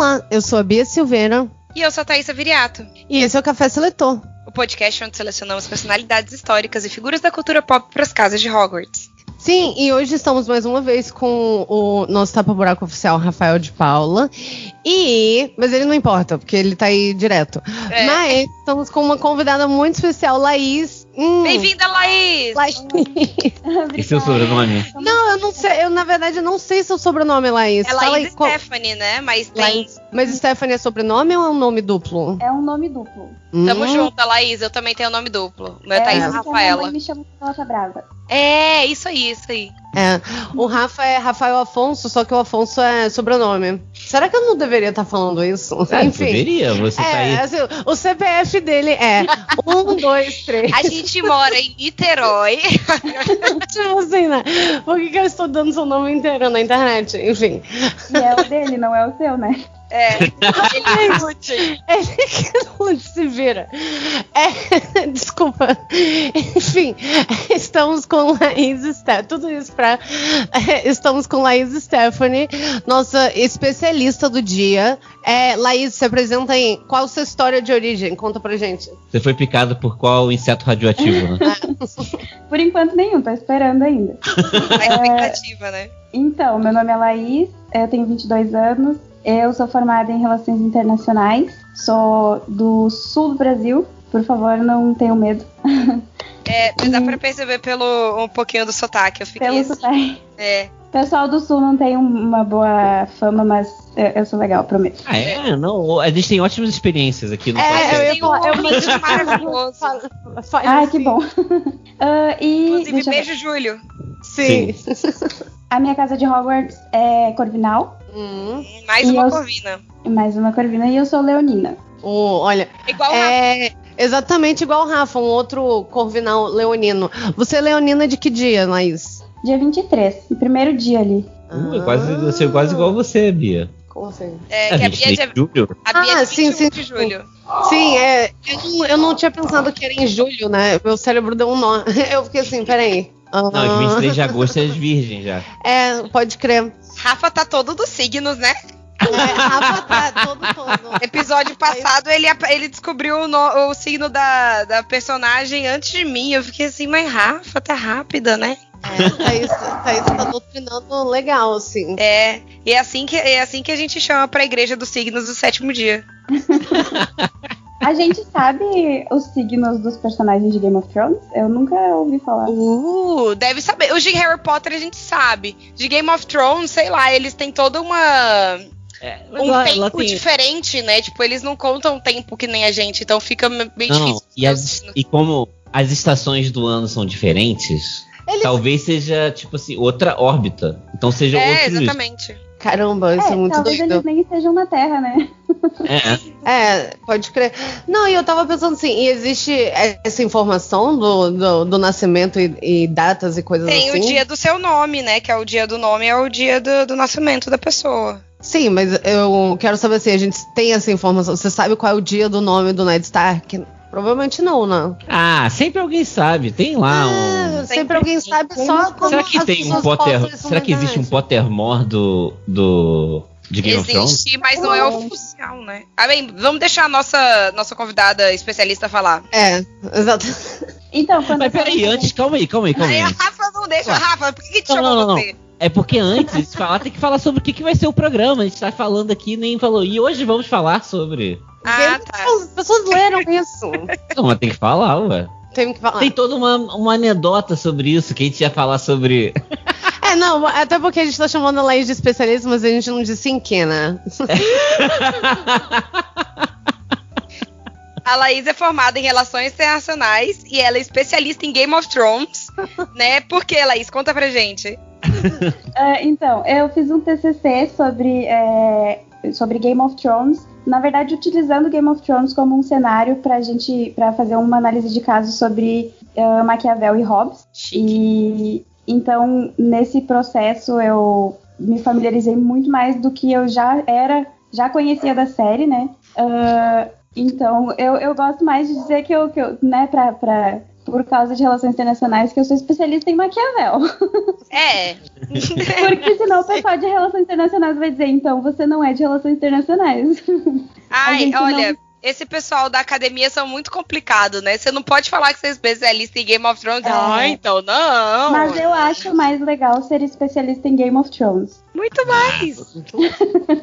Olá, eu sou a Bia Silveira. E eu sou a Thaisa Viriato. E esse é o Café Seletor. O podcast onde selecionamos personalidades históricas e figuras da cultura pop para as casas de Hogwarts. Sim, e hoje estamos mais uma vez com o nosso tapa-buraco oficial, Rafael de Paula. E. Mas ele não importa, porque ele tá aí direto. É. Mas estamos com uma convidada muito especial, Laís Hum. Bem-vinda, Laís! Laís. e seu sobrenome? Não, eu não sei. Eu, na verdade, não sei seu sobrenome, Laís. É Laís Fala, Stephanie, né? Mas tem. Laís. Mas Stephanie é sobrenome ou é um nome duplo? É um nome duplo. Hum. Tamo junto, Laís. Eu também tenho nome duplo. Meu é, Thaís Rafaela. me chama Rocha Brava. É, isso aí, isso aí. É. O Rafa é Rafael Afonso, só que o Afonso é sobrenome. Será que eu não deveria estar tá falando isso? É, Enfim. Deveria, você é, tá aí. Assim, o CPF dele é 1, 2, 3. A gente mora em Niterói. tipo assim, né? Por que, que eu estou dando seu nome inteiro na internet? Enfim. E é o dele, não é o seu, né? É, ele lute. Ele que lute se vira. É, desculpa. Enfim, estamos com Laís Stephanie. Tudo isso pra. É, estamos com Laís Stephanie, nossa especialista do dia. É, Laís, se apresenta aí. Qual a sua história de origem? Conta pra gente. Você foi picado por qual inseto radioativo, né? por enquanto nenhum, tô esperando ainda. A expectativa, é... né? Então, meu nome é Laís, eu tenho 22 anos, eu sou formada em Relações Internacionais, sou do sul do Brasil. Por favor, não tenham medo. É, dá pra perceber pelo um pouquinho do sotaque. Eu fiquei pelo assim, sotaque. É. Pessoal do sul não tem uma boa fama, mas eu sou legal, prometo. Ah, é? Não, a gente tem ótimas experiências aqui no É, eu ia falar, é um maravilhoso. Ai, que bom. uh, e, Inclusive, beijo, Júlio. Sim. Sim. A minha casa de Hogwarts é Corvinal. Hum, mais e uma eu, Corvina. Mais uma Corvina e eu sou Leonina. Oh, olha. Igual é, Exatamente igual o Rafa, um outro Corvinal leonino. Você é leonina de que dia, Laís? Dia 23, o primeiro dia ali. Uh, é quase, você é quase igual você, Bia. Como assim? É, é que a Bia é de julho. A Bia ah, é sim, sim. de julho. Sim, é, eu, não, eu não tinha pensado que era em julho, né? Meu cérebro deu um nó. Eu fiquei assim, peraí. Não, 23 de agosto é virgem já. É, pode crer. Rafa tá todo dos signos, né? É, Rafa tá todo, todo. Episódio passado ele, ele descobriu o, no, o signo da, da personagem antes de mim. Eu fiquei assim, mas Rafa tá rápida, né? É, Thaís, Thaís tá doutrinando legal, assim. É, e é assim que, é assim que a gente chama pra igreja dos signos do sétimo dia. A gente sabe os signos dos personagens de Game of Thrones? Eu nunca ouvi falar. Uh, deve saber. Os de Harry Potter a gente sabe. De Game of Thrones, sei lá, eles têm toda uma. É, um lá, tempo lá tem... diferente, né? Tipo, eles não contam tempo que nem a gente, então fica bem não, difícil. E, as, e como as estações do ano são diferentes, eles... talvez seja, tipo assim, outra órbita. Então seja é, outro. Exatamente. Caramba, isso é, é muito talvez doido. eles nem estejam na Terra, né? É. é, pode crer. Não, e eu tava pensando assim, e existe essa informação do, do, do nascimento e, e, datas e coisas Tem assim? Tem o dia do seu nome, né? Que é o dia do nome, é o dia do, do nascimento da pessoa. Sim, mas eu quero saber se assim, a gente tem essa informação. Você sabe qual é o dia do nome do Ned Stark? Provavelmente não, né? Ah, sempre alguém sabe. Tem lá um. Sempre, sempre alguém sabe só como Será que tem um Potter. Será que existe um Pottermore do. do. De Game Existe, of Thrones? mas não é oficial, né? Ah, bem, vamos deixar a nossa, nossa convidada especialista falar. É, exato. Então, quando Mas peraí, antes, calma aí, calma aí, calma aí. aí. Rafa não deixa. Rafa, por que, que te não, chamou não, você? É porque antes de falar, tem que falar sobre o que, que vai ser o programa. A gente tá falando aqui, nem falou. E hoje vamos falar sobre. Ah, tá. As pessoas leram isso. Não, mas tem que falar, ué. Tem que falar. Tem toda uma, uma anedota sobre isso que a gente ia falar sobre. É, não, até porque a gente tá chamando a Laís de especialista, mas a gente não disse em que, né? A Laís é formada em Relações Internacionais e ela é especialista em Game of Thrones, né? Por que, Laís? Conta pra gente. Uh, então, eu fiz um TCC sobre, é, sobre Game of Thrones. Na verdade, utilizando Game of Thrones como um cenário para gente, para fazer uma análise de caso sobre uh, Maquiavel e Hobbes. E então, nesse processo, eu me familiarizei muito mais do que eu já era, já conhecia da série, né? Uh, então, eu, eu gosto mais de dizer que eu, que eu né, pra, pra, por causa de relações internacionais, que eu sou especialista em Maquiavel. É. Porque senão o pessoal de relações internacionais vai dizer, então você não é de relações internacionais. Ai, olha. Não esse pessoal da academia são muito complicados, né? Você não pode falar que você é especialista em Game of Thrones. É. Ah, então não. Mas eu acho mais legal ser especialista em Game of Thrones. Muito mais.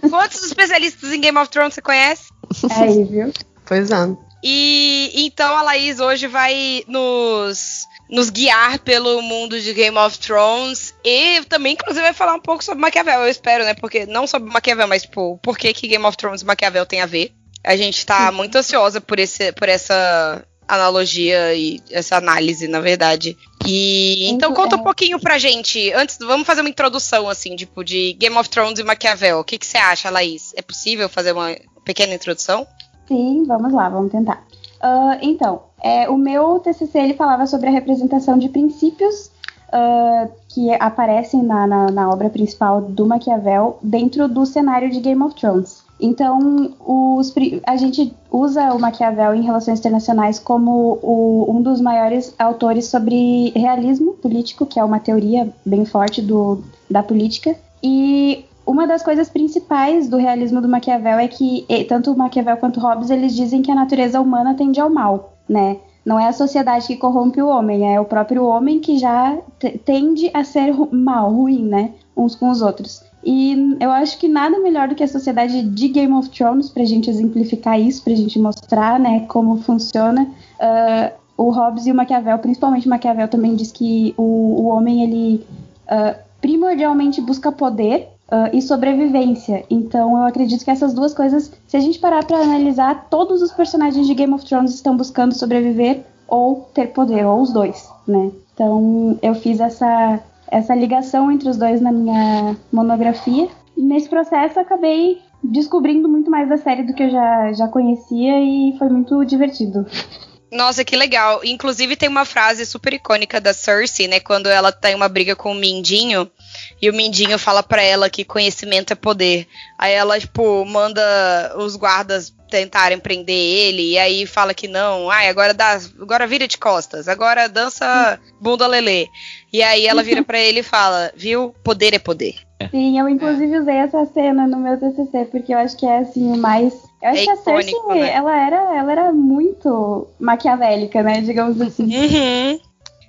Quantos especialistas em Game of Thrones você conhece? É aí, viu? Pois é. E então a Laís hoje vai nos nos guiar pelo mundo de Game of Thrones e também, inclusive, vai falar um pouco sobre Maquiavel, eu espero, né? Porque não sobre Maquiavel, mas tipo, por que, que Game of Thrones e Maquiavel tem a ver. A gente tá muito ansiosa por, esse, por essa analogia e essa análise, na verdade. E então conta um pouquinho pra gente. Antes, vamos fazer uma introdução assim, tipo de Game of Thrones e Maquiavel. O que, que você acha, Laís? É possível fazer uma pequena introdução? Sim, vamos lá, vamos tentar. Uh, então, é, o meu TCC ele falava sobre a representação de princípios uh, que aparecem na, na, na obra principal do Maquiavel dentro do cenário de Game of Thrones. Então, os, a gente usa o Maquiavel em relações internacionais como o, um dos maiores autores sobre realismo político, que é uma teoria bem forte do, da política. E uma das coisas principais do realismo do Maquiavel é que tanto Maquiavel quanto Hobbes eles dizem que a natureza humana tende ao mal, né? Não é a sociedade que corrompe o homem, é o próprio homem que já tende a ser mal, ruim, né? Uns com os outros. E eu acho que nada melhor do que a sociedade de Game of Thrones pra gente exemplificar isso, pra gente mostrar, né, como funciona. Uh, o Hobbes e o Maquiavel, principalmente o Maquiavel, também diz que o, o homem, ele uh, primordialmente busca poder uh, e sobrevivência. Então eu acredito que essas duas coisas, se a gente parar para analisar, todos os personagens de Game of Thrones estão buscando sobreviver ou ter poder, ou os dois, né? Então eu fiz essa essa ligação entre os dois na minha monografia. Nesse processo acabei descobrindo muito mais da série do que eu já, já conhecia e foi muito divertido. Nossa, que legal. Inclusive tem uma frase super icônica da Cersei, né, quando ela tem uma briga com o Mindinho, e o Mindinho fala para ela que conhecimento é poder. Aí ela, tipo, manda os guardas tentarem prender ele, e aí fala que não, ai, agora dá, agora vira de costas, agora dança bunda lelê. E aí ela vira para ele e fala, viu, poder é poder. Sim, eu inclusive usei essa cena no meu TCC, porque eu acho que é assim, o mais... Eu acho é que a Cersei, né? ela, era, ela era muito maquiavélica, né, digamos assim. Uhum.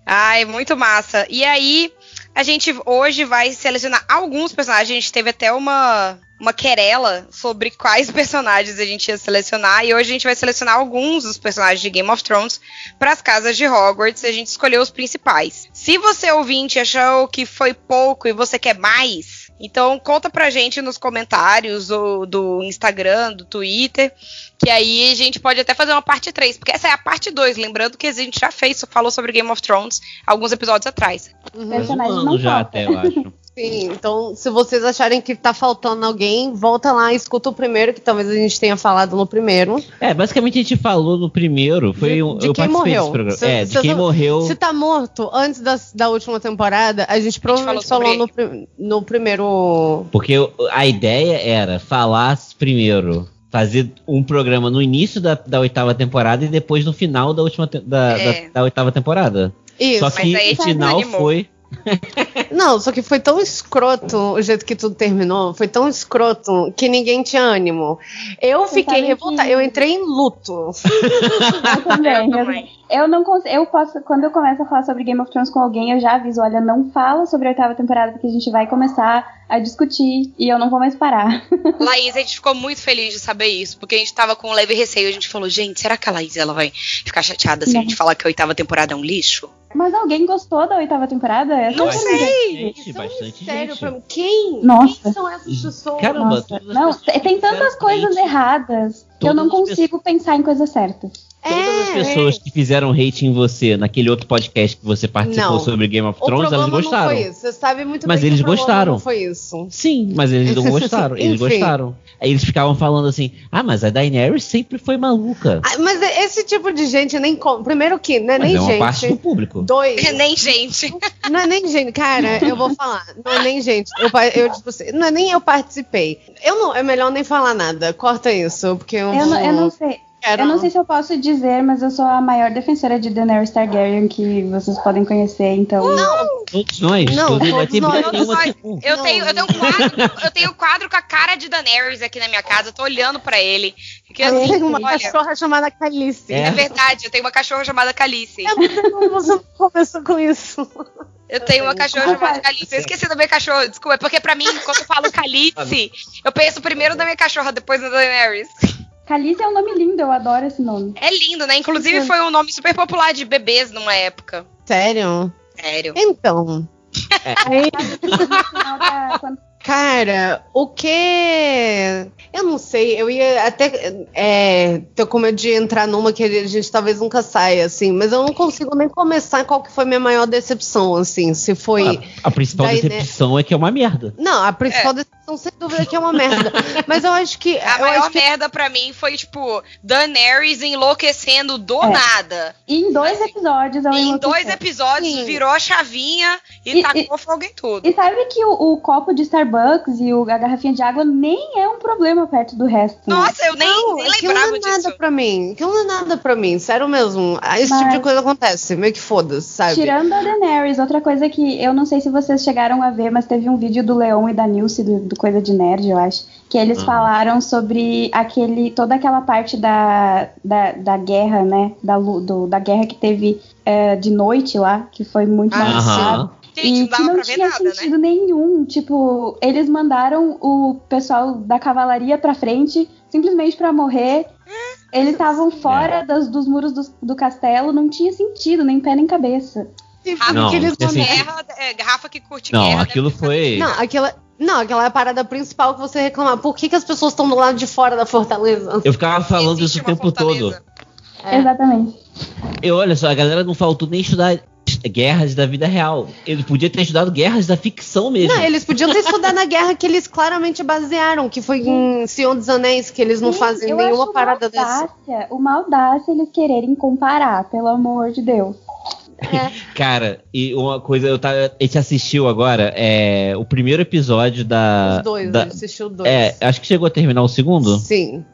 Ai, muito massa. E aí, a gente hoje vai selecionar alguns personagens. A gente teve até uma, uma querela sobre quais personagens a gente ia selecionar. E hoje a gente vai selecionar alguns dos personagens de Game of Thrones para as casas de Hogwarts. A gente escolheu os principais. Se você ouvinte achou que foi pouco e você quer mais, então conta pra gente nos comentários do, do Instagram, do Twitter, que aí a gente pode até fazer uma parte 3, porque essa é a parte 2, lembrando que a gente já fez, falou sobre Game of Thrones alguns episódios atrás. Uhum. Um ano já até, eu acho. Sim, então se vocês acharem que tá faltando alguém, volta lá e escuta o primeiro, que talvez a gente tenha falado no primeiro. É, basicamente a gente falou no primeiro, foi um, de eu quem morreu. Se, é, de quem morreu. Se tá morto antes da, da última temporada, a gente provavelmente a gente falou, falou no, no primeiro. Porque a ideia era falar primeiro fazer um programa no início da, da oitava temporada e depois no final da última te da, é. da, da, oitava temporada. Isso, Só que o final foi Não, só que foi tão escroto o jeito que tudo terminou, foi tão escroto que ninguém tinha ânimo. Eu Você fiquei revoltada, que... eu entrei em luto. eu também, eu também. Eu não consigo, eu posso, quando eu começo a falar sobre Game of Thrones com alguém, eu já aviso, olha, não fala sobre a oitava temporada, porque a gente vai começar a discutir e eu não vou mais parar. Laís, a gente ficou muito feliz de saber isso, porque a gente tava com um leve receio, a gente falou, gente, será que a Laís ela vai ficar chateada se não. a gente falar que a oitava temporada é um lixo? Mas alguém gostou da oitava temporada? Essa não sei! Gente, bastante sério, gente. Quem? Nossa. Quem são essas pessoas? Caramba, Nossa. Não, tem tantas coisas erradas eu não consigo pensar em coisas certas. Todas é, as pessoas é. que fizeram hate em você naquele outro podcast que você participou não. sobre Game of Thrones, elas gostaram. Não foi isso. Você sabe muito mas bem eles gostaram. Não foi isso. Sim, mas eles não gostaram. eles gostaram. Aí eles ficavam falando assim: "Ah, mas a Daenerys sempre foi maluca". Ah, mas esse tipo de gente nem primeiro que não é mas nem é uma gente. parte do público. Dois. É nem gente. Não é nem gente, cara, eu vou falar. Não é nem gente. Eu, eu tipo, assim, não é nem eu participei. Eu não, é melhor nem falar nada. Corta isso, porque eu, eu, não, eu não sei. Quero... Eu não sei se eu posso dizer, mas eu sou a maior defensora de Daenerys Targaryen que vocês podem conhecer, então. Não! Todos nós. Não, todos, todos nós. Tipo... Eu, tenho, eu, tenho um quadro, eu tenho um quadro com a cara de Daenerys aqui na minha casa, eu tô olhando pra ele. Porque, eu assim, tenho uma olha, cachorra chamada Calice. É. é. verdade, eu tenho uma cachorra chamada Calice. Eu não sei como você começou com isso. Eu tenho uma cachorra chamada Calice. Eu esqueci da minha cachorra, desculpa. É porque pra mim, quando eu falo Calice, eu penso primeiro na minha cachorra, depois na Daenerys. Calice é um nome lindo, eu adoro esse nome. É lindo, né? Inclusive foi um nome super popular de bebês numa época. Sério? Sério. Então. É. Aí... Cara, o que. Eu não sei, eu ia até é, ter com medo de entrar numa que a gente talvez nunca saia, assim, mas eu não consigo nem começar qual que foi minha maior decepção, assim, se foi. A, a principal daí, decepção né? é que é uma merda. Não, a principal é. decepção, sem dúvida, é que é uma merda. mas eu acho que. A maior merda que... pra mim foi, tipo, Daenerys enlouquecendo do é. nada. E em dois assim, episódios ela Em dois episódios Sim. virou a chavinha e, e tacou e, fogo em tudo. E sabe que o, o copo de Starbucks Starbucks e o, a garrafinha de água nem é um problema perto do resto. Nossa, eu nem, não, nem lembrava não é disso. nada pra mim. Aquilo não é nada pra mim, sério mesmo. Ah, esse Mas, tipo de coisa acontece, meio que foda-se, sabe? Tirando a Daenerys, outra coisa que eu não sei se vocês chegaram a ver, mas teve um vídeo do Leon e da Nilce, do, do Coisa de Nerd, eu acho, que eles uhum. falaram sobre aquele toda aquela parte da, da, da guerra, né? Da, do, da guerra que teve é, de noite lá, que foi muito ah, Gente, e que não tinha nada, sentido né? nenhum. Tipo, eles mandaram o pessoal da cavalaria pra frente simplesmente para morrer. Eles estavam fora é. das, dos muros do, do, castelo, não tinha sentido, nem pé nem cabeça. Rafa, não, que eles guerra, é, Rafa que curte não, guerra. Não, aquilo foi. Não, aquela. Não, aquela é a parada principal que você reclamar. Por que, que as pessoas estão do lado de fora da fortaleza? Eu ficava falando isso o tempo fortaleza. todo. É. Exatamente. E olha só, a galera não faltou nem estudar guerras da vida real. Ele podia ter estudado guerras da ficção mesmo. Não, eles podiam ter estudado na guerra que eles claramente basearam, que foi em Senhor dos Anéis, que eles não Sim, fazem nenhuma parada dessa. Uma audácia eles quererem comparar, pelo amor de Deus. É. Cara, e uma coisa, eu tava, a gente assistiu agora é, o primeiro episódio da. Os dois, da, a gente assistiu dois. É, acho que chegou a terminar o segundo. Sim.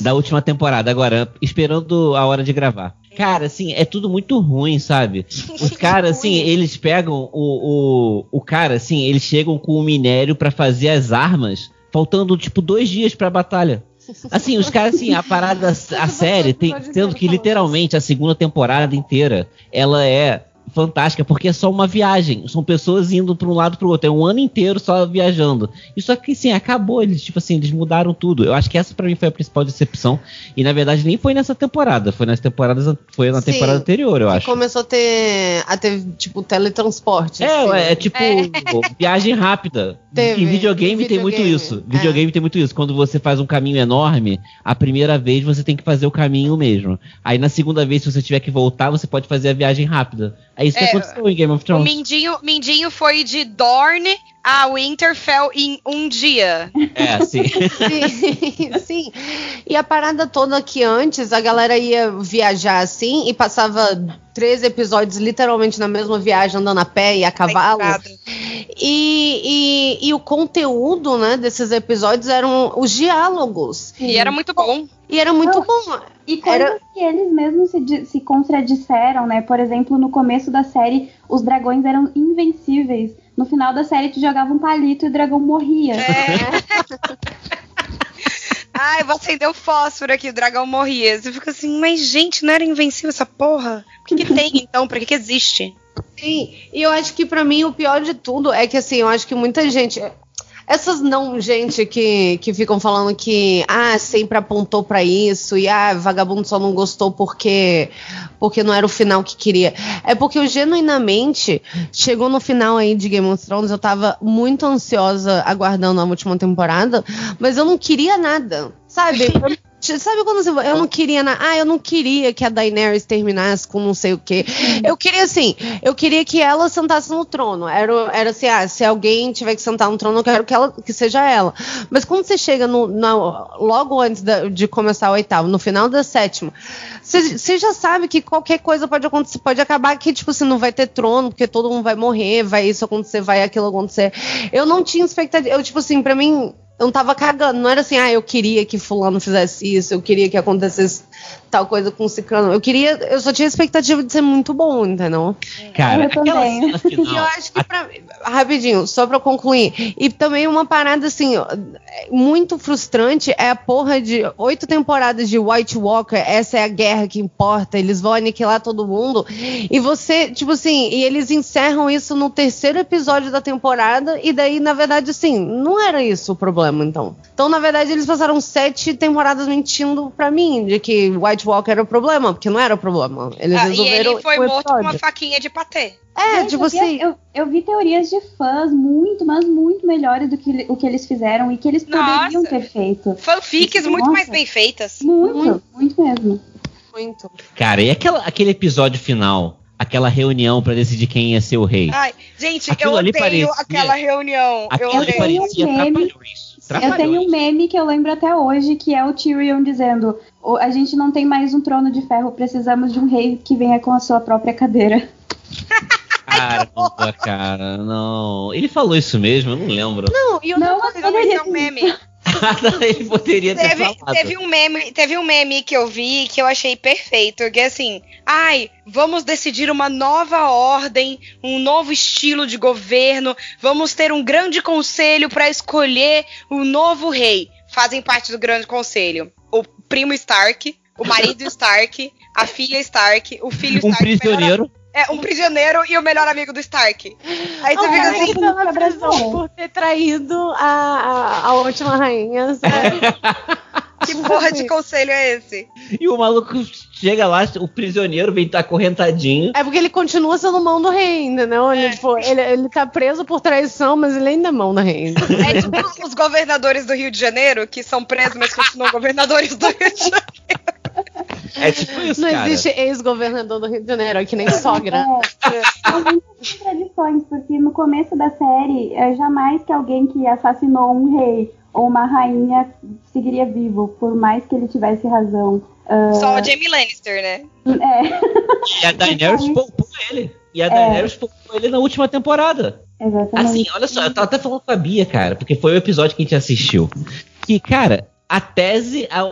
Da última temporada, agora, esperando a hora de gravar. Cara, assim, é tudo muito ruim, sabe? Os caras, assim, eles pegam o, o, o cara, assim, eles chegam com o minério para fazer as armas, faltando, tipo, dois dias pra batalha. Assim, os caras, assim, a parada, a série, tem, sendo que literalmente a segunda temporada inteira, ela é fantástica, porque é só uma viagem. São pessoas indo para um lado para o outro. É um ano inteiro só viajando. Isso aqui, sim, acabou. Eles, tipo assim, eles mudaram tudo. Eu acho que essa para mim foi a principal decepção. E na verdade nem foi nessa temporada. Foi nas temporadas, foi na sim, temporada anterior, eu acho. Começou a ter, a ter tipo, teletransporte. É, assim. é, é tipo é. viagem rápida. Teve, em videogame, videogame tem muito isso. É. Videogame tem muito isso. Quando você faz um caminho enorme, a primeira vez você tem que fazer o caminho mesmo. Aí na segunda vez, se você tiver que voltar, você pode fazer a viagem rápida. É isso que é, aconteceu em Game of Thrones. O Mindinho, Mindinho foi de Dorne a Winterfell em um dia. É, sim. sim. sim. E a parada toda que antes a galera ia viajar assim e passava três episódios literalmente na mesma viagem andando a pé e a cavalo. E, e, e, o conteúdo né, desses episódios eram os diálogos. E era muito bom. E era muito bom. E coisas era... que eles mesmos se, se contradisseram, né? Por exemplo, no começo da série, os dragões eram invencíveis. No final da série, tu jogava um palito e o dragão morria. É. Ai, vou acender o fósforo aqui, o dragão morria. Você fica assim, mas gente, não era invencível essa porra? O que, que tem então? Por que, que existe? Sim, e eu acho que para mim o pior de tudo é que assim, eu acho que muita gente. Essas não gente que, que ficam falando que ah, sempre apontou para isso e ah, vagabundo só não gostou porque porque não era o final que queria. É porque eu genuinamente chegou no final aí de Game of Thrones, eu tava muito ansiosa aguardando a última temporada, mas eu não queria nada. Sabe? Sabe quando você. Eu não queria. Na, ah, eu não queria que a Daenerys terminasse com não sei o quê. Eu queria assim. Eu queria que ela sentasse no trono. Era, era assim, ah, se alguém tiver que sentar no trono, eu quero que, ela, que seja ela. Mas quando você chega no, no logo antes da, de começar o oitavo, no final da sétima, você já sabe que qualquer coisa pode acontecer, pode acabar que, tipo, você não vai ter trono, porque todo mundo vai morrer, vai isso acontecer, vai aquilo acontecer. Eu não tinha expectativa. Eu, tipo assim, pra mim, não tava cagando. Não era assim, ah, eu queria que fulano fizesse isso, eu queria que acontecesse tal coisa com o Ciclano. Eu queria. Eu só tinha expectativa de ser muito bom, entendeu? Cara, eu também. Final, eu acho que pra, Rapidinho, só pra concluir. E também uma parada assim, muito frustrante é a porra de oito temporadas de White Walker. Essa é a guerra que importa. Eles vão aniquilar todo mundo. E você, tipo assim, e eles encerram isso no terceiro episódio da temporada. E daí, na verdade, assim, não era isso o problema, então. Então, na verdade, eles passaram sete temporadas mentindo pra mim de que White Walker era o problema, porque não era o problema. Eles ah, resolveram. E ele foi morto com uma faquinha de patê. É, Gente, tipo eu assim. Vi, eu, eu, vi teorias de fãs muito, mas muito melhores do que o que eles fizeram e que eles poderiam ter feito. Fanfics muito nossa, mais bem feitas. Muito, muito, muito mesmo. Muito. Cara, e aquela, aquele episódio final? Aquela reunião para decidir quem ia ser o rei. Ai, gente, Aquilo eu odeio parecia, aquela reunião. Aquilo eu parecia um meme, Eu tenho um meme que eu lembro até hoje, que é o Tyrion dizendo: a gente não tem mais um trono de ferro, precisamos de um rei que venha com a sua própria cadeira. Caramba, cara, não. Ele falou isso mesmo, eu não lembro. Não, e eu não, não coisa, é um meme. ele poderia ter teve, falado. Teve um, meme, teve um meme que eu vi que eu achei perfeito, que é assim, ai, vamos decidir uma nova ordem, um novo estilo de governo, vamos ter um grande conselho para escolher o novo rei. Fazem parte do grande conselho o primo Stark, o marido Stark, a filha Stark, o filho Stark. Um prisioneiro. É, um prisioneiro e o melhor amigo do Stark. Aí você fica assim. Pela pressão por ter traído a, a, a última rainha, sabe? que porra de conselho é esse? E o maluco chega lá, o prisioneiro vem estar tá acorrentadinho. É porque ele continua sendo mão do rei ainda, não? Ele, é. tipo, ele, ele tá preso por traição, mas ele ainda é mão da rei. É tipo os governadores do Rio de Janeiro, que são presos, mas continuam governadores do Rio de Janeiro. É tipo isso, Não cara. existe ex-governador do Rio de Janeiro, é que nem sogra. É, muitas contradições, porque no começo da série, é, jamais que alguém que assassinou um rei uma rainha seguiria vivo, por mais que ele tivesse razão. Uh... Só o Jamie Lannister, né? É. E a Daenerys poupou ele. E a Daenerys é. poupou ele na última temporada. Exatamente. Assim, olha só, eu tava até falando com a Bia, cara, porque foi o episódio que a gente assistiu. Que, cara, a tese, a,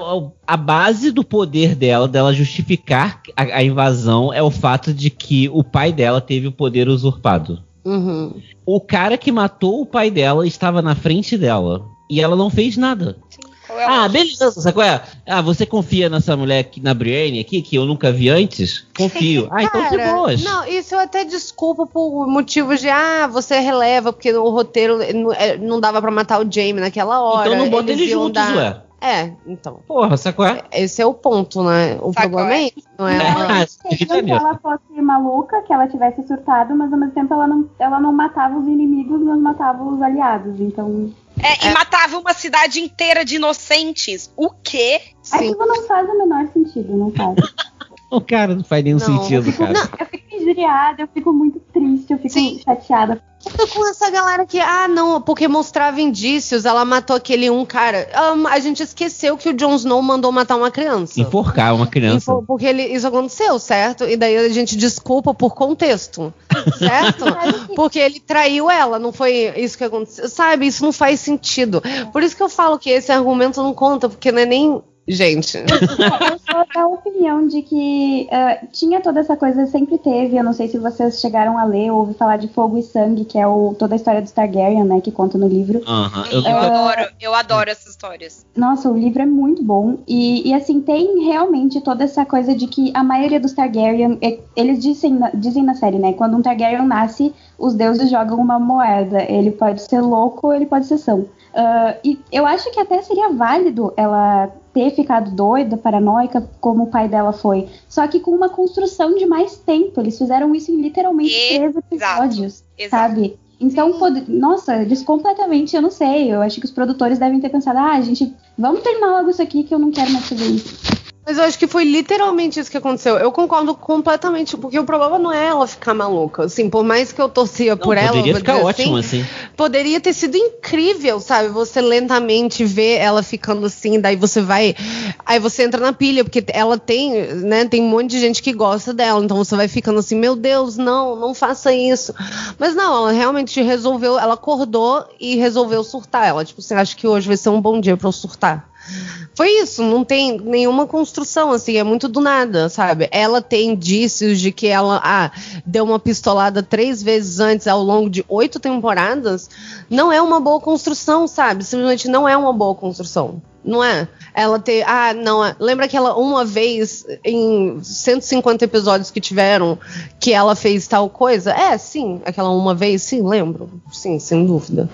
a, base do poder dela, dela justificar a, a, invasão, é o fato de que o pai dela teve o poder usurpado. Uhum. O cara que matou o pai dela estava na frente dela. E ela não fez nada. Ah, beleza, sabe é? Ah, você confia nessa mulher aqui, na Brienne aqui, que eu nunca vi antes? Confio. Ah, então de boas. Não, isso eu até desculpo por motivos de, ah, você releva, porque o roteiro não, é, não dava para matar o Jamie naquela hora. Então não bota eles juntos, dar... ué. É, então. Porra, sacou? Esse é o ponto, né? O sacou problema é isso, não é? é. que ela fosse maluca, que ela tivesse surtado, mas ao mesmo tempo ela não, ela não matava os inimigos, mas matava os aliados, então... É, e é. matava uma cidade inteira de inocentes. O quê? Aquilo não faz o menor sentido, não faz. o cara não faz nenhum não, sentido, eu fico, cara. Não, eu fico injuriada, eu fico muito triste, eu fico Sim. chateada. Eu tô com essa galera que, ah, não, porque mostrava indícios, ela matou aquele um cara. Um, a gente esqueceu que o Jon Snow mandou matar uma criança. Enforcar uma criança. porque ele, isso aconteceu, certo? E daí a gente desculpa por contexto, certo? porque ele traiu ela, não foi isso que aconteceu. Sabe, isso não faz sentido. Por isso que eu falo que esse argumento não conta, porque não é nem gente. Eu sou da opinião de que uh, tinha toda essa coisa, sempre teve. Eu não sei se vocês chegaram a ler ou ouvir falar de Fogo e Sangue, que é o, toda a história do Targaryen, né? Que conta no livro. Uhum, eu, uh, adoro, eu adoro essas histórias. Nossa, o livro é muito bom. E, e assim, tem realmente toda essa coisa de que a maioria dos Targaryen, eles dizem, dizem na série, né? Quando um Targaryen nasce, os deuses jogam uma moeda. Ele pode ser louco ou ele pode ser são. Uh, e eu acho que até seria válido ela ter ficado doida, paranoica, como o pai dela foi. Só que com uma construção de mais tempo. Eles fizeram isso em literalmente três episódios, Exato. sabe? Então, pode... nossa, eles completamente, eu não sei. Eu acho que os produtores devem ter pensado, ah, gente, vamos terminar logo isso aqui que eu não quero mais fazer isso. Mas eu acho que foi literalmente isso que aconteceu. Eu concordo completamente, porque o problema não é ela ficar maluca. Assim, por mais que eu torcia não, por poderia ela. Poderia ficar ótimo, assim, assim. Poderia ter sido incrível, sabe? Você lentamente vê ela ficando assim, daí você vai. Aí você entra na pilha, porque ela tem, né? Tem um monte de gente que gosta dela. Então você vai ficando assim, meu Deus, não, não faça isso. Mas não, ela realmente resolveu, ela acordou e resolveu surtar. Ela, tipo, você acha que hoje vai ser um bom dia pra eu surtar? Foi isso, não tem nenhuma construção, assim, é muito do nada, sabe? Ela tem indícios de que ela ah, deu uma pistolada três vezes antes ao longo de oito temporadas. Não é uma boa construção, sabe? Simplesmente não é uma boa construção. Não é? Ela ter. Ah, não. É. Lembra aquela uma vez em 150 episódios que tiveram que ela fez tal coisa? É, sim. Aquela uma vez, sim, lembro. Sim, sem dúvida.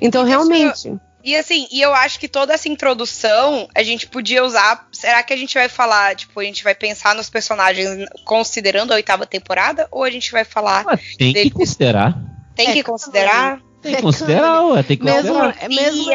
Então, realmente. E assim, e eu acho que toda essa introdução a gente podia usar. Será que a gente vai falar, tipo, a gente vai pensar nos personagens considerando a oitava temporada? Ou a gente vai falar. Ah, tem que considerar. Tem é, que considerar? Tem que considerar, ué, tem que considerar. Mesmo,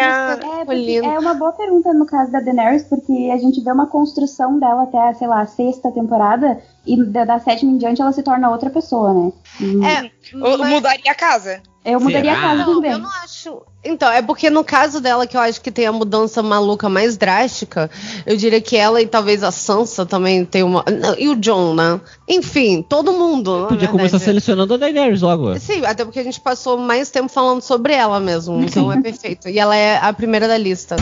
mesmo é, é uma boa pergunta no caso da Daenerys, porque a gente vê uma construção dela até, sei lá, a sexta temporada, e da, da sétima em diante ela se torna outra pessoa, né? É, mas... mudaria a casa. Eu mudaria Será? a casa não, também. Eu não acho. Então, é porque no caso dela, que eu acho que tem a mudança maluca mais drástica, eu diria que ela e talvez a Sansa também tem uma. E o John, né? Enfim, todo mundo. Podia começar selecionando a Daenerys logo. Sim, até porque a gente passou mais tempo falando sobre ela mesmo. Então é perfeito. E ela é a primeira da lista.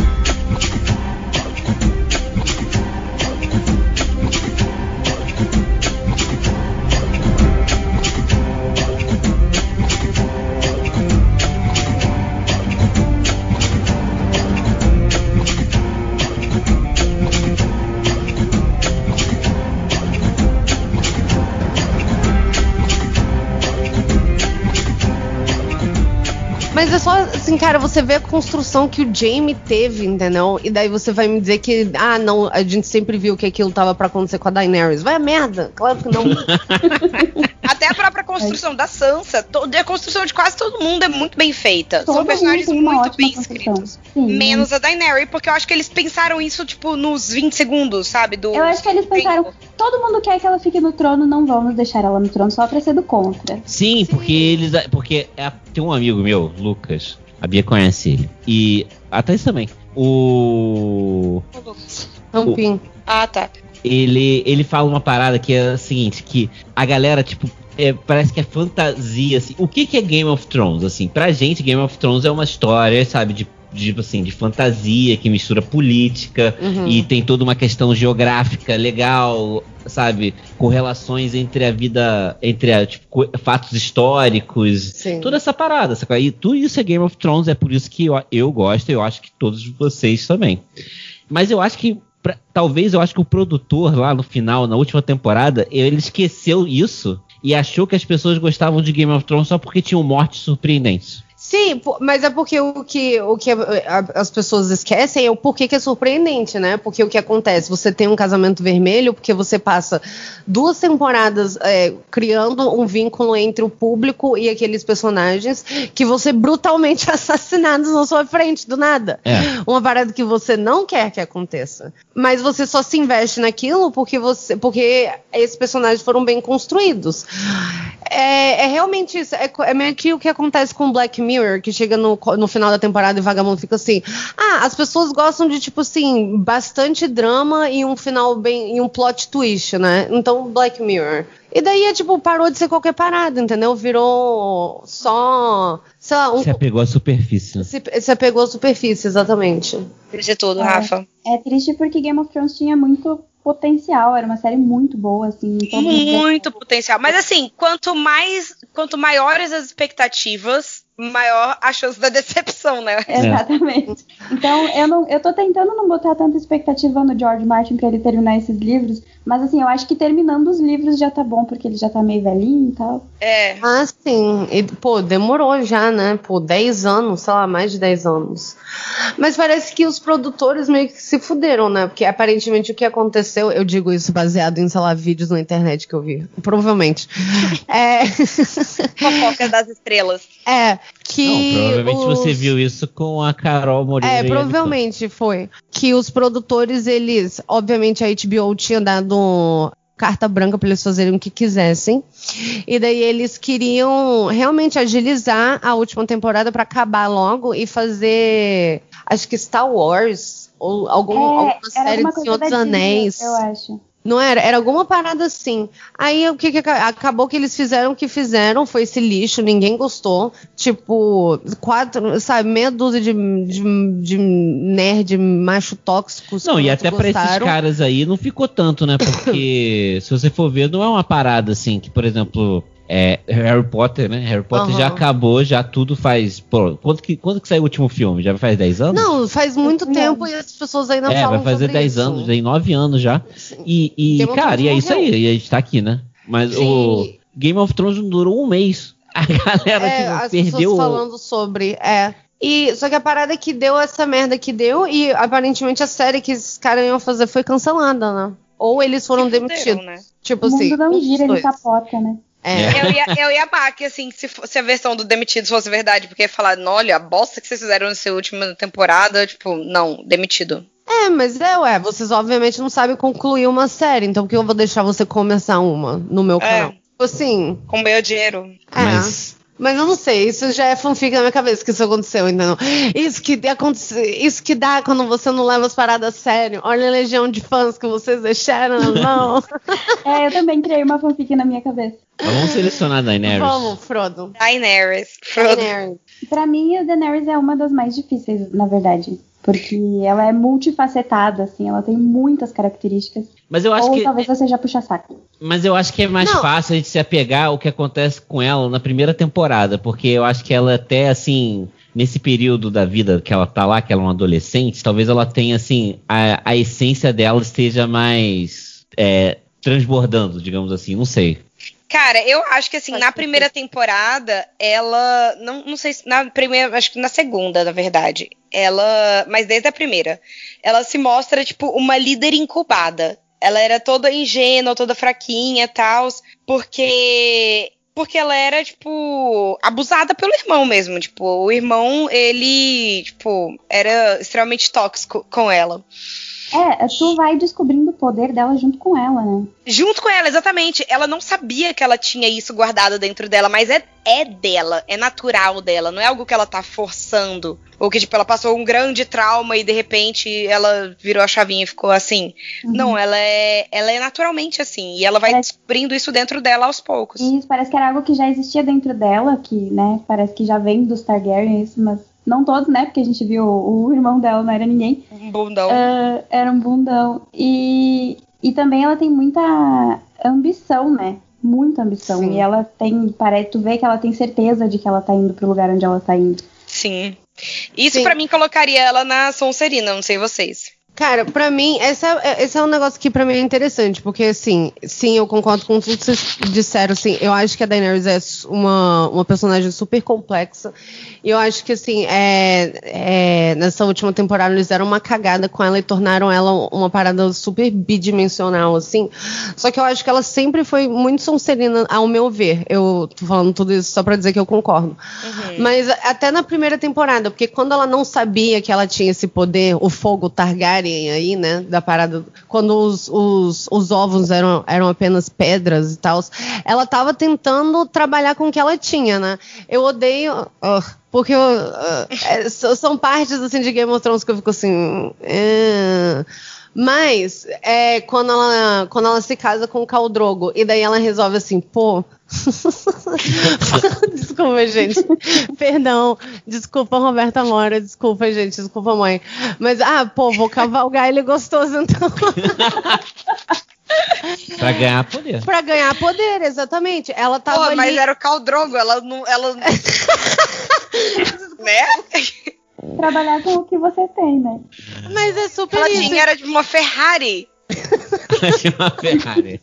Mas é só assim, cara, você vê a construção que o Jamie teve, entendeu? E daí você vai me dizer que, ah, não, a gente sempre viu que aquilo tava para acontecer com a Daenerys. Vai a merda, claro que não. Até a própria construção da Sansa, toda, a construção de quase todo mundo é muito bem feita. Todo São personagens muito bem escritos. Sim. Menos a Daenerys, porque eu acho que eles pensaram isso, tipo, nos 20 segundos, sabe? Do, eu acho que eles pensaram, tempo. todo mundo quer que ela fique no trono, não vamos deixar ela no trono só pra ser do contra. Sim, Sim. porque eles. Porque é, tem um amigo meu, Lucas, a Bia conhece ele. E a Thaís também. O. Rampim. Ah, tá. Ele, ele fala uma parada que é a seguinte, que a galera, tipo, é, parece que é fantasia, assim. O que, que é Game of Thrones, assim? Pra gente, Game of Thrones é uma história, sabe, de de, tipo assim, de fantasia que mistura política uhum. e tem toda uma questão geográfica legal, sabe? Correlações entre a vida, entre a, tipo, fatos históricos, Sim. toda essa parada. Sabe? E tudo isso é Game of Thrones, é por isso que eu, eu gosto e eu acho que todos vocês também. Mas eu acho que Pra, talvez eu acho que o produtor lá no final, na última temporada, ele esqueceu isso e achou que as pessoas gostavam de Game of Thrones só porque tinham mortes surpreendentes. Sim, mas é porque o que, o que as pessoas esquecem é o porquê que é surpreendente, né? Porque o que acontece? Você tem um casamento vermelho porque você passa duas temporadas é, criando um vínculo entre o público e aqueles personagens que você brutalmente assassinados na sua frente, do nada. É. Uma parada que você não quer que aconteça. Mas você só se investe naquilo porque você. porque esses personagens foram bem construídos. É, é realmente isso. É, é meio que o que acontece com Black Mirror, que chega no, no final da temporada e vagabundo fica assim. Ah, as pessoas gostam de, tipo assim, bastante drama e um final bem. e um plot twist, né? Então, Black Mirror. E daí é tipo, parou de ser qualquer parada, entendeu? Virou só. Sei lá, um... Se apegou à superfície. Né? Se, se apegou à superfície, exatamente. De tudo, é, Rafa. É triste porque Game of Thrones tinha muito potencial, era uma série muito boa, assim. Muito potencial. Mas assim, quanto mais, quanto maiores as expectativas, maior a chance da decepção, né? Exatamente. Então, eu, não, eu tô tentando não botar tanta expectativa no George Martin para ele terminar esses livros, mas assim, eu acho que terminando os livros já tá bom, porque ele já tá meio velhinho e tal. É. Ah, sim. E, pô, demorou já, né? Pô, 10 anos, sei lá, mais de 10 anos. Mas parece que os produtores meio que se fuderam, né? Porque aparentemente o que aconteceu, eu digo isso baseado em, sei lá, vídeos na internet que eu vi. Provavelmente. é. Fofocas das estrelas. É. Que Não, provavelmente os... você viu isso com a Carol Moreira. É, provavelmente foi. Que os produtores, eles. Obviamente a HBO tinha dado carta branca para eles fazerem o que quisessem. E daí eles queriam realmente agilizar a última temporada para acabar logo e fazer, acho que Star Wars ou algum, é, alguma série de Senhor dos Anéis. Eu acho. Não era? Era alguma parada assim. Aí o que, que acabou que eles fizeram o que fizeram, foi esse lixo, ninguém gostou. Tipo, quatro, sabe, meia dúzia de, de, de nerd macho tóxicos. Não, e até gostaram. pra esses caras aí não ficou tanto, né? Porque se você for ver, não é uma parada assim, que, por exemplo, é, Harry Potter, né? Harry Potter uhum. já acabou, já tudo faz. Pô, quando que, quando que saiu o último filme? Já faz 10 anos? Não, faz muito tempo e as pessoas ainda é, falam. É, vai fazer 10 anos, tem 9 anos já. E, e cara, e é isso aí, e a gente tá aqui, né? Mas Sim. o Game of Thrones durou um mês. A galera é, tipo, as perdeu. falando sobre. É. E, só que a parada é que deu essa merda que deu, e aparentemente a série que esses caras iam fazer foi cancelada, né? Ou eles foram demitidos. Né? Tipo o assim. O mundo não gira, ele capota, né? É. Eu, ia, eu ia amar que, assim, se, se, a versão do Demitidos fosse verdade, porque ia falar, olha, a bosta que vocês fizeram nessa última temporada, tipo, não, demitido. É, mas é, ué, vocês obviamente não sabem concluir uma série, então por que eu vou deixar você começar uma no meu é. canal? Tipo assim. Com meu dinheiro. É. Mas mas eu não sei, isso já é fanfic na minha cabeça que isso aconteceu, entendeu? Isso que, acontece, isso que dá quando você não leva as paradas a sério. Olha a legião de fãs que vocês deixaram na mão. é, eu também criei uma fanfic na minha cabeça. Vamos selecionar a Daenerys. Vamos, Frodo. Daenerys. Frodo. Daenerys. Pra mim, a Daenerys é uma das mais difíceis, na verdade. Porque ela é multifacetada, assim, ela tem muitas características. Mas eu acho Ou que. talvez você já puxa saco. Mas eu acho que é mais Não. fácil a gente se apegar ao que acontece com ela na primeira temporada. Porque eu acho que ela até assim. Nesse período da vida que ela tá lá, que ela é uma adolescente, talvez ela tenha, assim, a, a essência dela esteja mais é, transbordando, digamos assim, não sei. Cara, eu acho que assim, Pode na primeira ser. temporada, ela. Não, não sei se. Na primeira, acho que na segunda, na verdade. Ela. Mas desde a primeira. Ela se mostra, tipo, uma líder incubada. Ela era toda ingênua, toda fraquinha e tal. Porque. Porque ela era, tipo, abusada pelo irmão mesmo. Tipo, o irmão, ele, tipo, era extremamente tóxico com ela. É, tu vai descobrindo o poder dela junto com ela, né? Junto com ela, exatamente. Ela não sabia que ela tinha isso guardado dentro dela, mas é, é dela, é natural dela, não é algo que ela tá forçando. Ou que, tipo, ela passou um grande trauma e de repente ela virou a chavinha e ficou assim. Uhum. Não, ela é, ela é naturalmente assim. E ela vai parece... descobrindo isso dentro dela aos poucos. Isso, parece que era algo que já existia dentro dela, que, né, parece que já vem dos Targaryens, mas não todos, né? Porque a gente viu o, irmão dela não era ninguém. Um bundão. Uh, era um bundão. E, e também ela tem muita ambição, né? Muita ambição. Sim. E ela tem. Parece, tu vê que ela tem certeza de que ela tá indo pro lugar onde ela tá indo. Sim. Isso para mim colocaria ela na Sonserina, não sei vocês. Cara, pra mim, esse é, esse é um negócio que pra mim é interessante, porque assim, sim, eu concordo com tudo que vocês disseram, assim, eu acho que a Daenerys é uma, uma personagem super complexa, e eu acho que, assim, é, é, nessa última temporada eles deram uma cagada com ela e tornaram ela uma parada super bidimensional, assim, só que eu acho que ela sempre foi muito Sonserina, ao meu ver, eu tô falando tudo isso só pra dizer que eu concordo, uhum. mas até na primeira temporada, porque quando ela não sabia que ela tinha esse poder, o fogo Targaryen, aí, né? Da parada. Quando os, os, os ovos eram, eram apenas pedras e tal. Ela tava tentando trabalhar com o que ela tinha, né? Eu odeio. Porque é, são partes assim de Game of Thrones que eu fico assim. Uh, mas é, quando, ela, quando ela se casa com o Caldrogo e daí ela resolve assim, pô. desculpa, gente. Perdão. Desculpa, Roberta Mora. Desculpa, gente. Desculpa, mãe. Mas, ah, pô, vou cavalgar ele gostoso, então. pra ganhar poder. Pra ganhar poder, exatamente. Ela tava. Pô, ali... mas era o Caldrogo, ela não. Ela... né? Trabalhar com o que você tem, né? Mas é super Ela tinha era de uma Ferrari. de uma Ferrari.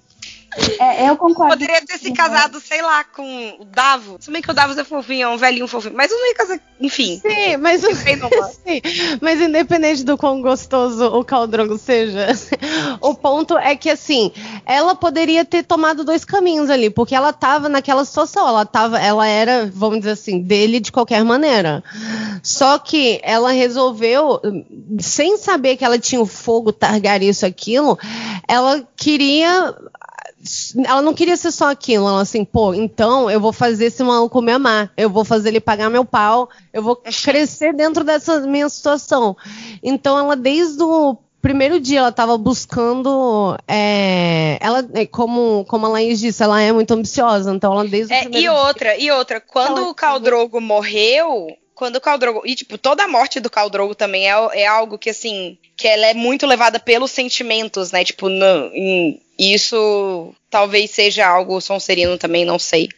É, eu concordo. Poderia ter se casado, sei lá, com o Davo. Se bem que o Davos é fofinho, é um velhinho fofinho. Mas não ia casar, enfim. Sim, mas, sim, mas independente do quão gostoso o Caldrogo seja, o ponto é que, assim, ela poderia ter tomado dois caminhos ali, porque ela tava naquela situação. Ela tava, ela era, vamos dizer assim, dele de qualquer maneira. Só que ela resolveu, sem saber que ela tinha o fogo, targar isso, aquilo, ela queria ela não queria ser só aquilo, ela assim, pô, então eu vou fazer esse maluco me amar, eu vou fazer ele pagar meu pau, eu vou crescer dentro dessa minha situação. Então ela desde o primeiro dia ela estava buscando é, ela é, como como a Laís disse ela é muito ambiciosa. Então ela desde é, e outra dia, e outra quando o Caldrogo morreu quando o Caldrogo. E, tipo, toda a morte do Caldrogo também é, é algo que, assim. Que ela é muito levada pelos sentimentos, né? Tipo, não, em, isso talvez seja algo sonserino também, não sei.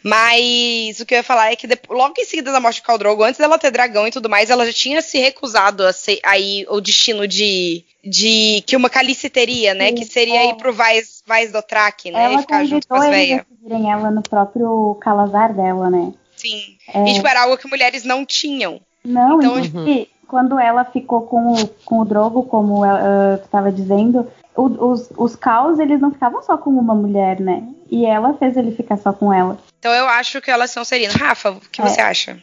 Mas o que eu ia falar é que depois, logo em seguida da morte do Caldrogo, antes dela ter dragão e tudo mais, ela já tinha se recusado a ser aí o destino de, de que uma Calice teria, né? Sim, que seria é. ir pro Vais, Vais do Track, né? Ela e ficar junto com as velhas. ela no próprio calazar dela, né? Sim. É... E tipo, era algo que mulheres não tinham. Não, então, uhum. quando ela ficou com o, com o Drogo, como uh, estava dizendo, o, os, os caos, eles não ficavam só com uma mulher, né? E ela fez ele ficar só com ela. Então eu acho que elas são serinas. Rafa, o que é. você acha?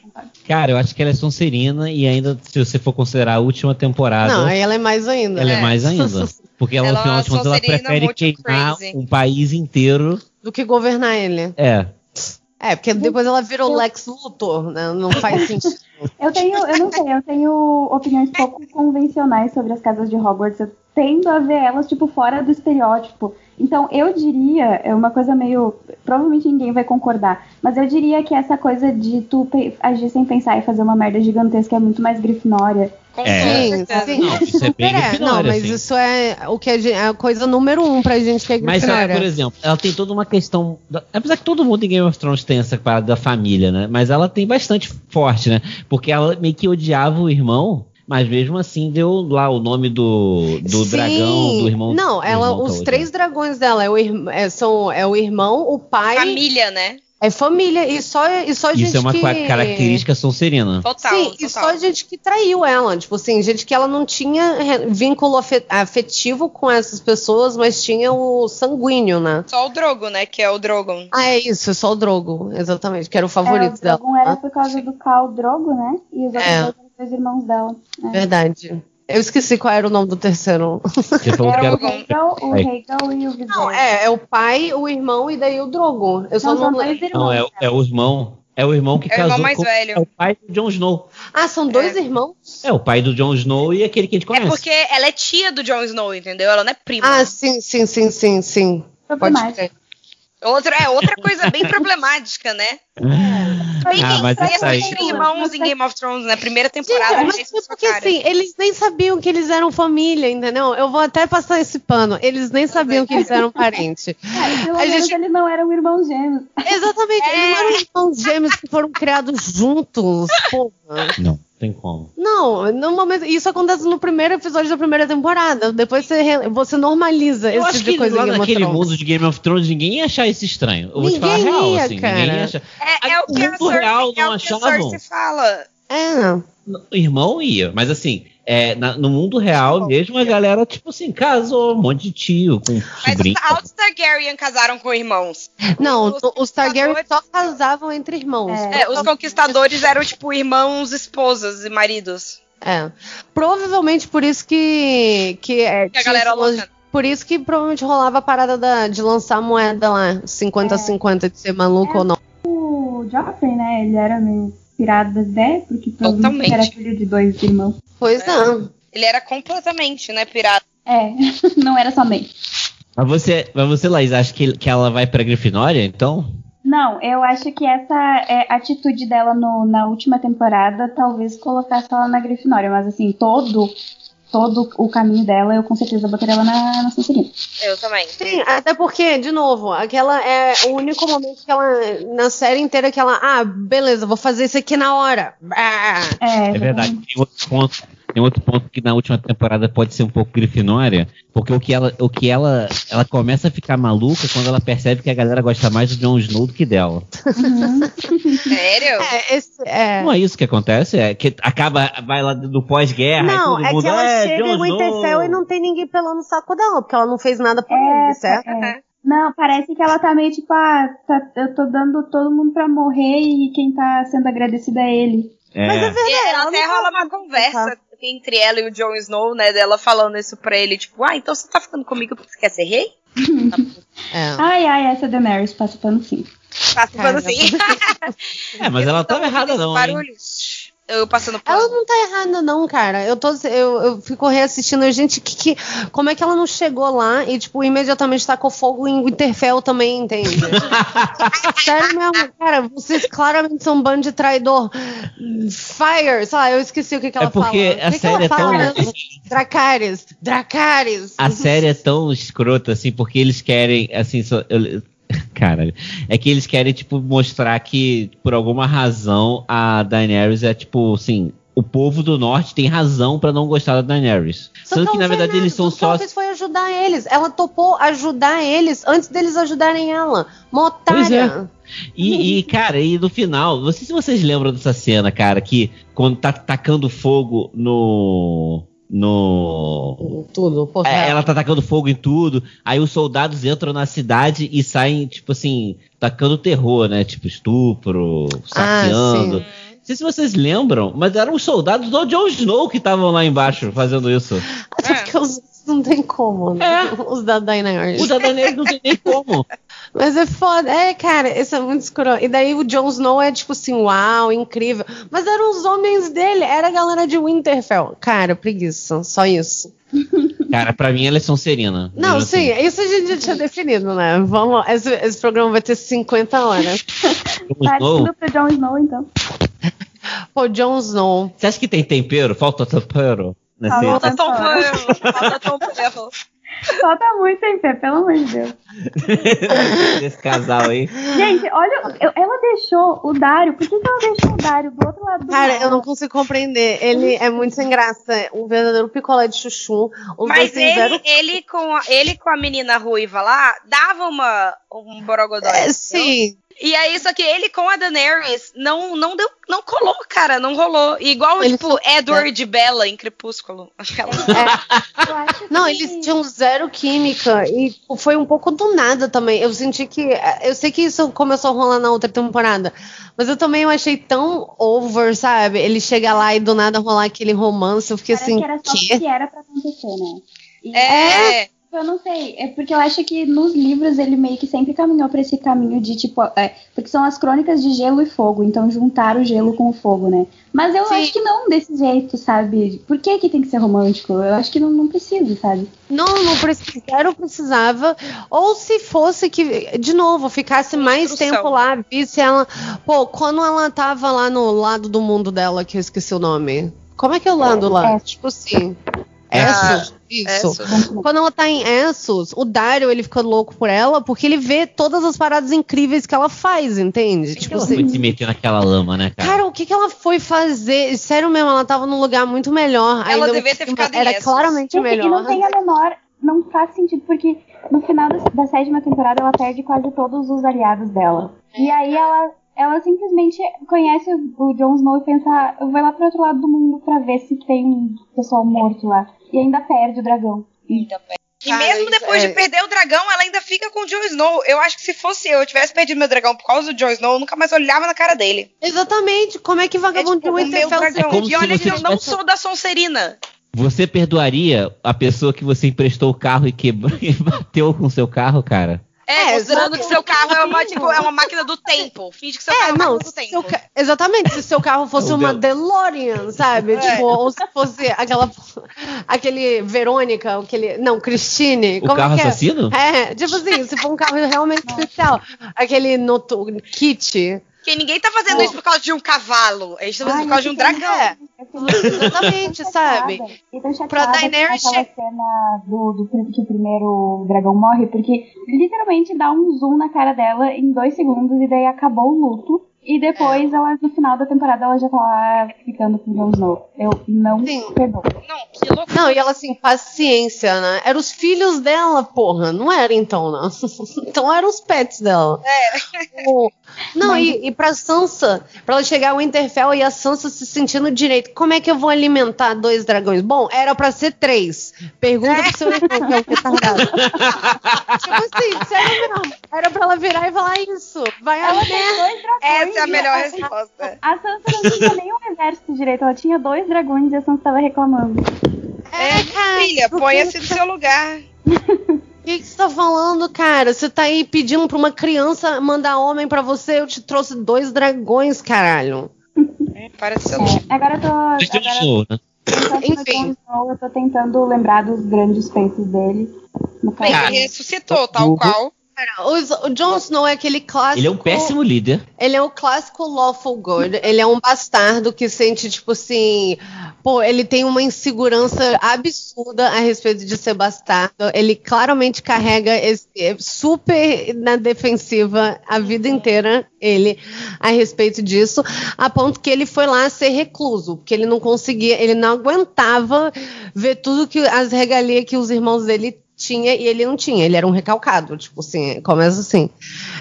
Cara, eu acho que ela é Sonserina e ainda, se você for considerar a última temporada. Não, ela é mais ainda. Ela é, é mais ainda. Porque ela, ela, no final ela prefere queimar crazy. um país inteiro do que governar ele. É. É, porque depois ela virou Lex Luthor, né? Não faz sentido. eu tenho, eu não sei, eu tenho opiniões pouco convencionais sobre as casas de Hogwarts. Eu tendo a ver elas, tipo, fora do estereótipo. Então, eu diria, é uma coisa meio. Provavelmente ninguém vai concordar, mas eu diria que essa coisa de tu agir sem pensar e fazer uma merda gigantesca é muito mais grifinória. É. Sim, sim. Não, isso é bem é. Não, mas assim. isso é o que é a coisa número um pra gente que é Mas, sabe, por exemplo, ela tem toda uma questão. Da, apesar que todo mundo em Game of Thrones tem essa parada da família, né? Mas ela tem bastante forte, né? Porque ela meio que odiava o irmão mas mesmo assim deu lá o nome do, do dragão, do irmão. Não, ela, irmão os três dragões dela é o, é, são, é o irmão, o pai. Família, né? É família, e só, e só Isso gente é uma que... característica sonserina. Total, Sim, total. e só gente que traiu ela. Tipo assim, gente que ela não tinha vínculo afetivo com essas pessoas, mas tinha o sanguíneo, né? Só o Drogo, né? Que é o Drogon. Ah, é isso, só o Drogo, exatamente, que era o favorito é, o dela. Drogon era por causa do Khal Drogo, né? E os outros é. dois irmãos dela. É. Verdade. Eu esqueci qual era o nome do terceiro. Você falou que era o Rhaegal, o Rhaegal e o Viserion. Não, é, é o pai, o irmão e daí o Drogo. Eu só não, não lembro. Não, é, é, o irmão. É o irmão que é casou irmão mais com velho. é o pai do Jon Snow. Ah, são dois é. irmãos? É, o pai do Jon Snow e aquele que a gente conhece. É porque ela é tia do Jon Snow, entendeu? Ela não é prima. Ah, sim, sim, sim, sim, sim. Pode crer. Outra, é outra coisa bem problemática, né? Bem, ah, mas isso aí... irmãos em Game of Thrones, na né? primeira temporada. Sim, mas é porque assim, eles nem sabiam que eles eram família, entendeu? Eu vou até passar esse pano. Eles nem sabiam que eles eram parentes. É, pelo a menos gente... eles não eram irmãos gêmeos. Exatamente, é. eles não eram irmãos gêmeos que foram criados juntos, porra. Não. Tem como. Não, no momento, isso acontece no primeiro episódio da primeira temporada. Depois você, você normaliza eu esse tipo de coisa lá naquele mundo de Game of Thrones ninguém ia achar isso estranho. Eu ninguém vou te falar real, ia, assim. Cara. Ninguém ia achar. É, é o que mundo a real é não o que achavam. A fala. É. O irmão ia, mas assim, é, na, no mundo real mesmo, a galera, tipo assim, casou, um monte de tio com sobrinho. Mas os Targaryen casaram com irmãos. Não, os, os Targaryen só casavam entre irmãos. É. É, os conquistadores eram, tipo, irmãos, esposas e maridos. É. Provavelmente por isso que. Que, é, que a galera louca. Por isso que provavelmente rolava a parada da, de lançar a moeda lá, 50-50, é. de ser maluco é, ou não. O Joffrey, né? Ele era meio pirado das ideias, porque provavelmente era filho de dois irmãos. Pois é. não. Ele era completamente, né, pirata. É, não era meio. Mas você, mas você, Laís, acha que, que ela vai pra Grifinória, então? Não, eu acho que essa é, atitude dela no, na última temporada talvez colocasse ela na Grifinória, mas assim, todo todo o caminho dela, eu com certeza botaria ela na, na Sonserina. Eu também. Sim, até porque, de novo, aquela é o único momento que ela, na série inteira, que ela, ah, beleza, vou fazer isso aqui na hora. Ah. É, é verdade. Tem outro ponto tem outro ponto que na última temporada pode ser um pouco grifinória, porque o que ela, o que ela, ela começa a ficar maluca quando ela percebe que a galera gosta mais do Jon Snow do que dela. Uhum. Sério? É, esse, é. Não é isso que acontece, é que acaba, vai lá do pós-guerra Não, e todo é mundo, que ela é, chega Jon em Winterfell e não tem ninguém pelando o saco dela, porque ela não fez nada por é, ele, certo? É. Não, parece que ela tá meio tipo, ah, tá, eu tô dando todo mundo pra morrer e quem tá sendo agradecido é ele. É. Mas é verdade. E ela até rola uma conversa entre ela e o Jon Snow, né? Dela falando isso pra ele, tipo, ah, então você tá ficando comigo porque você quer ser rei? é. Ai, ai, essa Daenerys passa pano sim. Passa pano sim. é, mas ela tava errada não, barulhos. Hein? Eu passando por. Ela não tá errada, não, cara. Eu, tô, eu, eu fico reassistindo. Gente, que, que, como é que ela não chegou lá e, tipo, imediatamente tacou fogo em Winterfell também, entende? Sério mesmo, cara. Vocês claramente são um bando de traidor. Fire, sei lá, eu esqueci o que, que ela é porque fala. A que série que é tão. Dracarys, Dracarys. A série é tão escrota, assim, porque eles querem, assim, só, eu, Cara, é que eles querem, tipo, mostrar que, por alguma razão, a Daenerys é, tipo, assim, o povo do norte tem razão para não gostar da Daenerys. Só Sendo que, na verdade, nada. eles são só. Ela foi ajudar eles. Ela topou ajudar eles antes deles ajudarem ela. Uma otária. É. E, e, cara, e no final, não sei se vocês lembram dessa cena, cara, que quando tá tacando fogo no no. Tudo, porra. É, ela tá tacando fogo em tudo. Aí os soldados entram na cidade e saem, tipo assim, tacando terror, né? Tipo, estupro, saqueando. Ah, não sei se vocês lembram, mas eram os soldados do Jon Snow que estavam lá embaixo fazendo isso. Até porque os não tem como, né? É. Os da Daenerys. Os da Daenerys não tem nem como. Mas é foda. É, cara, isso é muito escuro. E daí o Jon Snow é tipo assim, uau, incrível. Mas eram os homens dele, era a galera de Winterfell. Cara, preguiça, só isso. Cara, pra mim ela é Sonserina. Não, sim, assim. isso a gente já tinha definido, né? Vamos, esse, esse programa vai ter 50 horas. Partindo pro Jon Snow, então. Pô, Jon Snow. Você acha que tem tempero? Falta tempero? Falta tempero. Falta tempero. Falta muito tempero, pelo amor de Deus. Esse casal aí. Gente, olha, ela deixou o Dário. Por que, que ela deixou o Dário do outro lado do Cara, mar? eu não consigo compreender. Ele é muito sem graça. Um verdadeiro picolé de chuchu. Os Mas ele, zero... ele, com a, ele com a menina ruiva lá dava uma, um borogodó. É, sim. E aí, só que ele com a Daenerys não, não deu, não colou, cara, não rolou. Igual, ele tipo, Edward de Bella em Crepúsculo. É. não, eles tinham zero química e foi um pouco do nada também. Eu senti que. Eu sei que isso começou a rolar na outra temporada, mas eu também eu achei tão over, sabe? Ele chega lá e do nada rolar aquele romance. Eu fiquei Parece assim. Que era só que? que era pra acontecer, né? E é. Eu não sei, é porque eu acho que nos livros ele meio que sempre caminhou para esse caminho de tipo, é, porque são as crônicas de gelo e fogo, então juntar o gelo com o fogo, né? Mas eu Sim. acho que não desse jeito, sabe? Por que que tem que ser romântico? Eu acho que não, não precisa, sabe? Não, não precisava, precisava. Ou se fosse que, de novo, ficasse mais tempo lá, visse ela. Pô, quando ela tava lá no lado do mundo dela, que eu esqueci o nome. Como é que é o lado lá? É. Tipo assim. Essos, isso. Essos. Quando ela tá em Essos, o Dario, ele fica louco por ela porque ele vê todas as paradas incríveis que ela faz, entende? Sim, tipo ela assim, foi se meter naquela lama, né, cara? Cara, o que que ela foi fazer? Sério mesmo, ela tava num lugar muito melhor. Ela Ainda devia ter ficado Era claramente melhor. E não tem a menor... Não faz sentido, porque no final da, da sétima temporada ela perde quase todos os aliados dela. E aí ela ela simplesmente conhece o Jon Snow e pensa, ah, eu vou lá pro outro lado do mundo pra ver se tem um pessoal morto lá. E ainda perde o dragão. E, e mesmo depois é... de perder o dragão, ela ainda fica com o Jon Snow. Eu acho que se fosse eu, eu tivesse perdido meu dragão por causa do Jon Snow, eu nunca mais olhava na cara dele. Exatamente. Como é que vagabundo é, tipo, de Winterfell... É e olha que eu não sou da Sonserina. Você perdoaria a pessoa que você emprestou o carro e quebrou e bateu com o seu carro, cara? É, é considerando que seu carro é uma, tipo, é uma máquina do tempo. Finge que seu é, carro é uma máquina do tempo. Ca... Exatamente, se seu carro fosse uma DeLorean, sabe? É. Tipo, ou se fosse aquela. aquele Verônica, aquele. Não, Christine. O carro é? assassino? É, tipo assim, se for um carro realmente especial. Aquele noto... kit. Porque ninguém tá fazendo isso por causa de um cavalo. A gente tá fazendo Ai, por causa de um dragão. É. Exatamente, sabe? Pra Daenerys aquela cena do, do que o primeiro dragão morre, porque literalmente dá um zoom na cara dela em dois segundos e daí acabou o luto. E depois, é. ela, no final da temporada, ela já tá lá ficando com o Jon Snow. Eu não Sim. perdoo. Não, que loucura. Não, e ela assim, paciência, né? Eram os filhos dela, porra. Não era então, não. então eram os pets dela. É. O... Não, Mas... e, e pra Sansa, pra ela chegar ao Winterfell e a Sansa se sentindo direito. Como é que eu vou alimentar dois dragões? Bom, era pra ser três. Pergunta pro seu irmão, que é o retardado. tipo assim, sério mesmo. Era pra ela virar e falar isso. Vai ela tem dois dragões essa é a melhor resposta. A, Sansa não tinha nem um exército direito, ela tinha dois dragões e a Sansa tava reclamando. É, cara, filha, ponha-se no seu lugar. O que, você tá falando, cara? Você tá aí pedindo pra uma criança mandar homem pra você, eu te trouxe dois dragões, caralho. É, parece ser. É, agora eu tô. Agora, né? Enfim. Eu tô tentando lembrar dos grandes feitos dele. Bem, ele ressuscitou, tal qual o, Jon Snow é aquele clássico. Ele é um péssimo líder. Ele é o clássico lawful good. Ele é um bastardo que sente, tipo assim. Pô, ele tem uma insegurança absurda a respeito de ser bastardo. Ele claramente carrega esse, é super na defensiva a vida inteira, ele, a respeito disso, a ponto que ele foi lá ser recluso, porque ele não conseguia, ele não aguentava ver tudo que as regalias que os irmãos dele tinha e ele não tinha, ele era um recalcado, tipo assim, começa assim.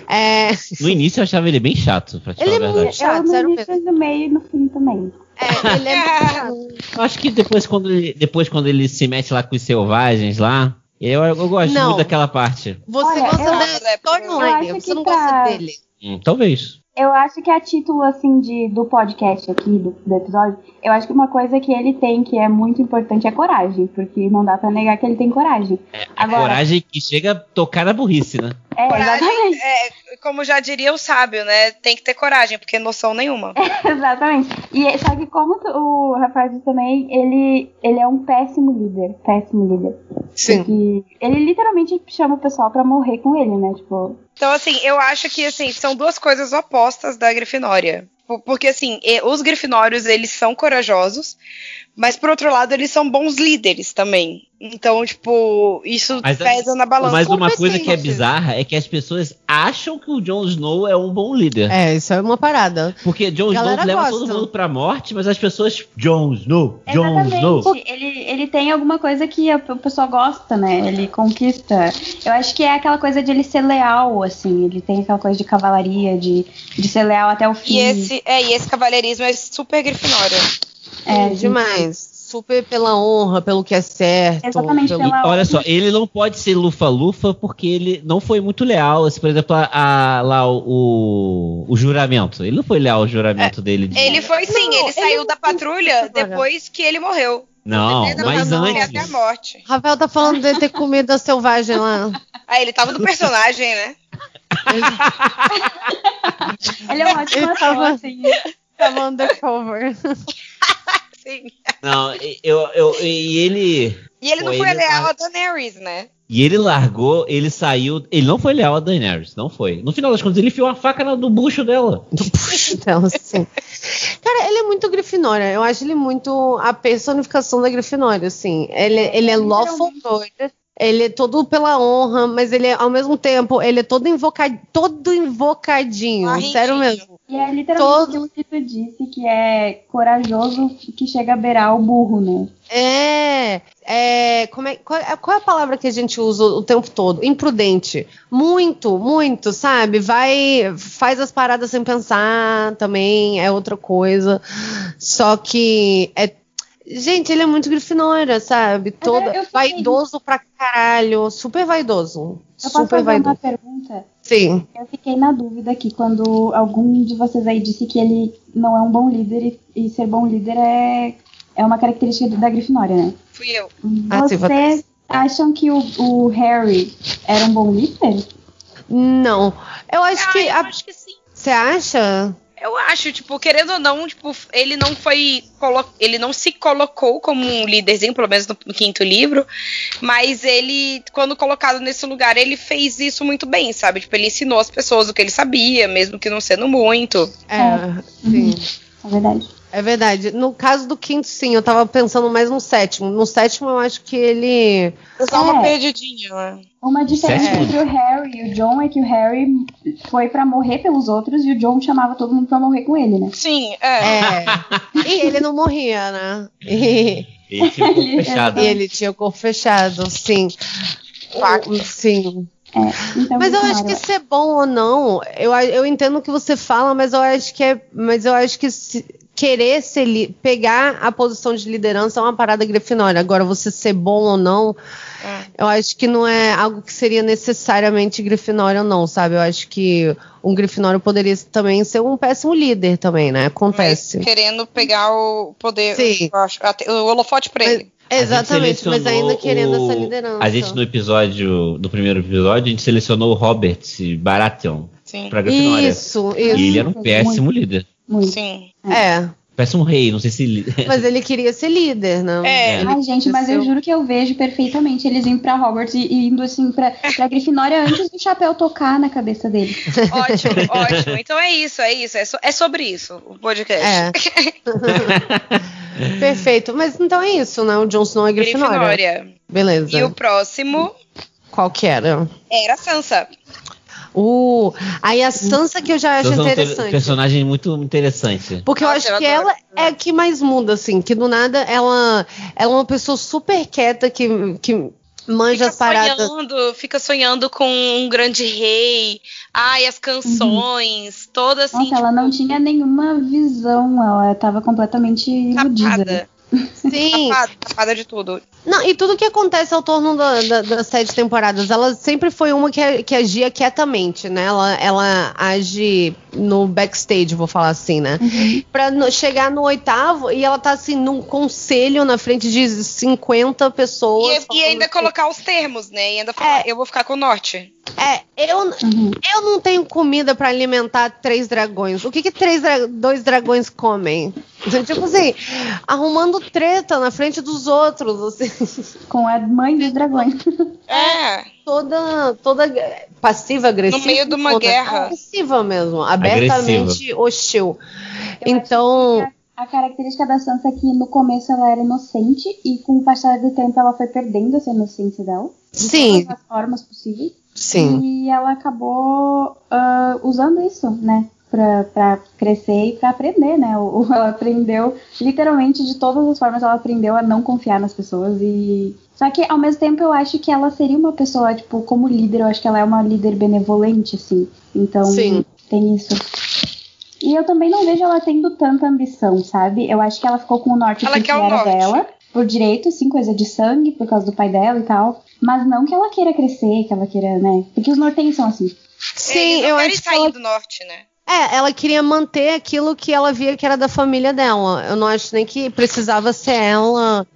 É... No início eu achava ele bem chato, pra te ele falar é muito chato, sério mesmo. no meio e no fim também. É, ele é eu acho que depois quando, ele, depois quando ele se mete lá com os selvagens lá, eu, eu gosto não. muito daquela parte. Você Olha, gosta da storyline, você não pra... gosta dele. Hum, talvez. Eu acho que a título, assim, de, do podcast aqui, do, do, episódio, eu acho que uma coisa que ele tem que é muito importante é coragem, porque não dá pra negar que ele tem coragem. É, Agora, coragem que chega a tocar na burrice, né? É, coragem, exatamente. É, como já diria o sábio, né? Tem que ter coragem, porque noção nenhuma. É, exatamente. E só que como o Rafael disse também, ele, ele é um péssimo líder. Péssimo líder. Sim. Porque ele literalmente chama o pessoal pra morrer com ele, né? Tipo, então, assim, eu acho que assim, são duas coisas opostas da Grifinória. Porque, assim, os Grifinórios, eles são corajosos, mas, por outro lado, eles são bons líderes também. Então, tipo, isso mas, pesa na balança. Mas uma coisa que é bizarra é que as pessoas acham que o Jon Snow é um bom líder. É, isso é uma parada. Porque Jon Snow leva gosta. todo mundo pra morte, mas as pessoas. Jon Snow, Jon Snow. Ele, ele tem alguma coisa que o pessoal gosta, né? Ele conquista. Eu acho que é aquela coisa de ele ser leal, assim. Ele tem aquela coisa de cavalaria, de, de ser leal até o fim. E esse, é, e esse cavalheirismo é super grifinório. É, demais super pela honra, pelo que é certo. Exatamente pelo... pela Olha só, ele não pode ser lufa-lufa porque ele não foi muito leal. Assim, por exemplo, a, a, lá o, o, juramento. Ele não foi leal ao juramento é, dele. De... Ele foi sim, não, ele saiu da patrulha depois que ele morreu. Não, mas antes. Até a morte. Rafael tá falando de ter comida selvagem lá. Ah, ele tava no personagem, né? ele é um ótimo ele tava, assim. Tava undercover. Sim. Não, eu, eu, e ele. E ele não foi ele leal a Daenerys, né? E ele largou, ele saiu. Ele não foi leal a Daenerys, não foi. No final das contas, ele enfiou a faca no, bucho dela. acho dela, assim. Cara, ele é muito Grifinória. Eu acho ele muito a personificação da Grifinória, assim. Ele, ele é lawful good. Ele é todo pela honra, mas ele é, ao mesmo tempo, ele é todo, invoca, todo invocadinho. Sério mesmo. E é literalmente todo... o que tu disse, que é corajoso que chega a beirar o burro, né? É, é, como é qual, é, qual, é a palavra que a gente usa o tempo todo? Imprudente. Muito, muito, sabe? Vai, faz as paradas sem pensar também, é outra coisa. Só que é Gente, ele é muito grifinória, sabe? Toda fiquei... vaidoso pra caralho, super vaidoso. Eu posso super fazer vaidoso. uma pergunta? Sim. Eu fiquei na dúvida aqui quando algum de vocês aí disse que ele não é um bom líder e, e ser bom líder é, é uma característica da Grifinória, né? Fui eu. Ah, vocês acham que o, o, Harry era um bom líder? Não. Eu acho ah, que. Eu a... acho que sim. Você acha? Eu acho, tipo, querendo ou não, tipo, ele não foi. Ele não se colocou como um líderzinho, pelo menos no, no, quinto livro. Mas ele, quando colocado nesse lugar, ele fez isso muito bem, sabe? Tipo, ele ensinou as pessoas o que ele sabia, mesmo que não sendo muito. É, é. sim. É verdade. É verdade. No caso do quinto, sim, eu tava pensando mais no sétimo. No sétimo, eu acho que ele. Só uma é. perdidinha, né? Uma diferença entre o Harry e o John é que o Harry foi para morrer pelos outros e o John chamava todo mundo para morrer com ele, né? Sim, é. é. e ele não morria, né? E... Ele tinha o corpo fechado. ele tinha o corpo fechado, sim. Sim. É, então mas eu acho que ser bom ou não, eu, eu entendo o que você fala, mas eu acho que é, mas eu acho que se, querer ser pegar a posição de liderança é uma parada grifinória. Agora, você ser bom ou não, é. eu acho que não é algo que seria necessariamente grifinório ou não, sabe? Eu acho que um grifinório poderia também ser um péssimo líder também, né? Acontece. Mas querendo pegar o poder, Sim. Acho, o holofote pra ele. Exatamente, mas ainda querendo o... essa liderança. A gente no episódio, do primeiro episódio, a gente selecionou o Robert Baratheon Sim. pra Grifinória. Isso, isso. E ele era um péssimo Muito. líder. Muito. Sim. É. Parece um rei, não sei se. Mas ele queria ser líder, não? É. Ai, gente, mas eu juro que eu vejo perfeitamente eles indo pra Hogwarts e, e indo assim pra, pra Grifinória antes do chapéu tocar na cabeça dele. Ótimo, ótimo. Então é isso, é isso. É, so, é sobre isso o podcast. É. Perfeito. Mas então é isso, né? O Jon Snow é Grifinória. Grifinória. Beleza. E o próximo. Qual que era? Era a Sansa. Uh, aí a Sansa que eu já acho Sansa interessante. É um personagem muito interessante. Porque Nossa, eu acho eu que ela é a que mais muda, assim, que do nada ela, ela é uma pessoa super quieta que, que manja fica as paradas. Sonhando, fica sonhando com um grande rei. Ai, as canções, uhum. todas assim. Nossa, tipo... ela não tinha nenhuma visão, ela estava completamente iludida. Sim. Tapada, de tudo. Não, e tudo que acontece ao torno da, da, das sete temporadas, ela sempre foi uma que, que agia quietamente, né? Ela, ela age no backstage, vou falar assim, né? Uhum. Pra no, chegar no oitavo e ela tá assim, num conselho na frente de 50 pessoas. E, e ainda que... colocar os termos, né? E ainda falar, é, eu vou ficar com o norte. É, eu, uhum. eu não tenho comida para alimentar três dragões. O que, que três dois dragões comem? Tipo assim, arrumando treta na frente dos outros. Assim. Com a mãe dos dragões. É. Toda, toda passiva, agressiva. No meio de uma toda, guerra. Agressiva mesmo. Abertamente agressiva. hostil. Eu então. A característica da Sansa é que no começo ela era inocente e com o passar do tempo ela foi perdendo essa inocência dela. Sim. De todas as formas possíveis. Sim. E ela acabou uh, usando isso, né? para crescer e para aprender, né? O, ela aprendeu, literalmente, de todas as formas, ela aprendeu a não confiar nas pessoas e. Só que, ao mesmo tempo, eu acho que ela seria uma pessoa, tipo, como líder, eu acho que ela é uma líder benevolente, assim. Então, Sim. Tem isso. E eu também não vejo ela tendo tanta ambição, sabe? Eu acho que ela ficou com o norte ela porque era norte. dela, por direito, assim, coisa de sangue, por causa do pai dela e tal. Mas não que ela queira crescer, que ela queira, né? Porque os nortenhos são assim. Sim, eu acho que ela... do norte, né? É, ela queria manter aquilo que ela via que era da família dela. Eu não acho nem que precisava ser ela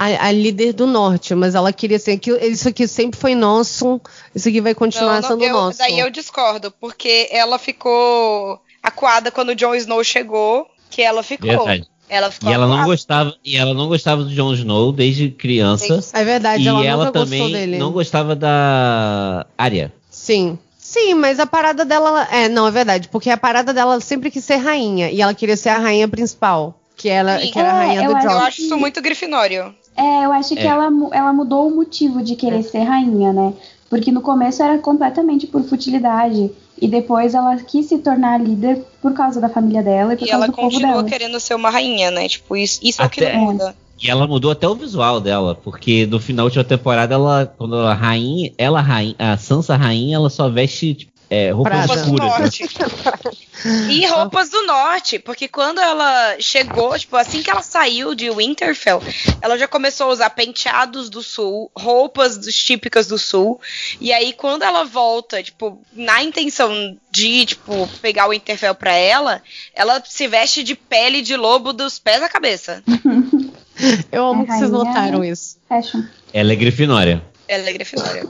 a, a líder do norte, mas ela queria ser que isso aqui sempre foi nosso, isso aqui vai continuar não, não, sendo eu, nosso. Daí eu discordo, porque ela ficou acuada quando o Jon Snow chegou, que ela ficou. Verdade. Ela ficou e ela não gostava e ela não gostava do Jon Snow desde criança. É verdade, e ela, ela também não gostava da Arya. Sim. Sim, mas a parada dela. É, não, é verdade. Porque a parada dela sempre quis ser rainha. E ela queria ser a rainha principal. Que, ela, que era a rainha é, do Joffrey. Eu acho isso muito grifinório. É, eu acho que é. ela, ela mudou o motivo de querer é. ser rainha, né? Porque no começo era completamente por futilidade. E depois ela quis se tornar líder por causa da família dela e por e causa do povo dela. E ela continua querendo ser uma rainha, né? Tipo, isso, isso até, é o que muda. E ela mudou até o visual dela, porque no final da última temporada, ela, quando ela rainha, ela rainha, a Sansa rainha, ela só veste tipo, é, roupas Prada. escuras. Né? e roupas do norte, porque quando ela chegou, tipo, assim que ela saiu de Winterfell, ela já começou a usar penteados do sul, roupas dos, típicas do sul. E aí quando ela volta, tipo, na intenção de, tipo, pegar o Winterfell pra ela, ela se veste de pele de lobo dos pés à cabeça. Eu amo a que vocês notaram isso. Fashion. Ela é Grifinória. Ela é Grifinória.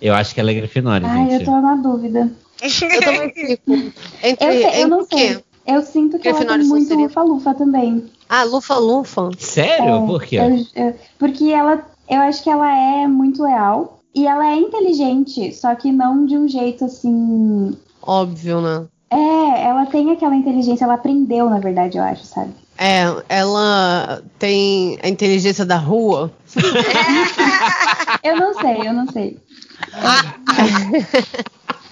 Eu acho que ela é Grifinória, Ai, gente. eu tô na dúvida. eu também fico. Entre, eu, sei, eu não sei. Eu sinto que Grifinória ela tem muito lufa-lufa também. Ah, lufa-lufa? Sério? É, Por quê? Eu, eu, porque ela, eu acho que ela é muito leal e ela é inteligente, só que não de um jeito assim. Óbvio, né? É, ela tem aquela inteligência, ela aprendeu, na verdade, eu acho, sabe? É, ela tem a inteligência da rua. eu não sei, eu não sei.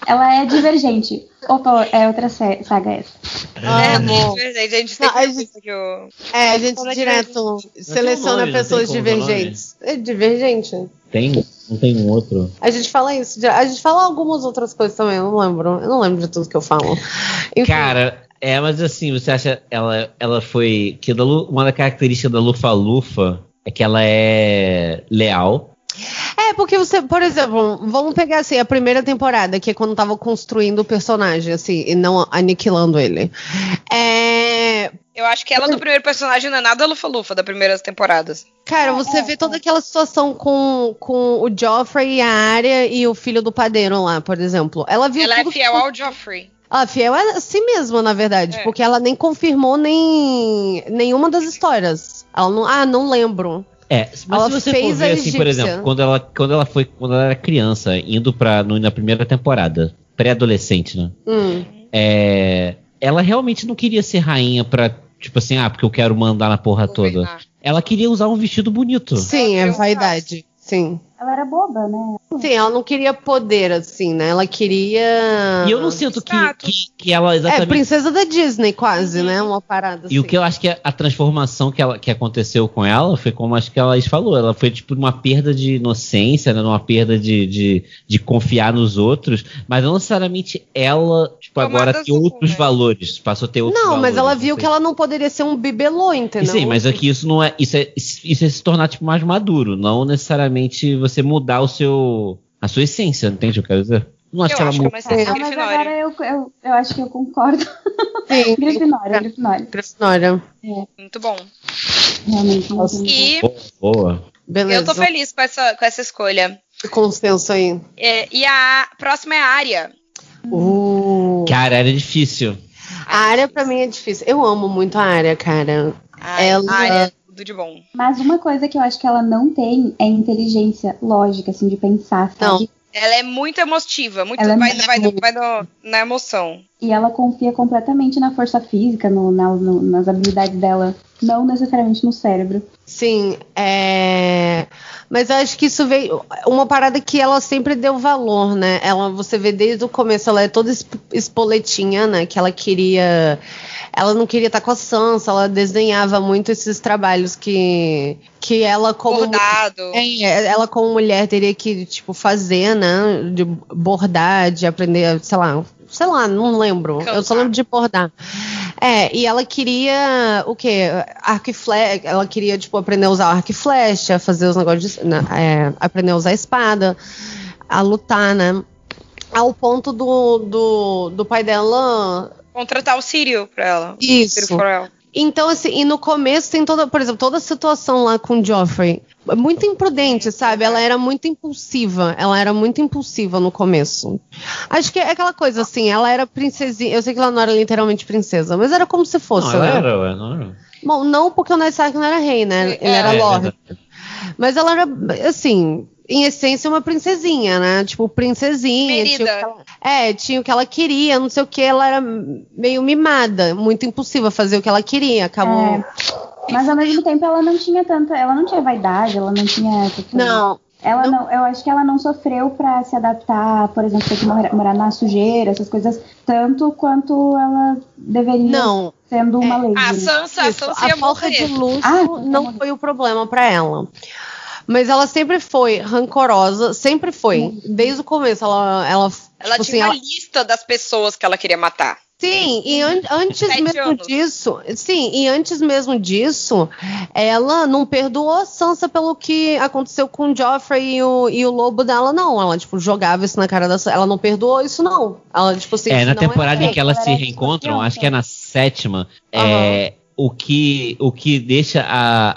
ela é divergente. Opa, é outra saga essa. Ah, é, divergente. A gente tem não, a gente, que eu... É, a gente direto seleciona nome, pessoas divergentes. É divergente. Tem? Não tem um outro? A gente fala isso. A gente fala algumas outras coisas também, eu não lembro. Eu não lembro de tudo que eu falo. Enfim. Cara, é, mas assim, você acha ela, ela foi. Que uma das características da Lufa Lufa é que ela é leal. É, porque você, por exemplo, vamos pegar assim a primeira temporada, que é quando tava construindo o personagem, assim, e não aniquilando ele. É. Eu acho que ela do primeiro personagem não é nada lufa-lufa das primeiras temporadas. Cara, você vê toda aquela situação com, com o Joffrey e a Arya e o filho do padeiro lá, por exemplo. Ela viu Ela é fiel que... ao Joffrey. Ah, fiel é a si mesma, na verdade, é. porque ela nem confirmou nem nenhuma das histórias. Ela não, ah, não lembro. É, mas ela se você fez for ver, assim, por exemplo, quando ela, quando ela foi, quando ela era criança, indo pra, no, na primeira temporada, pré-adolescente, né? Hum. É, ela realmente não queria ser rainha pra, tipo assim, ah, porque eu quero mandar na porra toda. Ela queria usar um vestido bonito. Sim, é vaidade. Sim. Ela era boba, né? Sim, ela não queria poder, assim, né? Ela queria. E eu não sinto que, que, que, ela exatamente. É, princesa da Disney, quase, né? Uma parada assim. E o assim. que eu acho que a, a, transformação que, ela, que aconteceu com ela foi como acho que ela falou. Ela foi, tipo, uma perda de inocência, né? Uma perda de, de, de confiar nos outros. Mas não necessariamente ela, tipo, Tomada agora tem outros né? valores. Passou a ter outros não, valores. Não, mas ela viu que ela não poderia ser um bibelô, entendeu? Sim, mas aqui isso não é. Isso é, isso é se tornar, tipo, mais maduro. Não necessariamente você mudar o seu a sua essência, entende o que eu quero dizer? Não acho eu que ela muda. É, ah, mas agora eu, eu, eu acho que eu concordo. Sim. Grifinória, Grifinória. Grifinória. É. Muito bom. Realmente. E... Boa, boa. Beleza. Eu tô feliz com essa, com essa escolha. Consenso aí. É, e a próxima é a área. Uh. Cara, era difícil. A área pra mim é difícil. Eu amo muito a área, cara. ela... A área tudo de bom. Mas uma coisa que eu acho que ela não tem é inteligência lógica, assim, de pensar, sabe? Não. Ela é muito emotiva, muito ela vai, é vai, vai, vai no, na emoção. E ela confia completamente na força física, no, na, no, nas habilidades dela, não necessariamente no cérebro. Sim, é. Mas eu acho que isso veio. Uma parada que ela sempre deu valor, né? Ela, você vê desde o começo, ela é toda espoletinha, né? Que ela queria ela não queria estar com a Sansa, ela desenhava muito esses trabalhos que que ela como bordado. É, ela como mulher teria que tipo fazer, né, de bordar, de aprender, sei lá, sei lá, não lembro. Cantar. Eu só lembro de bordar. É, e ela queria o quê? Arco e flecha. Ela queria, tipo, aprender a usar arco e flecha, fazer os negócios de. Né, é, aprender a usar a espada, a lutar, né? Ao ponto do, do, do pai dela contratar o Sírio pra ela. Isso. Ela. Então, assim, e no começo tem toda, por exemplo, toda a situação lá com o Joffrey. Muito imprudente, sabe? Ela era muito impulsiva. Ela era muito impulsiva no começo. Acho que é aquela coisa assim, ela era princesinha. Eu sei que ela não era literalmente princesa, mas era como se fosse. Não, ela né? era, ué, não era. Bom, não porque o Ned Stark não era rei, né? Ele é, era é, Lord. É mas ela era, assim, em essência, uma princesinha, né? Tipo, princesinha. Tinha ela, é, tinha o que ela queria, não sei o que. Ela era meio mimada, muito impulsiva, fazer o que ela queria. Acabou. É. Mas ao mesmo tempo ela não tinha tanta. Ela não tinha vaidade, ela não tinha. Tipo, não. Ela não, não, eu acho que ela não sofreu para se adaptar, por exemplo, ter que morar, morar, na sujeira, essas coisas, tanto quanto ela deveria não, sendo uma é, lei. A Sansa, Isso, a, Sansa a falta de luxo ah, não foi o problema para ela. Mas ela sempre foi rancorosa, sempre foi. Desde o começo, ela. Ela, ela tipo tinha assim, uma ela... lista das pessoas que ela queria matar. Sim, e an antes Sete mesmo anos. disso, sim, e antes mesmo disso, ela não perdoou a Sansa pelo que aconteceu com o Joffrey e o, e o lobo dela, não. Ela, tipo, jogava isso na cara da Sansa. Ela não perdoou isso, não. Ela, tipo assim. É, na é temporada é em que elas se reencontram, acho que é na sétima, uhum. é, o, que, o que deixa a,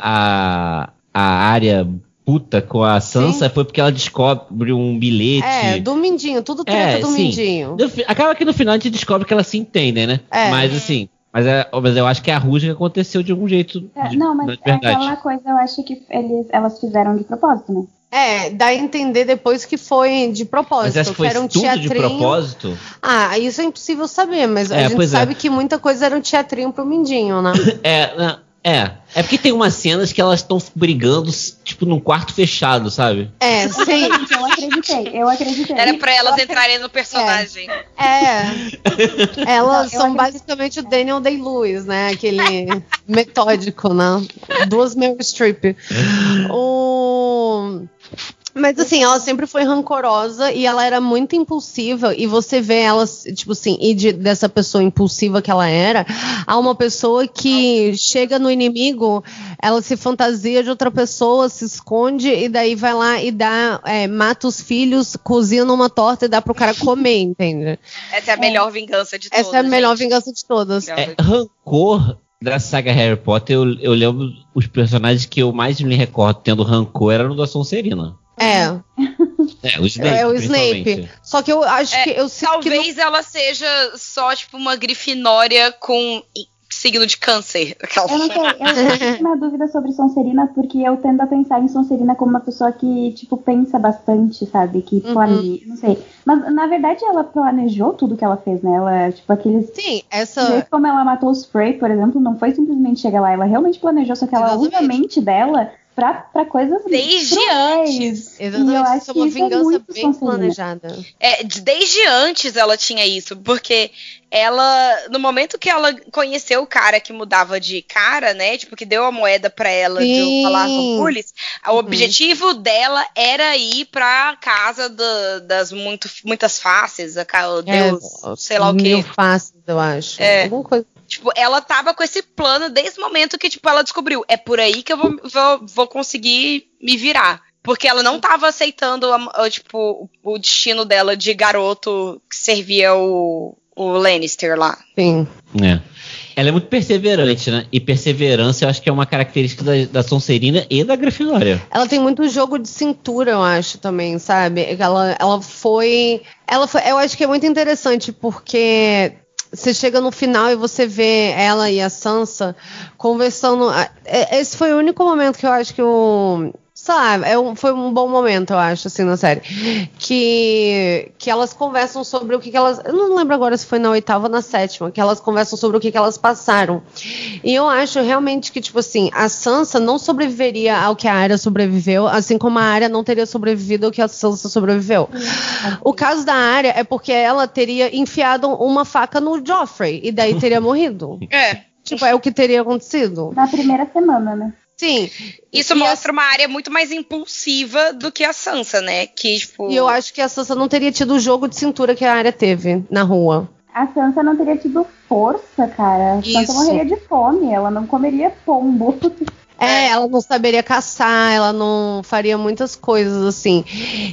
a, a área puta com a Sansa sim. foi porque ela descobre um bilhete. É, do Mindinho, tudo treta é, do sim. Mindinho. Acaba que no final a gente descobre que elas se entendem, né? É. Mas assim. Mas, é, mas eu acho que a rusga aconteceu de algum jeito. É, não, mas é aquela coisa eu acho que eles, elas fizeram de propósito, né? É, dá a entender depois que foi de propósito. Mas acho que foi era um tudo teatrinho. de propósito? Ah, isso é impossível saber, mas é, a gente sabe é. que muita coisa era um teatrinho pro Mindinho, né? é, não, é, é porque tem umas cenas que elas estão brigando, tipo, num quarto fechado, sabe? É, sim. eu acreditei, eu acreditei. Era pra elas entrarem no personagem. É. é. Elas Não, são basicamente o Daniel Day-Lewis, né? Aquele metódico, né? Duas Meryl Streep. O... Mas assim, ela sempre foi rancorosa e ela era muito impulsiva. E você vê ela, tipo assim, e de, dessa pessoa impulsiva que ela era, a uma pessoa que chega no inimigo, ela se fantasia de outra pessoa, se esconde e daí vai lá e dá, é, mata os filhos, cozinha numa torta e dá pro cara comer, entende? Essa é a melhor vingança de todas. Essa é a melhor gente. vingança de todas. É, rancor da saga Harry Potter, eu, eu lembro os personagens que eu mais me recordo tendo rancor era no da Sonserina. É. É, o Snape. É o Snape. Só que eu acho é, que eu Talvez que ela seja só, tipo, uma grifinória com signo de câncer. Aquela... Eu não sei, eu tenho uma dúvida sobre Sonserina, porque eu tendo a pensar em Sonserina como uma pessoa que, tipo, pensa bastante, sabe? Que uhum. planeja, não sei. Mas, na verdade, ela planejou tudo que ela fez, né? Ela, tipo, aqueles... Sim, essa... Como ela matou o Spray, por exemplo, não foi simplesmente chegar lá, ela realmente planejou, só que ela usa a mente dela para coisas desde antes. Exatamente, e eu acho isso é uma vingança é bem planejada. É, desde antes ela tinha isso, porque ela, no momento que ela conheceu o cara que mudava de cara, né? Tipo, que deu a moeda para ela Sim. de falar com Pulis, o uhum. objetivo dela era ir pra casa do, das muito, muitas faces, a, é, Deus, sei lá o quê. Mil faces, eu acho. É. Alguma coisa Tipo, ela tava com esse plano desde o momento que, tipo, ela descobriu. É por aí que eu vou, vou, vou conseguir me virar. Porque ela não tava aceitando, tipo, o destino dela de garoto que servia o, o Lannister lá. Sim. É. Ela é muito perseverante, né? E perseverança eu acho que é uma característica da, da Sonserina e da Grifinória. Ela tem muito jogo de cintura, eu acho, também, sabe? Ela, ela foi. Ela foi. Eu acho que é muito interessante, porque você chega no final e você vê ela e a Sansa conversando. É, esse foi o único momento que eu acho que o sabe, é um, foi um bom momento, eu acho, assim, na série. Que, que elas conversam sobre o que, que elas. Eu não lembro agora se foi na oitava ou na sétima, que elas conversam sobre o que, que elas passaram. E eu acho realmente que, tipo assim, a Sansa não sobreviveria ao que a Arya sobreviveu, assim como a Arya não teria sobrevivido ao que a Sansa sobreviveu. O caso da Arya é porque ela teria enfiado uma faca no Joffrey e daí teria morrido. É. Tipo, é o que teria acontecido. Na primeira semana, né? Sim. Isso mostra a... uma área muito mais impulsiva do que a Sansa, né? Que, tipo... E eu acho que a Sansa não teria tido o jogo de cintura que a área teve na rua. A Sansa não teria tido força, cara. A Sansa morreria de fome, ela não comeria pombo. É, ela não saberia caçar, ela não faria muitas coisas assim.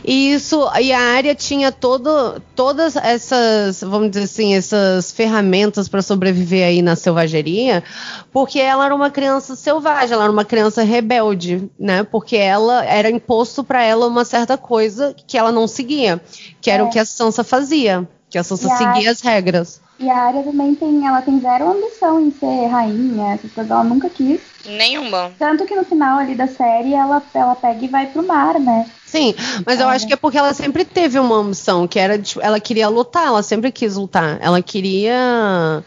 E isso, e a área tinha todo, todas essas, vamos dizer assim, essas ferramentas para sobreviver aí na selvageria, porque ela era uma criança selvagem, ela era uma criança rebelde, né? Porque ela era imposto para ela uma certa coisa que ela não seguia, que era é. o que a Sansa fazia, que a Sansa e seguia a... as regras. E a área também tem, ela tem zero ambição em ser rainha, essas coisas, ela nunca quis. Nenhuma. Tanto que no final ali da série ela, ela pega e vai pro mar, né? Sim, mas é. eu acho que é porque ela sempre teve uma ambição, que era, tipo, ela queria lutar, ela sempre quis lutar. Ela queria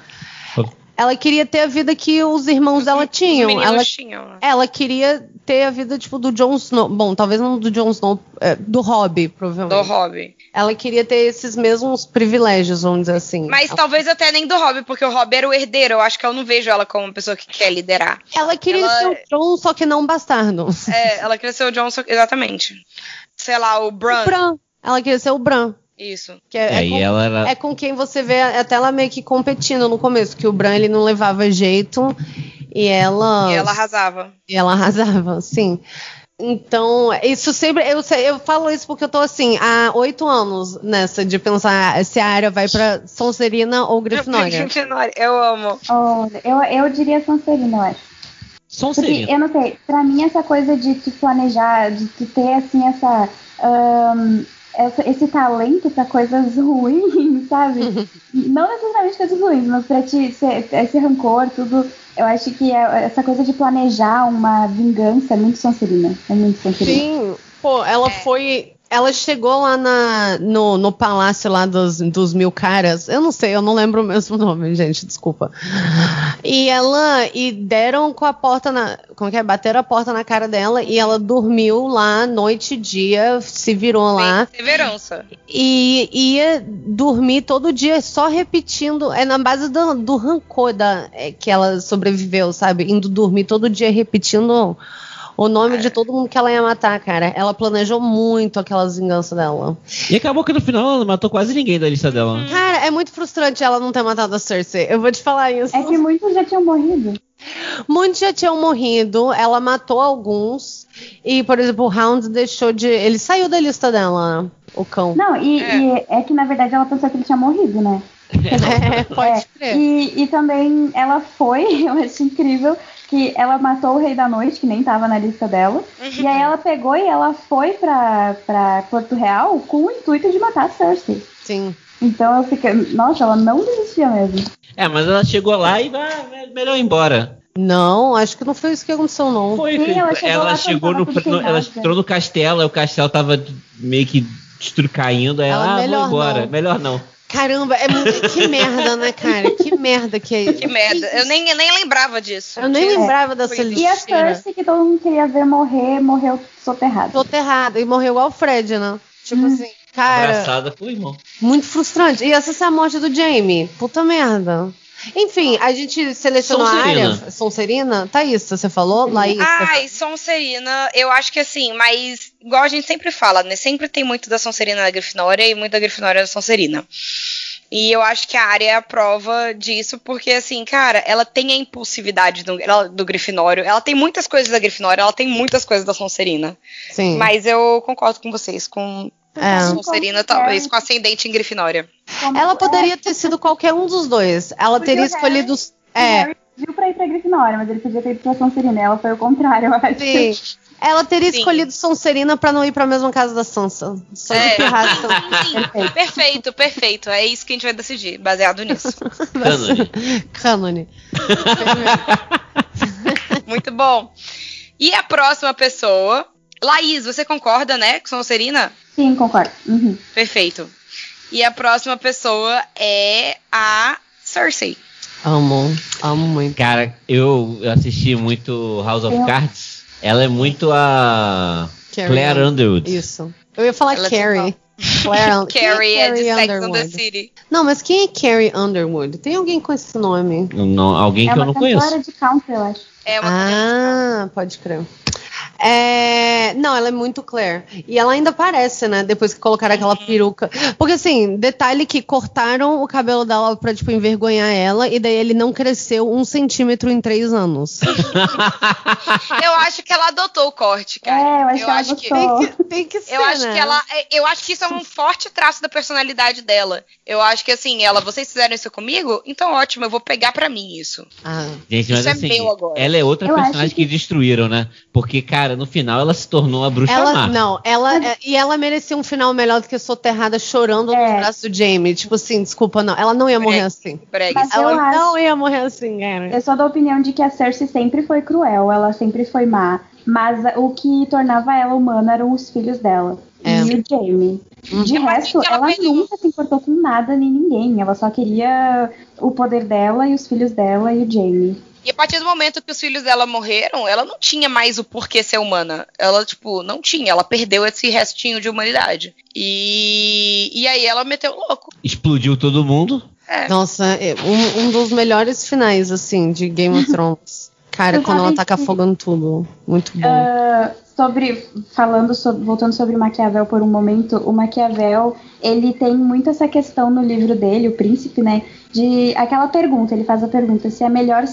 ela queria ter a vida que os irmãos dela tinham. Ela, tinham né? ela queria ter a vida, tipo, do Jon Snow. Bom, talvez não do Jon Snow, é, do Hobby, provavelmente. Do Hobby. Ela queria ter esses mesmos privilégios, vamos dizer assim. Mas ela... talvez até nem do Hobby, porque o Hobby era o herdeiro. Eu acho que eu não vejo ela como uma pessoa que quer liderar. Ela queria ela... ser o Jon, só que não bastardo. É, ela queria ser o Jon, só... exatamente. Sei lá, o Bran. O Bran. Ela queria ser o Bran. Isso. Que é, é, é, com, era... é, com, quem você vê até ela meio que competindo no começo, que o Bran ele não levava jeito e ela. E ela arrasava. E ela arrasava, sim. Então, isso sempre. Eu, eu falo isso porque eu tô assim, há oito anos nessa de pensar se a área vai pra Sonserina ou Grifinória. Grifinória, eu amo. Oh, eu, eu diria Sonserina, eu acho. Sonserina. Porque, eu não sei, pra mim essa coisa de te planejar, de te ter assim essa. Um, essa, esse talento para coisas ruins, sabe? Não necessariamente coisas ruins, mas para te ser, esse rancor, tudo. Eu acho que é, essa coisa de planejar uma vingança é muito Sonserina. É muito Sonserina. Sim, pô, ela é. foi ela chegou lá na, no, no palácio lá dos, dos mil caras. Eu não sei, eu não lembro o mesmo nome, gente, desculpa. E ela. E deram com a porta na. Como que é? Bateram a porta na cara dela e ela dormiu lá noite e dia, se virou lá. Perseverança. E ia dormir todo dia só repetindo. É na base do, do rancor da, é, que ela sobreviveu, sabe? Indo dormir todo dia repetindo o nome de todo mundo que ela ia matar, cara. Ela planejou muito aquelas vinganças dela. E acabou que no final ela matou quase ninguém da lista dela. Cara, é muito frustrante ela não ter matado a Cersei. Eu vou te falar isso. É que muitos já tinham morrido. Muitos já tinham morrido, ela matou alguns. E, por exemplo, o Hound deixou de. Ele saiu da lista dela, o cão. Não, e é, e é que na verdade ela pensou que ele tinha morrido, né? É, pode é. crer. E, e também ela foi, eu acho incrível, que ela matou o Rei da Noite, que nem tava na lista dela. Uhum. E aí ela pegou e ela foi pra, pra Porto Real com o intuito de matar a Cersei. Sim. Então eu fiquei. Nossa, ela não desistia mesmo. É, mas ela chegou lá e vai melhor ir embora. Não, acho que não foi isso que aconteceu, não. Foi, Sim, ela chegou, ela chegou no, no ela entrou no castelo, o castelo tava meio que caindo, aí ela, ela ah, vou embora. Não. Melhor não. Caramba, é muito, que merda, né, cara? Que merda que é isso. Que merda. Eu nem, eu nem lembrava disso. Eu nem lembrava dessa lista. E a Cersei, que todo mundo queria ver morrer, morreu soterrada. Soterrada. E morreu igual o Fred, né? Tipo hum. assim, cara. Abraçada com o irmão. Muito frustrante. E essa é a morte do Jamie. Puta merda. Enfim, a gente selecionou Sonserina. a área. Sonserina? Tá isso, você falou? Laís. Ai, Sonserina, eu acho que assim, mas igual a gente sempre fala, né? Sempre tem muito da Sonserina na Grifinória e muito da Grifinória na Sonserina. E eu acho que a área é a prova disso, porque, assim, cara, ela tem a impulsividade do, do Grifinório. Ela tem muitas coisas da Grifinória, ela tem muitas coisas da Sonserina. Sim. Mas eu concordo com vocês, com é. Sonserina, talvez, com ascendente em Grifinória. Ela poderia ter sido qualquer um dos dois. Ela teria escolhido. É. viu pra ir pra Grifinória, mas ele podia ter ido pra Sonserina. Ela foi o contrário, eu acho. Sim. Ela teria Sim. escolhido Sonserina para não ir para a mesma casa da Sansa. Só é. Sim, perfeito, perfeito. É isso que a gente vai decidir, baseado nisso. Cânone. Cânone. Muito bom. E a próxima pessoa, Laís, você concorda, né, com Sonserina? Sim, concordo. Uhum. Perfeito. E a próxima pessoa é a Cersei. Amo, amo muito. Cara, eu assisti muito House of eu... Cards. Ela é muito a Carrie Claire Underwood. Isso. Eu ia falar Ela é Carrie. Claire, Carrie é, é de Sex and the City. Não, mas quem é Carrie Underwood? Tem alguém com esse nome? Não, alguém é que eu não conheço. É uma de country, eu acho. É uma ah, pode crer. É... Não, ela é muito Claire. E ela ainda parece, né? Depois que colocaram aquela uhum. peruca. Porque, assim, detalhe que cortaram o cabelo dela pra, tipo, envergonhar ela. E daí ele não cresceu um centímetro em três anos. eu acho que ela adotou o corte, cara. É, eu acho, eu que, acho que, tem que tem que ser. Eu acho né? que ela. Eu acho que isso é um forte traço da personalidade dela. Eu acho que, assim, ela, vocês fizeram isso comigo? Então ótimo, eu vou pegar pra mim isso. Ah. Gente, mas isso é assim, é meu agora. ela é outra eu personagem que... que destruíram, né? Porque, cara cara, no final ela se tornou a bruxa ela, má. Não, ela é, e ela merecia um final melhor do que soterrada chorando é. nos braços do Jamie. Tipo assim, desculpa, não. Ela não ia morrer assim. Mas ela não ia morrer assim, cara. Eu sou da opinião de que a Cersei sempre foi cruel, ela sempre foi má. Mas o que tornava ela humana eram os filhos dela. É. E o Jamie. Uhum. De resto, ela, ela nunca se importou com nada nem ninguém. Ela só queria o poder dela e os filhos dela e o Jamie. E a partir do momento que os filhos dela morreram, ela não tinha mais o porquê ser humana. Ela, tipo, não tinha. Ela perdeu esse restinho de humanidade. E, e aí ela meteu louco. Explodiu todo mundo. É. Nossa, é um, um dos melhores finais, assim, de Game of Thrones. Cara, quando ela taca fogo em tudo. Muito bom. Uh, sobre falando sobre, voltando sobre Maquiavel por um momento, o Maquiavel ele tem muito essa questão no livro dele, o Príncipe, né? De aquela pergunta, ele faz a pergunta se é melhor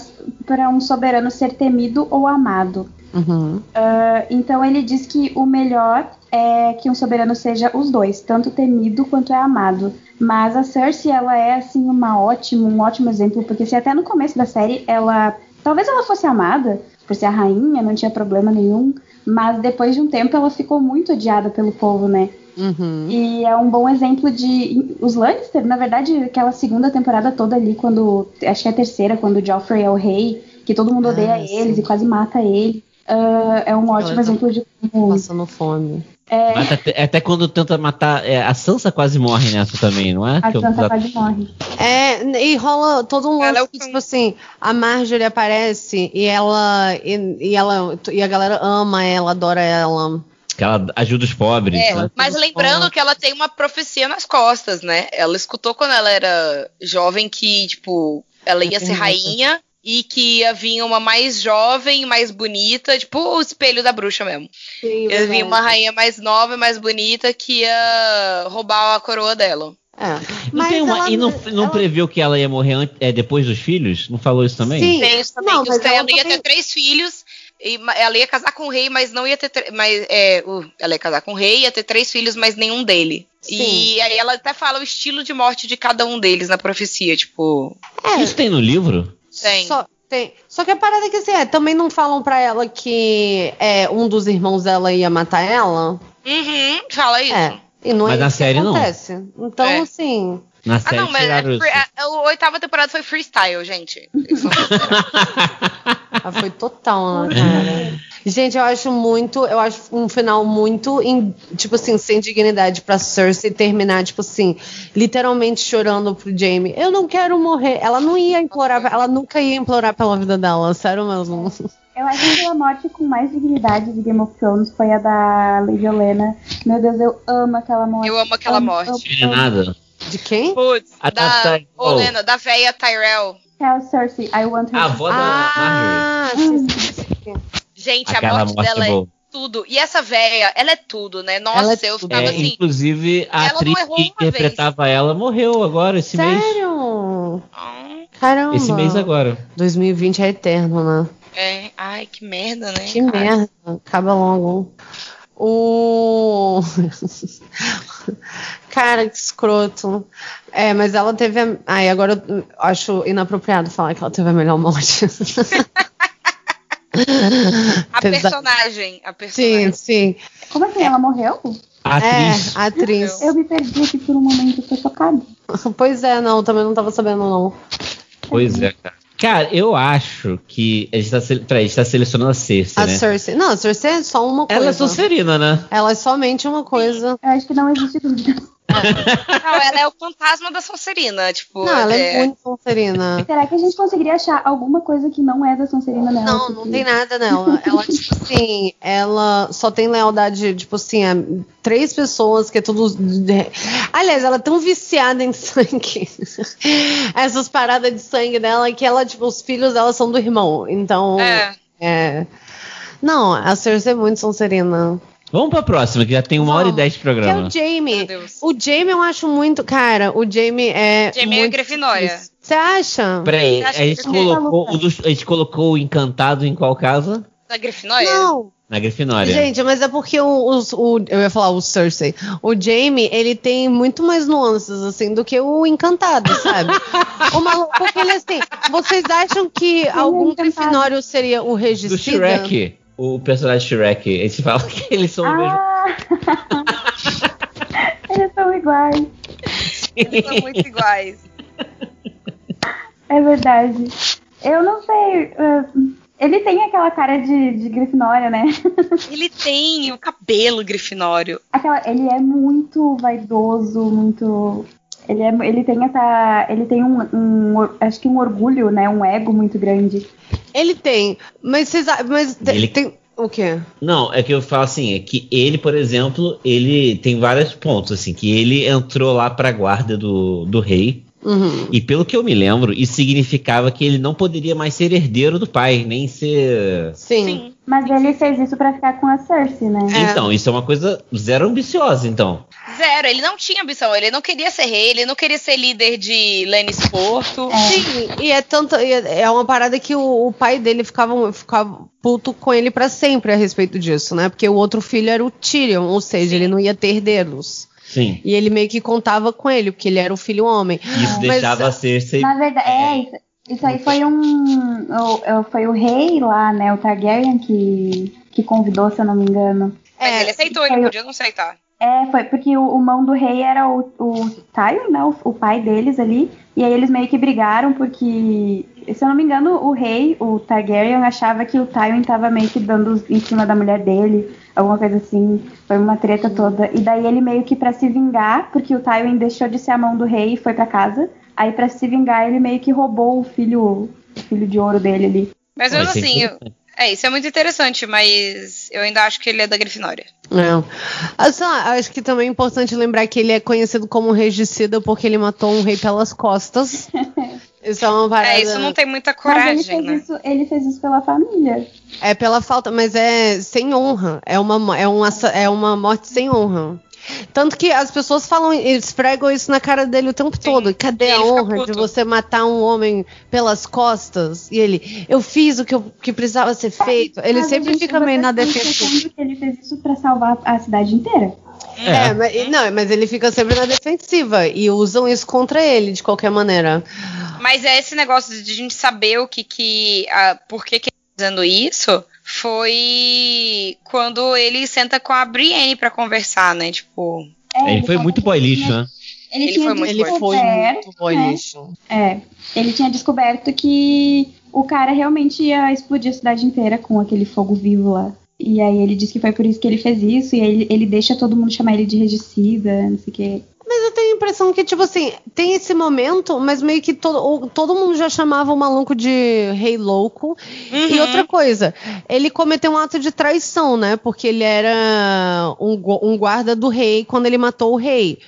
para um soberano ser temido ou amado. Uhum. Uh, então ele diz que o melhor é que um soberano seja os dois, tanto temido quanto é amado. Mas a Cersei, ela é assim uma ótima, um ótimo exemplo, porque se até no começo da série ela, talvez ela fosse amada por ser a rainha, não tinha problema nenhum, mas depois de um tempo ela ficou muito odiada pelo povo, né? Uhum. E é um bom exemplo de. Os Lannister, na verdade, aquela segunda temporada toda ali, quando. Acho que é a terceira, quando o Joffrey é o rei, que todo mundo odeia ah, eles sim. e quase mata ele. Uh, é um ótimo exemplo de como. Passando fome. É... Até, até, quando tenta matar. É, a Sansa quase morre nessa também, não é? A que Sansa eu... quase morre. É, e rola todo um lance, é tipo assim, a Marjorie aparece e ela. E, e, ela. E a galera ama ela, adora ela. Que ela ajuda os pobres. É, né? Mas lembrando que ela tem uma profecia nas costas, né? Ela escutou quando ela era jovem que, tipo, ela ia ser rainha e que ia vir uma mais jovem, mais bonita, tipo o espelho da bruxa mesmo. Sim, ia vir uma rainha mais nova e mais bonita que ia roubar a coroa dela. É. Não uma, ela, e não, não ela... previu que ela ia morrer é, depois dos filhos? Não falou isso também? Sim, tem isso também. Não, que ela ia também... ter três filhos. E ela ia casar com o rei, mas não ia ter. Mas, é, uh, ela ia casar com o rei, ia ter três filhos, mas nenhum dele. Sim. E aí ela até fala o estilo de morte de cada um deles na profecia, tipo. É. Isso tem no livro? Tem. Só, tem. Só que a parada é que assim, é, também não falam pra ela que é, um dos irmãos dela ia matar ela. Uhum, fala isso. É. E não mas é na série acontece. não. Então, é. assim. Na série ah, não, mas é, a, a, oitava temporada foi freestyle, gente. ah, foi total, né, cara? Gente, eu acho muito, eu acho um final muito, in, tipo assim, sem dignidade pra Cersei terminar, tipo assim, literalmente chorando pro Jaime. Eu não quero morrer. Ela não ia implorar, ela nunca ia implorar pela vida dela, sério mesmo. Eu acho que a morte com mais dignidade de Game of Thrones foi a da Lady Olena. Meu Deus, eu amo aquela morte. Eu amo aquela amo, morte. Amo, amo. nada. De quem? Putz, a da, da Olena, da véia Tyrell. Tell Cersei, I want her. A avó da ah, Marjorie. Sim, sim, sim. Gente, Aquela a morte, morte dela é, é tudo. E essa véia, ela é tudo, né? Nossa, é eu ficava é, assim. Inclusive, a atriz que interpretava vez. ela morreu agora, esse Sério? mês. Sério? Caramba. Esse mês agora. 2020 é eterno, né? É. Ai, que merda, né? Que cara? merda. Acaba logo. O. Cara, que escroto. É, mas ela teve. A... Ai, agora eu acho inapropriado falar que ela teve a melhor morte. a personagem. A personagem. Sim, sim. Como assim? Ela morreu? A atriz. É, a atriz. Eu me perdi aqui por um momento, tô chocada. Pois é, não, também não tava sabendo, não. Pois é, cara. Cara, eu acho que a gente tá, peraí, a gente tá selecionando a Cersei, a né? Cersei. Não, a Cersei é só uma coisa. Ela é Sonserina, né? Ela é somente uma coisa. Eu acho que não existe dúvida. Não, ela é o fantasma da Sonserina, tipo. Não, ela é, é muito Sonserina. Será que a gente conseguiria achar alguma coisa que não é da Sonserina nela? Não, não tem nada nela. Ela, tipo assim, ela só tem lealdade, tipo assim, a três pessoas que é tudo. Aliás, ela é tão viciada em sangue. Essas paradas de sangue dela que ela, tipo, os filhos dela são do irmão. Então. É. é... Não, a Cersei é muito Sonserina. Vamos pra próxima, que já tem uma Vamos, hora e dez de programa. Que é o Jamie. O Jamie eu acho muito. Cara, o Jamie é. Jamie é Grifinória. Você acha? Peraí, a gente, colocou, a gente colocou o encantado em qual casa? Na Grifinória? Não. Na Grifinória. Gente, mas é porque o, o, o, Eu ia falar o Cersei. O Jamie, ele tem muito mais nuances, assim, do que o Encantado, sabe? o maluco, porque ele, assim. Vocês acham que algum Grifinório seria o regicida? Do Shrek. O personagem Shrek. Eles falam que eles são ah. o mesmo. eles são iguais. Eles são muito iguais. É verdade. Eu não sei. Uh, ele tem aquela cara de, de Grifinória, né? Ele tem o cabelo Grifinório. Aquela, ele é muito vaidoso, muito. Ele, é, ele tem essa. Ele tem um, um, Acho que um orgulho, né? Um ego muito grande. Ele tem. Mas vocês. Mas ele... tem. O quê? Não, é que eu falo assim, é que ele, por exemplo, ele tem vários pontos, assim, que ele entrou lá pra guarda do, do rei, Uhum. E pelo que eu me lembro, isso significava que ele não poderia mais ser herdeiro do pai, nem ser. Sim. Sim. Mas ele fez isso para ficar com a Cersei, né? É. Então, isso é uma coisa zero ambiciosa, então. Zero, ele não tinha ambição, ele não queria ser rei, ele não queria ser líder de Lennis Porto. É. Sim, e é tanto. É uma parada que o, o pai dele ficava, ficava puto com ele para sempre a respeito disso, né? Porque o outro filho era o Tyrion, ou seja, Sim. ele não ia ter herdeiros. Sim. E ele meio que contava com ele, porque ele era o filho homem. Isso Mas, deixava ser sem. Na verdade, é, isso, isso aí foi um. O, foi o rei lá, né? O Targaryen que, que convidou, se eu não me engano. Mas é, ele aceitou, ele podia não aceitar. É, foi porque o, o mão do rei era o, o Tyrion, né? O, o, pai deles ali. E aí eles meio que brigaram porque, se eu não me engano, o rei, o Targaryen, achava que o Tyrion tava meio que dando em cima da mulher dele alguma coisa assim. Foi uma treta toda. E daí ele meio que para se vingar, porque o Tywin deixou de ser a mão do rei e foi para casa. Aí para se vingar ele meio que roubou o filho, o filho de ouro dele ali. Mas mesmo assim, eu, é, isso é muito interessante, mas eu ainda acho que ele é da Grifinória. É. Assim, acho que também é importante lembrar que ele é conhecido como regicida porque ele matou um rei pelas costas. Isso é uma parada. É, isso não tem muita coragem, mas ele fez, né? isso, ele fez isso pela família. É pela falta, mas é sem honra. É uma, é uma, é uma morte sem honra. Tanto que as pessoas falam, esfregam isso na cara dele o tempo Sim. todo. Cadê a honra de você matar um homem pelas costas? E ele, eu fiz o que, eu, que precisava ser feito. Ele Mas sempre fica meio na defesa. Ele fez isso para salvar a cidade inteira. É, é mas, não, mas ele fica sempre na defensiva e usam isso contra ele de qualquer maneira. Mas é esse negócio de a gente saber o que que. A, por que, que ele tá fazendo isso foi quando ele senta com a Brienne para conversar, né? Tipo. É, ele, foi muito boy lixo, né? Ele, ele foi muito, ele foi muito boy né? lixo. É, ele tinha descoberto que o cara realmente ia explodir a cidade inteira com aquele fogo vivo lá. E aí ele disse que foi por isso que ele fez isso, e aí ele, ele deixa todo mundo chamar ele de regicida, não sei o quê. Mas eu tenho a impressão que, tipo assim, tem esse momento, mas meio que todo, todo mundo já chamava o maluco de rei louco. Uhum. E outra coisa, ele cometeu um ato de traição, né? Porque ele era um, um guarda do rei quando ele matou o rei.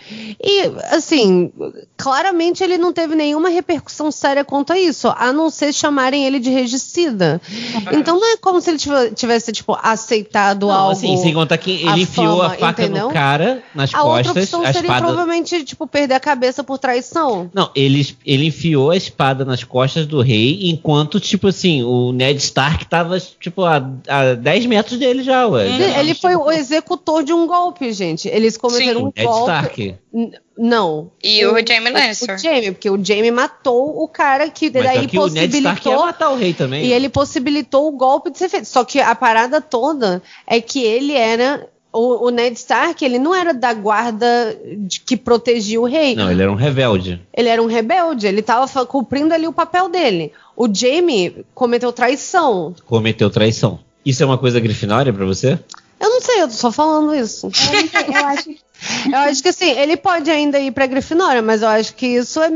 E, assim, claramente ele não teve nenhuma repercussão séria quanto a isso, a não ser chamarem ele de regicida. Uhum. Então não é como se ele tivesse, tipo, aceitado não, algo. Assim, sem contar que ele enfiou fama, a faca entendeu? no cara, nas a costas. Outra opção a seria espada... provavelmente, tipo, perder a cabeça por traição. Não, ele, ele enfiou a espada nas costas do rei, enquanto, tipo assim, o Ned Stark tava, tipo, a, a 10 metros dele já, ué. Ele, ele foi o executor de um golpe, gente. Eles cometeram Sim, um Ned golpe. Stark. Não. E o, o Jamie Lannister. O Jamie, porque o Jamie matou o cara que Mas daí que possibilitou. O Ned Stark ia matar o rei também. E ele possibilitou o golpe de ser feito. Só que a parada toda é que ele era o, o, Ned Stark, ele não era da guarda de, que protegia o rei. Não, ele era um rebelde. Ele era um rebelde, ele estava cumprindo ali o papel dele. O Jaime cometeu traição. Cometeu traição. Isso é uma coisa grifinória para você? Eu não sei, eu tô só falando isso. Eu, eu acho eu acho que assim, ele pode ainda ir pra Grifinória, mas eu acho que isso é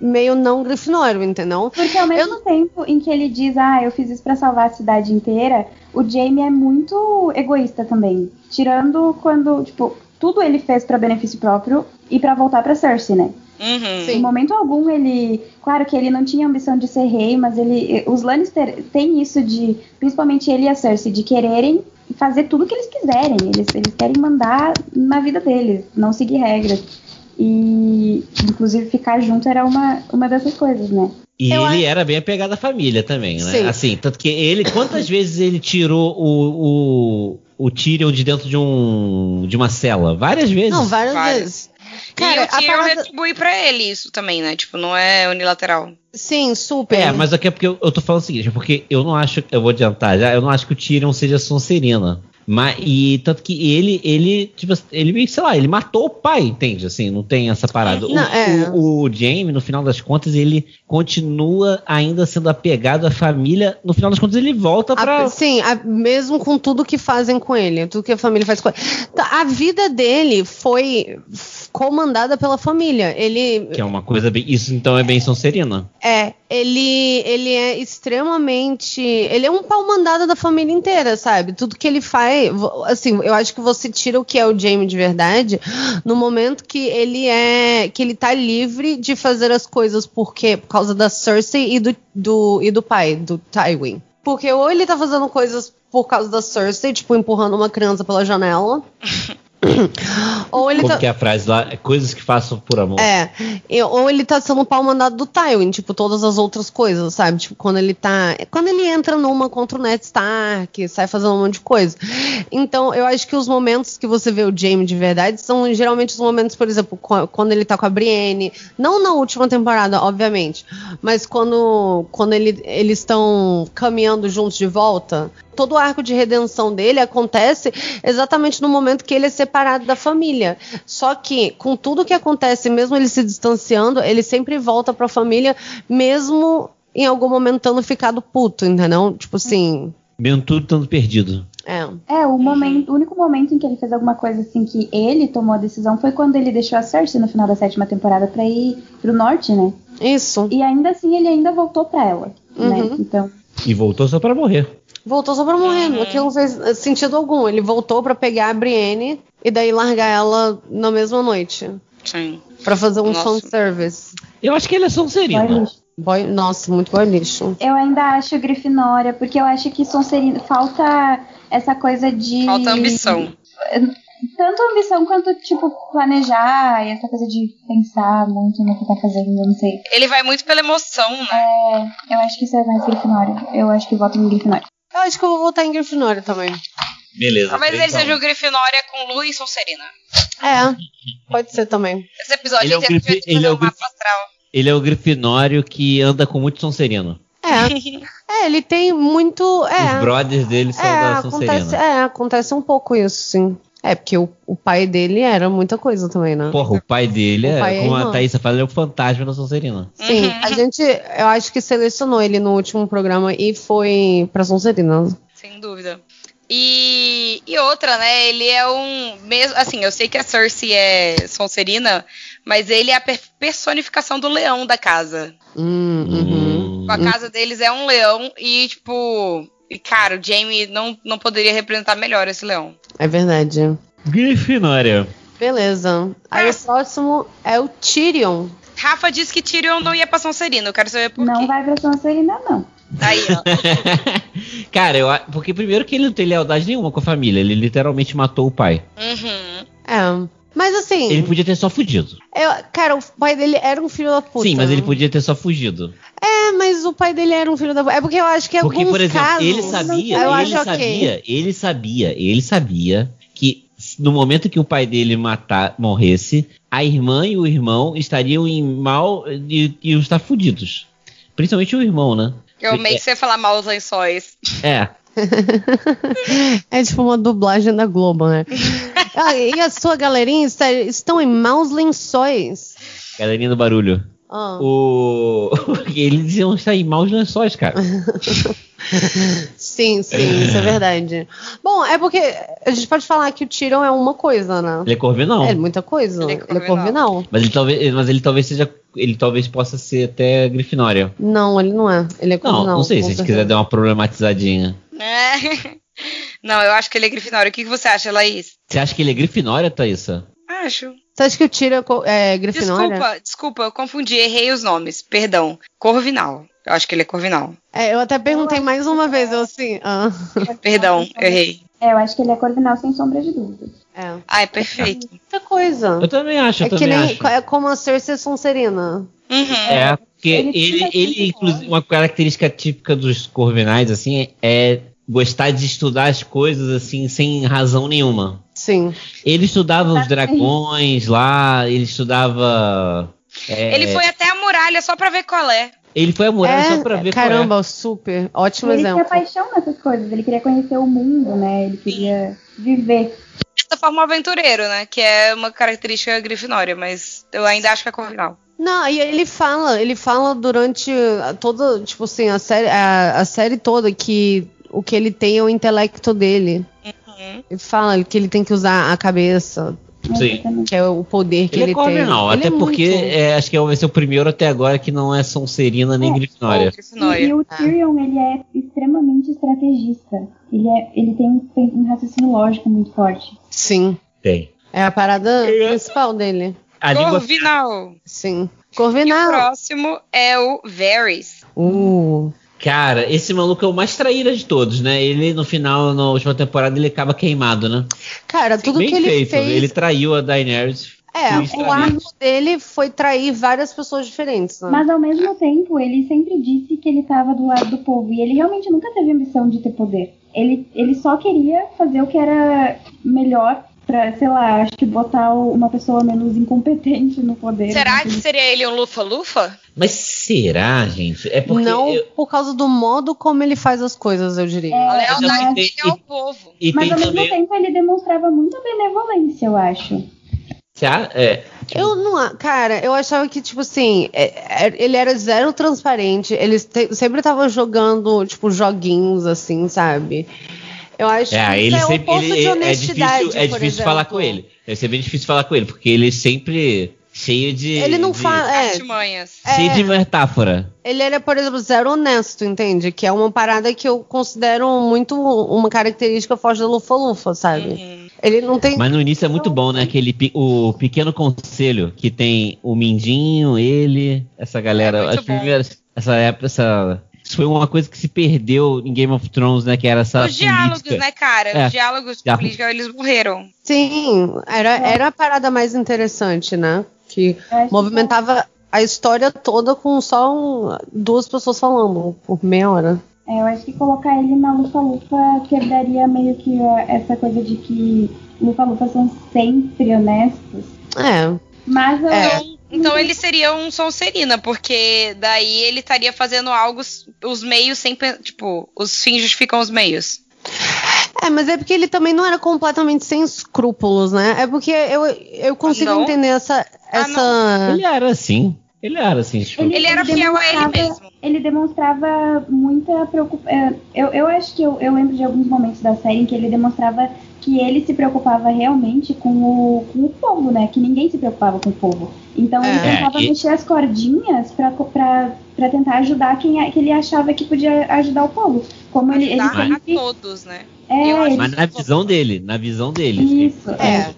meio não Grifinório, entendeu? Porque ao mesmo eu... tempo em que ele diz, ah, eu fiz isso pra salvar a cidade inteira, o Jamie é muito egoísta também. Tirando quando, tipo, tudo ele fez para benefício próprio e para voltar para Cersei, né? Uhum. Em momento algum ele, claro que ele não tinha ambição de ser rei, mas ele, os Lannister têm isso de, principalmente ele e a Cersei, de quererem fazer tudo o que eles quiserem. Eles, eles querem mandar na vida deles, não seguir regras. E, inclusive, ficar junto era uma, uma dessas coisas, né? E eu ele acho... era bem apegado à família também, né? Sim. Assim, tanto que ele, quantas vezes ele tirou o, o, o Tyrion de dentro de um de uma cela? Várias vezes. Não, várias, várias. vezes. Cara, e o Tyrion parada... retribui pra ele isso também, né? Tipo, não é unilateral. Sim, super. É, mas aqui é porque eu, eu tô falando o seguinte, porque eu não acho, eu vou adiantar já, eu não acho que o Tyrion seja Sonserina. Mas, e tanto que ele, ele, tipo, ele, sei lá, ele matou o pai, entende? Assim, não tem essa parada. Não, o, é. o, o Jamie, no final das contas, ele continua ainda sendo apegado à família. No final das contas, ele volta pra. A, sim, a, mesmo com tudo que fazem com ele, tudo que a família faz com ele. Tá, a vida dele foi comandada pela família. Ele. Que é uma coisa bem. Isso então é bem Sonserina. É, ele, ele é extremamente. Ele é um pau mandado da família inteira, sabe? Tudo que ele faz. Assim, eu acho que você tira o que é o Jamie de verdade no momento que ele é. que ele tá livre de fazer as coisas porque, por causa da Cersei e do, do, e do pai, do Tywin. Porque ou ele tá fazendo coisas por causa da Cersei, tipo, empurrando uma criança pela janela. ou ele Como tá... que é a frase lá? É coisas que façam por amor. É. Ou ele tá sendo pau mandado do Tywin, tipo, todas as outras coisas, sabe? Tipo, quando ele tá. Quando ele entra numa contra o Ned Stark, sai fazendo um monte de coisa. Então, eu acho que os momentos que você vê o Jaime de verdade são geralmente os momentos, por exemplo, quando ele tá com a Brienne. Não na última temporada, obviamente. Mas quando, quando ele, eles estão caminhando juntos de volta todo o arco de redenção dele acontece exatamente no momento que ele é separado da família. Só que, com tudo que acontece, mesmo ele se distanciando, ele sempre volta para a família, mesmo em algum momento tendo ficado puto, entendeu? Tipo assim. Mesmo tudo estando perdido. É. É, o momento, o único momento em que ele fez alguma coisa assim que ele tomou a decisão foi quando ele deixou a Cersei no final da sétima temporada para ir pro norte, né? Isso. E ainda assim ele ainda voltou para ela, né? uhum. né? Então. E voltou só para morrer. Voltou só pra morrer. Uhum. Aquilo não fez sentido algum. Ele voltou para pegar a Brienne e daí largar ela na mesma noite. Sim. Pra fazer um Nossa. service. Eu acho que ele é Sonserino. Boy, nossa, muito boy lixo. Eu ainda acho Grifinória, porque eu acho que Sonserino falta essa coisa de. Falta ambição. Tanto ambição quanto, tipo, planejar e essa coisa de pensar muito no que tá fazendo, não sei. Ele vai muito pela emoção, né? É, eu acho que isso é mais Grifinória. Eu acho que voto em Grifinória. Eu acho que eu vou votar em Grifinória também. Beleza. Talvez ele então. seja o Grifinória com Lu e Sonserina. É, pode ser também. Esse episódio ele é o, Grifi ele é o Grif Ele é o Grifinório que anda com muito Sonserino. É. é, ele tem muito. É, Os brothers dele são é, da Sonserina. Acontece, é, acontece um pouco isso, sim. É, porque o, o pai dele era muita coisa também, né? Porra, o pai dele, o é, pai é, como a Thaís fala, é o fantasma da Sonserina. Sim, uhum. a gente, eu acho que selecionou ele no último programa e foi pra Sonserina. Sem dúvida. E, e outra, né? Ele é um. Mesmo, assim, eu sei que a Cersei é Sonserina, mas ele é a personificação do leão da casa. Hum, uhum. A casa deles é um leão e, tipo. E, cara, o Jamie não, não poderia representar melhor esse leão. É verdade. Grifinória. Beleza. Aí ah. o próximo é o Tyrion. Rafa disse que Tyrion não ia pra Sonserina. Eu quero saber por não quê. Não vai pra Sonserina, não. Aí, ó. Cara, eu, porque primeiro que ele não tem lealdade nenhuma com a família. Ele literalmente matou o pai. Uhum. É. Mas assim. Ele podia ter só fugido. Eu, cara, o pai dele era um filho da puta. Sim, mas ele podia ter só fugido. É, mas o pai dele era um filho da puta. É porque eu acho que é Porque, por exemplo, casos, ele sabia, ele sabia, okay. ele sabia, ele sabia que no momento que o pai dele matar, morresse, a irmã e o irmão estariam em mal e iam estar fudidos. Principalmente o irmão, né? Eu meio que você falar mal os lençóis. É. é tipo uma dublagem da Globo, né? ah, e a sua galerinha está, estão em maus lençóis. Galerinha do barulho. Ah. O... Eles diziam estar em maus lençóis, cara. Sim, sim, isso é verdade. Bom, é porque a gente pode falar que o Tyrion é uma coisa, né? Ele é corvinal. É muita coisa. Ele é corvinal. Ele é corvinal. Mas, ele talvez, mas ele talvez seja ele talvez possa ser até Grifinória. Não, ele não é. Ele é Não, não sei, se a gente quiser dar uma problematizadinha. É. Não, eu acho que ele é Grifinória. O que, que você acha, Laís? Você acha que ele é Grifinória, Thaísa? Acho. Você acha que o Tira é Grifinória? Desculpa, desculpa, eu confundi, errei os nomes. Perdão. Corvinal. Eu acho que ele é Corvinal. É, eu até perguntei mais uma vez, eu assim. Ah. Perdão, errei. É, eu acho que ele é Corvinal sem sombra de dúvida. É. Ah, é perfeito. É muita coisa. Eu também acho, eu é também que nem, acho. É como a Cersei Sonserina. Uhum. É, porque ele, ele, ele inclusive, uma característica típica dos Corvinais, assim, é gostar de estudar as coisas assim sem razão nenhuma. Sim. Ele estudava os dragões lá, ele estudava. É... Ele foi até a muralha só pra ver qual é. Ele foi a muralha é, só pra ver caramba, qual é. super. Ótimo ele exemplo. Ele tinha paixão nessas coisas, ele queria conhecer o mundo, né? Ele queria viver. Essa forma aventureiro, né? Que é uma característica grifinória, mas eu ainda acho que é corvinal. Não, e ele fala, ele fala durante toda, tipo assim, a série, a, a série toda que o que ele tem é o intelecto dele. Uhum. Ele fala que ele tem que usar a cabeça. Sim. Que é o poder que ele, ele é tem. Não, ele até é porque é, acho que vai ser o primeiro até agora que não é Sonserina nem é, Grifinória. E, e, o Tyrion, ele é extremamente estrategista. Ele, é, ele tem um raciocínio lógico muito forte. Sim. Tem. É a parada principal dele. A Corvinal. Língua... Sim. Corvinal. E o próximo é o Varys. Uh. Cara, esse maluco é o mais traíra de todos, né? Ele, no final, na última temporada, ele acaba queimado, né? Cara, tudo Bem que ele feito. fez... Ele traiu a Daenerys. É, o arco dele foi trair várias pessoas diferentes, né? Mas ao mesmo tempo, ele sempre disse que ele estava do lado do povo. E ele realmente nunca teve ambição de ter poder. Ele, ele só queria fazer o que era melhor pra, sei lá, acho que botar uma pessoa menos incompetente no poder. Será que seria ele um lufa-lufa? Mas será, gente? É porque não eu... por causa do modo como ele faz as coisas, eu diria. É, a lealdade dele ao povo. E mas ao mesmo também... tempo ele demonstrava muita benevolência, eu acho. É, tipo... Eu não. Cara, eu achava que, tipo assim, é, é, ele era zero transparente. Ele sempre tava jogando, tipo, joguinhos, assim, sabe? Eu acho é, que ele é sempre, ele, é difícil, é difícil falar com ele. Deve ser bem difícil falar com ele, porque ele sempre cheio de. Ele não fala. É, cheio de metáfora. Ele era, por exemplo, zero honesto, entende? Que é uma parada que eu considero muito uma característica forte da Lufa-Lufa, sabe? Uhum. Ele não tem. Mas no início é muito bom, né? Aquele o pequeno conselho que tem o Mindinho, ele, essa galera. É as primeiras, essa época, essa isso foi uma coisa que se perdeu em Game of Thrones, né? Que era essa. Os diálogos, né, cara? É. Os diálogos de política, eles morreram. Sim, era, era a parada mais interessante, né? Que movimentava a história toda com só um, duas pessoas falando por meia hora. É, eu acho que colocar ele na lufa-lufa quebraria meio que essa coisa de que lufa-lufa são sempre honestos. É. Mas eu, é. Então ele seria um Sonserina, porque daí ele estaria fazendo algo, os meios sempre, tipo, os fins justificam os meios. É, mas é porque ele também não era completamente sem escrúpulos, né? É porque eu, eu consigo ah, entender essa. essa... Ah, ele era assim. Ele era assim. Tipo... Ele, ele, era ele fiel a ele mesmo. Ele demonstrava muita preocupação. É, eu, eu acho que eu, eu lembro de alguns momentos da série em que ele demonstrava que ele se preocupava realmente com o, com o povo, né? Que ninguém se preocupava com o povo. Então ele é, tentava e... mexer as cordinhas para tentar ajudar quem que ele achava que podia ajudar o povo. Como ajudar ele, ele sempre... a todos, né? É, Mas na visão dele, na visão dele. Isso, é. é.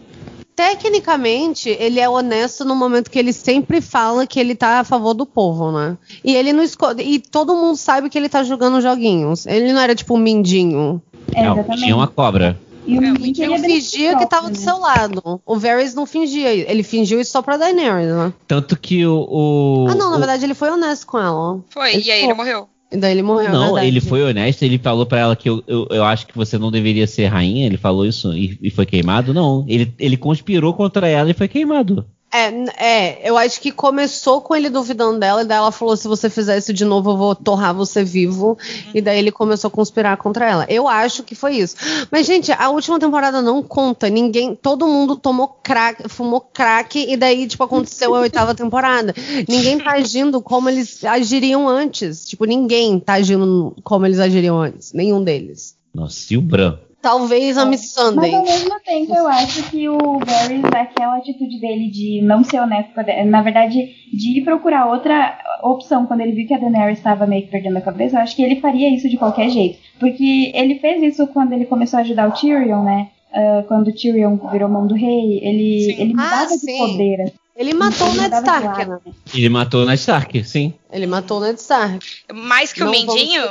Tecnicamente, ele é honesto no momento que ele sempre fala que ele tá a favor do povo, né? E ele não escolhe. E todo mundo sabe que ele tá jogando joguinhos. Ele não era tipo um mindinho. É, exatamente. Tinha uma cobra. E o não fingia que tava do seu lado. O Varys não fingia. Ele fingiu isso só pra Daenerys, né? Tanto que o. o ah, não, o... na verdade ele foi honesto com ela. Foi, ele e aí foi. ele morreu. E daí ele morreu. Não, ele foi honesto, ele falou para ela que eu, eu, eu, acho que você não deveria ser rainha. Ele falou isso e, e foi queimado. Não, ele, ele conspirou contra ela e foi queimado. É, é, eu acho que começou com ele duvidando dela, e daí ela falou: se você fizer isso de novo, eu vou torrar você vivo. E daí ele começou a conspirar contra ela. Eu acho que foi isso. Mas, gente, a última temporada não conta. Ninguém. Todo mundo tomou crack, fumou crack, e daí, tipo, aconteceu a oitava temporada. Ninguém tá agindo como eles agiriam antes. Tipo, ninguém tá agindo como eles agiriam antes. Nenhum deles. Nossa, e o Bran? Talvez a Miss Sunday. Mas ao mesmo tempo eu acho que o Varys, aquela atitude dele de não ser honesto, na verdade, de ir procurar outra opção quando ele viu que a Daenerys estava meio que perdendo a cabeça, eu acho que ele faria isso de qualquer jeito. Porque ele fez isso quando ele começou a ajudar o Tyrion, né? Uh, quando o Tyrion virou mão do rei, ele, ele mudava ah, de poder. Ele matou o Ned Stark, né? Ele matou o Ned Stark, sim. Ele matou o Ned Stark. Mais que não o Mindinho?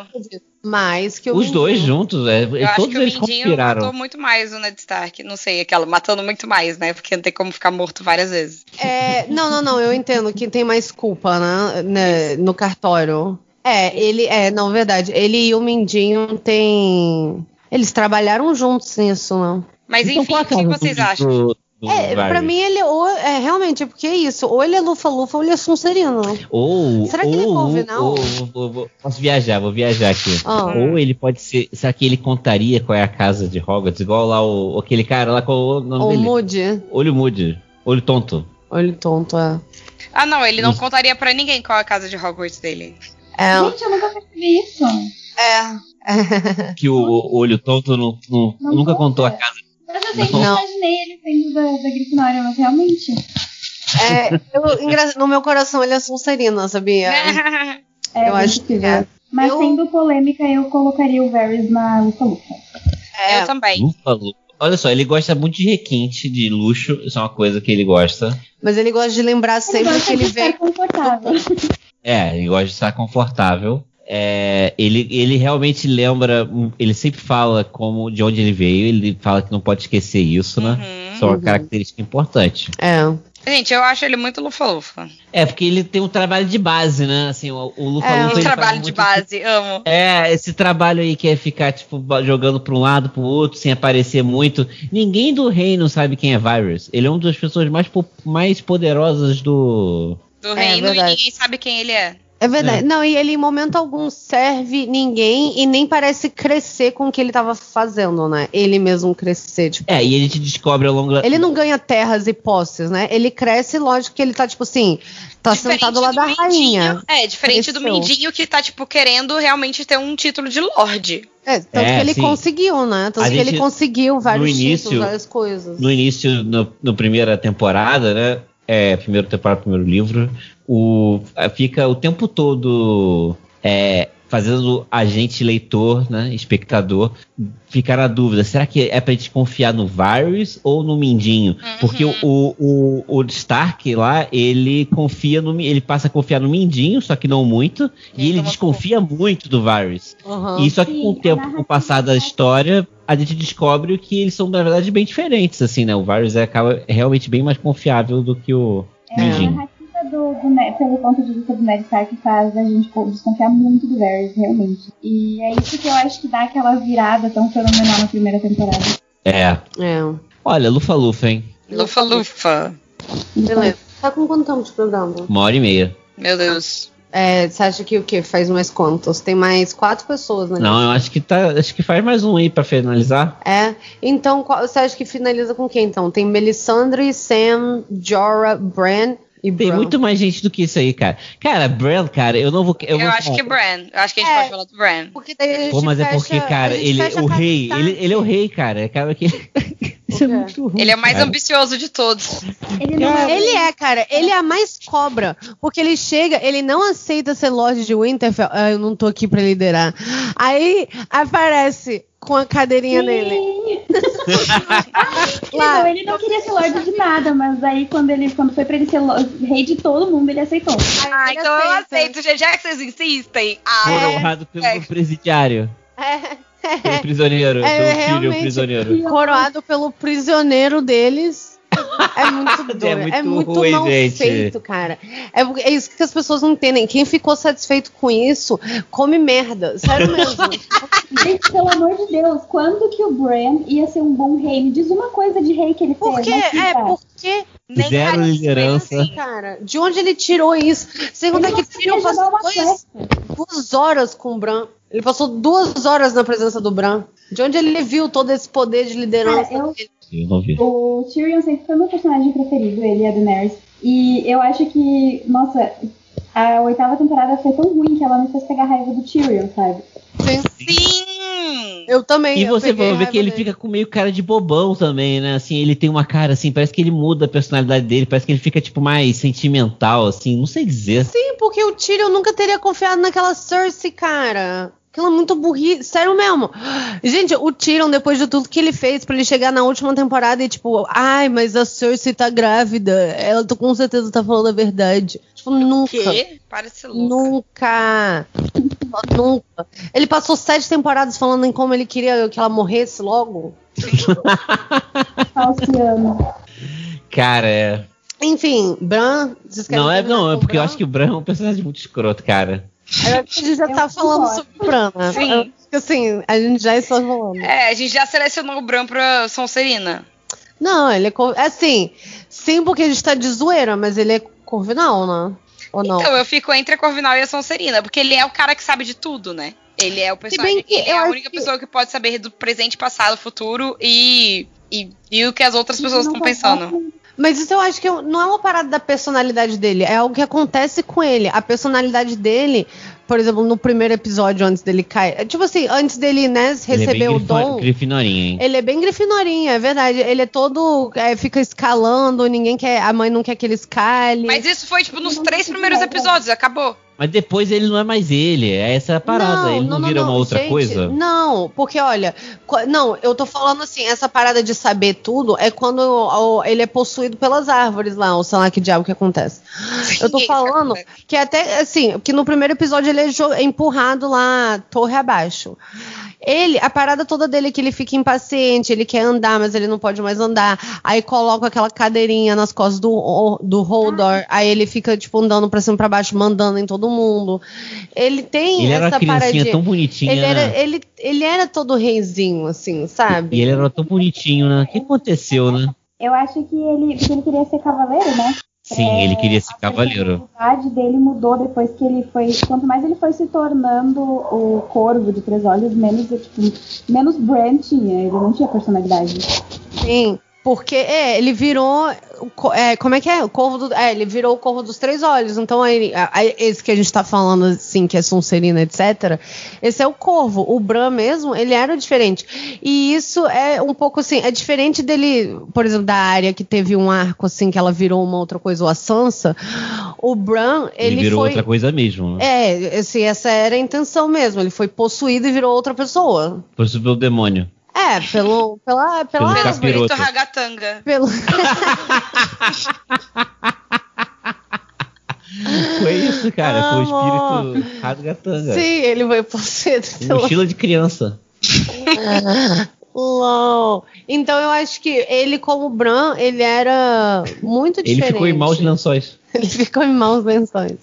Mais que o Os dois juntos, é. Eu todos acho eles que o Mindinho conspiraram. matou muito mais o Ned Stark. Não sei, aquela, matando muito mais, né? Porque não tem como ficar morto várias vezes. É, não, não, não, eu entendo que tem mais culpa, né? né no cartório. É, ele é, não, verdade. Ele e o Mindinho têm. Eles trabalharam juntos nisso, não. Mas então, enfim, o que vocês acham? Do, é, pra mim ele ou é realmente, é porque é isso, ou ele é lufa-lufa ou ele é sonserino. Ou Será que ou, ele é Corvinal? Ou, ou, ou, posso viajar, vou viajar aqui. Oh. Ou ele pode ser, será que ele contaria qual é a casa de Hogwarts, igual lá o aquele cara lá com o nome o dele? Moody. Olho Moody. Olho tonto. Olho tonto, é. Ah, não, ele não contaria para ninguém qual é a casa de Hogwarts dele. É. Gente, eu nunca percebi isso. É. que o, o olho tonto não, não, não nunca contou a casa. Mas eu sempre não. imaginei ele sendo da, da Grifinória, mas realmente. É, eu, no meu coração ele é Sonserina, sabia? É, eu acho que é. Mas eu... sendo polêmica, eu colocaria o Varys na Lufa Lufa. É, eu também. Lufa Lufa. Olha só, ele gosta muito de requinte, de luxo, isso é uma coisa que ele gosta. Mas ele gosta de lembrar sempre ele que ele vê. confortável. É, ele gosta de estar confortável. É, ele, ele realmente lembra, ele sempre fala como de onde ele veio, ele fala que não pode esquecer isso, né? Uhum, Só uma uhum. característica importante. É. Gente, eu acho ele muito lufa-lufa. É, porque ele tem um trabalho de base, né? Assim, o, o lufa-lufa. É, um trabalho de base, amo. É, esse trabalho aí que é ficar, tipo, jogando pra um lado, pro outro, sem aparecer muito. Ninguém do reino sabe quem é Virus. Ele é uma das pessoas mais, mais poderosas do. Do é, reino é, e ninguém sabe quem ele é. É verdade. É. Não, e ele em momento algum serve ninguém e nem parece crescer com o que ele tava fazendo, né? Ele mesmo crescer, tipo. É, e a gente descobre ao longo da... Ele não ganha terras e posses, né? Ele cresce, lógico que ele tá, tipo assim, tá diferente sentado lá da Mindinho, rainha. É, diferente Cresceu. do Mindinho que tá, tipo, querendo realmente ter um título de Lorde. É, tanto é, que ele sim. conseguiu, né? Tanto a que gente, ele conseguiu vários início, títulos, várias coisas. No início, no, no primeira temporada, né? É, primeiro temporada, primeiro livro, o, fica o tempo todo é, fazendo a gente, leitor, né, espectador, ficar na dúvida: será que é pra gente confiar no Varys ou no Mindinho? Uhum. Porque o, o, o, Stark lá, ele confia no. Ele passa a confiar no Mindinho, só que não muito, e ele desconfia muito do Varys. Uhum. E só que com o tempo, com o passar da história, a gente descobre que eles são, na verdade, bem diferentes, assim, né? O Varys acaba realmente bem mais confiável do que o é. Mindinho do, do, pelo ponto de vista do Ned Stark faz a gente desconfiar muito do Varys, realmente. E é isso que eu acho que dá aquela virada tão fenomenal na primeira temporada. É. É. Olha, Lufa Lufa, hein? Lufa Lufa. Beleza. Tá com quanto tempo de programa? Uma hora e meia. Meu Deus. É, você acha que o que? Faz mais quantos? Tem mais quatro pessoas, né? Não, eu acho que tá. Acho que faz mais um aí pra finalizar. É. Então, qual, você acha que finaliza com quem então? Tem Melisandre, Sam, Jorah, Bran, e Tem muito mais gente do que isso aí, cara. Cara, Bran, cara, eu não vou. Eu, eu vou acho falar. que Bran. Eu acho que a gente é, pode falar do Bran. Porque daí Pô, mas fecha, é porque, cara, ele, o rei, ele, ele é o rei, cara. Acaba que. Isso é muito ruim, ele é o mais cara. ambicioso de todos. Ele, é, ele é, cara. Ele é a mais cobra. Porque ele chega, ele não aceita ser Lorde de Winterfell. Ah, eu não tô aqui pra liderar. Aí aparece com a cadeirinha Sim. dele. não, ele não queria ser Lorde de nada, mas aí quando ele quando foi pra ele ser rei de todo mundo, ele aceitou. Ah, então aceita. eu aceito, já que vocês insistem. Ah, Foi honrado pelo é. presidiário. É. Pelo prisioneiro, é, pelo filho prisioneiro. Coroado pelo prisioneiro deles. É muito doido. É muito, é muito ruim, mal gente. feito, cara. É, é, isso que as pessoas não entendem. Quem ficou satisfeito com isso, come merda. Sério mesmo. gente, pelo amor de Deus, quando que o Bran ia ser um bom rei? Me diz uma coisa de rei que ele Por fez. Porque, é, porque nem Zero liderança. cara. De onde ele tirou isso? Segundo é que Tyrion passou dois, duas horas com o Bran. Ele passou duas horas na presença do Bran. De onde ele viu todo esse poder de liderança? Cara, eu, eu não vi. O Tyrion sempre foi meu personagem preferido, ele e a Daenerys. E eu acho que, nossa, a oitava temporada foi tão ruim que ela me fez pegar raiva do Tyrion, sabe? Sim. Sim. Eu também. E você vai ver que ele dele. fica com meio cara de bobão também, né? Assim, ele tem uma cara assim, parece que ele muda a personalidade dele, parece que ele fica tipo mais sentimental, assim, não sei dizer. Sim, porque o Tyrion nunca teria confiado naquela Cersei, cara. Aquilo é muito burrice. Sério mesmo. Gente, o Tyrion, depois de tudo que ele fez pra ele chegar na última temporada e tipo, ai, mas a Cersei tá grávida. Ela com certeza tá falando a verdade. Tipo, nunca. Quê? Parece louca. Nunca. nunca. Ele passou sete temporadas falando em como ele queria que ela morresse logo. Cara, é. Enfim, Bran. Não, é, não, é porque eu acho que o Bran é um personagem muito escroto, cara. A gente já tá falando sobre o Bran, né? Sim. assim, a gente já está falando. É, a gente já selecionou o Bran pra Sonserina. Não, ele é. Assim, sim, porque a gente tá de zoeira, mas ele é Corvinal, né? Ou não? Então, eu fico entre a Corvinal e a Sonserina, porque ele é o cara que sabe de tudo, né? Ele é o personagem que é a única que... pessoa que pode saber do presente, passado, futuro e, e, e o que as outras pessoas estão pensando. Mas isso eu acho que não é uma parada da personalidade dele, é algo que acontece com ele. A personalidade dele, por exemplo, no primeiro episódio, antes dele cair. É, tipo assim, antes dele, né, receber é o dom. Grifinorinha, hein? Ele é bem grifinorinha, é verdade. Ele é todo. É, fica escalando, ninguém quer. A mãe não quer que ele escale. Mas isso foi, tipo, nos três primeiros episódios, acabou. Mas depois ele não é mais ele, é essa parada. Não, ele não, não vira não, uma outra gente, coisa? Não, porque olha, não, eu tô falando assim, essa parada de saber tudo é quando ele é possuído pelas árvores lá, ou sei lá que diabo que acontece. Eu tô falando que até assim, que no primeiro episódio ele é empurrado lá, torre abaixo. Ele, a parada toda dele é que ele fica impaciente, ele quer andar, mas ele não pode mais andar. Aí coloca aquela cadeirinha nas costas do, do Holdor, aí ele fica, tipo, andando pra cima e pra baixo, mandando em todo mundo. Ele tem ele essa era uma paradinha. tão bonitinha. Ele né? era, ele, ele era todo reizinho, assim, sabe? E ele era tão bonitinho, né? O que aconteceu, né? Eu acho que ele, que ele queria ser cavaleiro, né? Sim, é, ele queria ser cavaleiro. A personalidade dele mudou depois que ele foi. Quanto mais ele foi se tornando o corvo de três olhos, menos, tipo, menos Bran tinha. Ele não tinha personalidade. Sim. Porque, é, ele virou. É, como é que é? O corvo do. É, ele virou o corvo dos três olhos. Então, aí, esse que a gente tá falando, assim, que é Sonserina, etc. Esse é o corvo. O Bran mesmo, ele era diferente. E isso é um pouco assim. É diferente dele, por exemplo, da área que teve um arco, assim, que ela virou uma outra coisa, ou a Sansa. O Bran, ele, ele virou foi, outra coisa mesmo. Né? É, assim, essa era a intenção mesmo. Ele foi possuído e virou outra pessoa. Possuído pelo demônio. É, pelo, pela, pela, pelo espírito ragatanga. Pelo... Foi isso, cara. Foi o espírito ragatanga. Sim, ele foi possuído. Pelo... Mochila de criança. LOL. Então eu acho que ele, como Bran, ele era muito diferente. Ele ficou em maus lençóis. Ele ficou em maus lençóis.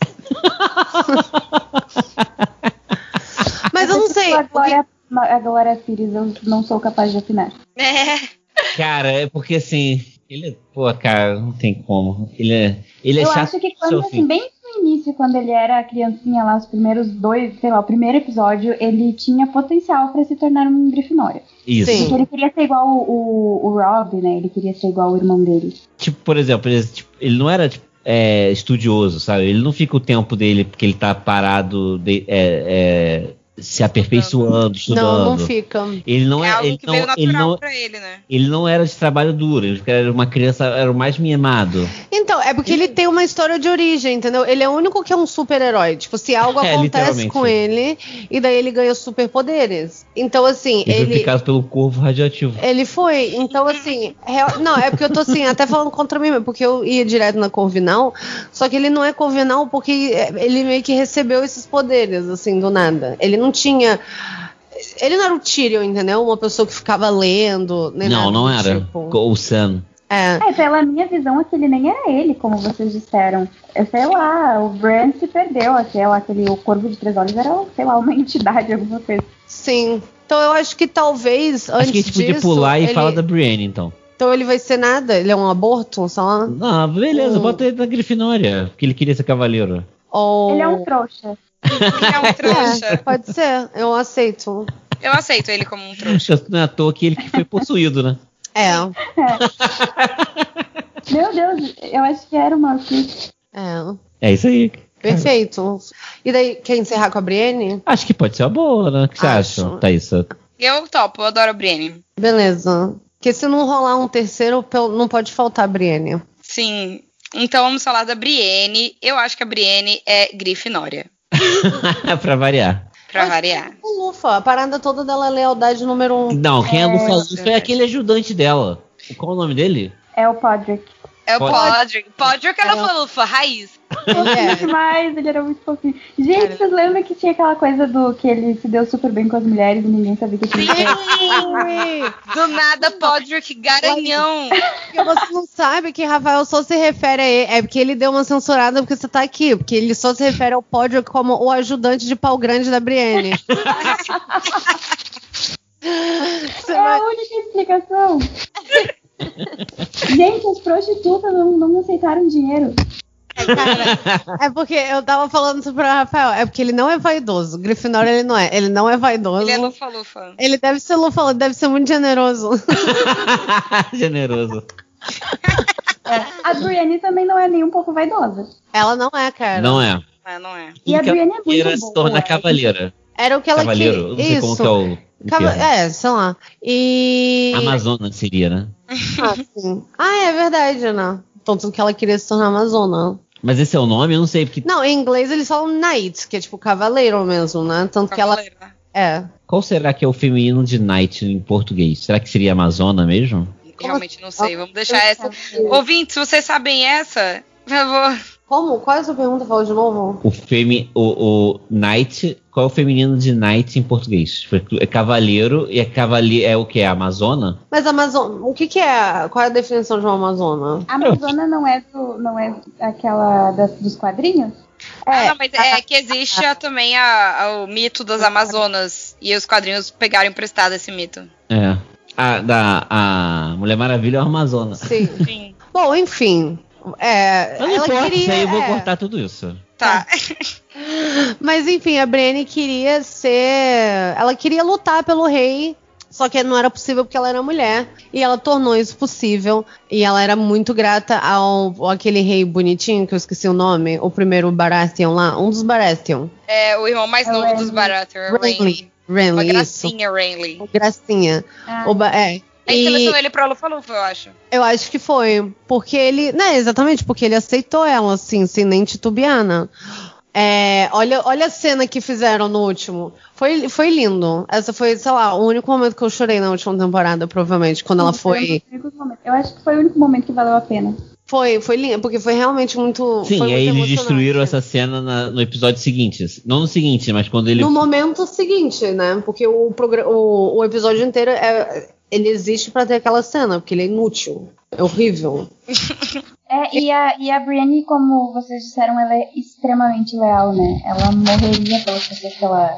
Mas eu não sei. Agora a Glória Pires, eu não sou capaz de afinar. É. Cara, é porque assim, ele é. Pô, cara, não tem como. Ele é. Ele é eu chato. acho que quando, assim, bem no início, quando ele era criancinha lá, os primeiros dois, sei lá, o primeiro episódio, ele tinha potencial para se tornar um Grifinória. Isso. Porque ele queria ser igual o, o, o, Rob, né? Ele queria ser igual o irmão dele. Tipo, por exemplo, ele, tipo, ele não era, tipo, é, estudioso, sabe? Ele não fica o tempo dele porque ele tá parado de, é, é, se aperfeiçoando, estudando. Não, não fica. Ele não é, é ele não, ele não, ele, né? ele não era de trabalho duro, ele era uma criança, era o mais mimado. Então, é porque ele tem uma história de origem, entendeu? Ele é o único que é um super-herói. Tipo, se algo é, acontece com ele, e daí ele ganha superpoderes. Então, assim, ele. Ele foi picado pelo corvo radioativo. Ele foi. Então, assim. Real... Não, é porque eu tô assim, até falando contra mim, porque eu ia direto na Corvinal. Só que ele não é Corvinal porque ele meio que recebeu esses poderes, assim, do nada. Ele não não tinha. Ele não era o Tyrion, entendeu? Uma pessoa que ficava lendo. não, não era. Tipo. O Sam. É. é, pela minha visão, aquele nem era ele, como vocês disseram. Eu sei lá, o Bran se perdeu, sei lá, aquele o Corvo de Três Olhos era, sei lá, uma entidade, alguma coisa. Sim. Então eu acho que talvez antes Acho que a gente disso, podia pular e ele... falar da Brienne, então. Então ele vai ser nada? Ele é um aborto, lá? Não, beleza, hum. bota ele na Grifinória, porque ele queria ser cavaleiro. Ou... Ele é um trouxa. É um trouxa. É, pode ser, eu aceito. Eu aceito ele como um trouxa. Não é à toa que ele que foi possuído, né? É. é. Meu Deus, eu acho que era uma É. É isso aí. Perfeito. E daí, quer encerrar com a Brienne? Acho que pode ser uma boa, né? O que você acha, Thaís? Eu topo, eu adoro a Brienne. Beleza. Porque se não rolar um terceiro, não pode faltar a Brienne. Sim. Então vamos falar da Brienne. Eu acho que a Brienne é Grifinória. pra variar. Pra Mas, variar. Lufa, a parada toda dela é lealdade número um. Não, quem é, é Lufa Lufa é aquele ajudante dela. Qual é o nome dele? É o Podrick. É o Podrick. Podrick era o Lufa, raiz. Ele é. demais, ele era muito fofinho. Gente, Cara. vocês lembram que tinha aquela coisa do que ele se deu super bem com as mulheres e ninguém sabia que tinha Sim! do nada, Podrick garanhão. Porque você não sabe que Rafael só se refere a ele. É porque ele deu uma censurada porque você tá aqui. Porque ele só se refere ao Podrick como o ajudante de pau grande da Brienne. é a única explicação. Gente, as prostitutas não, não me aceitaram dinheiro. É, cara, é porque eu tava falando isso pro Rafael, é porque ele não é vaidoso. Grifinór ele não é. Ele não é vaidoso. Ele é lufa-lufa. Ele deve ser lufa deve ser muito generoso. generoso. É, a Brienne também não é nem um pouco vaidosa. Ela não é, cara. Não é. É, não é. E a Brienne é muito boa. se torna cavaleira. Era o que ela queria. Cavaleiro, não sei Isso. como que é o Cava é, sei lá. E. Amazona seria, né? Ah, sim. Ah, é verdade, Ana. Tanto que ela queria se tornar Amazona. Mas esse é o nome? Eu não sei. Porque... Não, em inglês eles falam knight, que é tipo cavaleiro mesmo, né? Tanto cavaleiro, que ela. É. Qual será que é o feminino de knight em português? Será que seria Amazona mesmo? Realmente não sei. Vamos deixar essa. Ouvintes, se vocês sabem essa, por favor. Como? Qual é a sua pergunta? Fala de novo. O, femi o, o knight qual é o feminino de knight em português? É cavaleiro e é cavaleiro é o que? É Amazona? Mas Amazona, o que, que é? Qual é a definição de uma Amazona? Amazona não é do, não é aquela das, dos quadrinhos? É, ah, não, mas é que existe a, também a, a, o mito das Amazonas e os quadrinhos pegaram emprestado esse mito. É. A, da, a Mulher Maravilha é uma Amazona. Sim. Sim. Bom, enfim. É, não ela importa, queria, aí eu vou é, cortar tudo isso. Tá. Mas enfim, a Brienne queria ser. Ela queria lutar pelo rei. Só que não era possível porque ela era mulher. E ela tornou isso possível. E ela era muito grata ao, ao aquele rei bonitinho, que eu esqueci o nome. O primeiro Baratheon lá. Um dos Baratheon. É, o irmão mais é novo dos Baratheon. Renly. Renly. Uma gracinha, Renly. Gracinha. Ah. O, é. Ele selecionou ele pra Lufa Lufa, eu acho. Eu acho que foi. Porque ele. Né, exatamente, porque ele aceitou ela, assim, sem nem titubear, É, olha, olha a cena que fizeram no último. Foi, foi lindo. Essa foi, sei lá, o único momento que eu chorei na última temporada, provavelmente, quando ela foi. Eu acho que foi o único momento que valeu a pena. Foi, foi lindo, porque foi realmente muito. Sim, foi aí eles destruíram essa cena na, no episódio seguinte. Não no seguinte, mas quando ele. No momento seguinte, né? Porque o, o, o episódio inteiro é, ele existe para ter aquela cena, porque ele é inútil. É horrível. É, e a, e a Brienne, como vocês disseram, ela é extremamente leal, né? Ela morreria pelas pessoas que ela,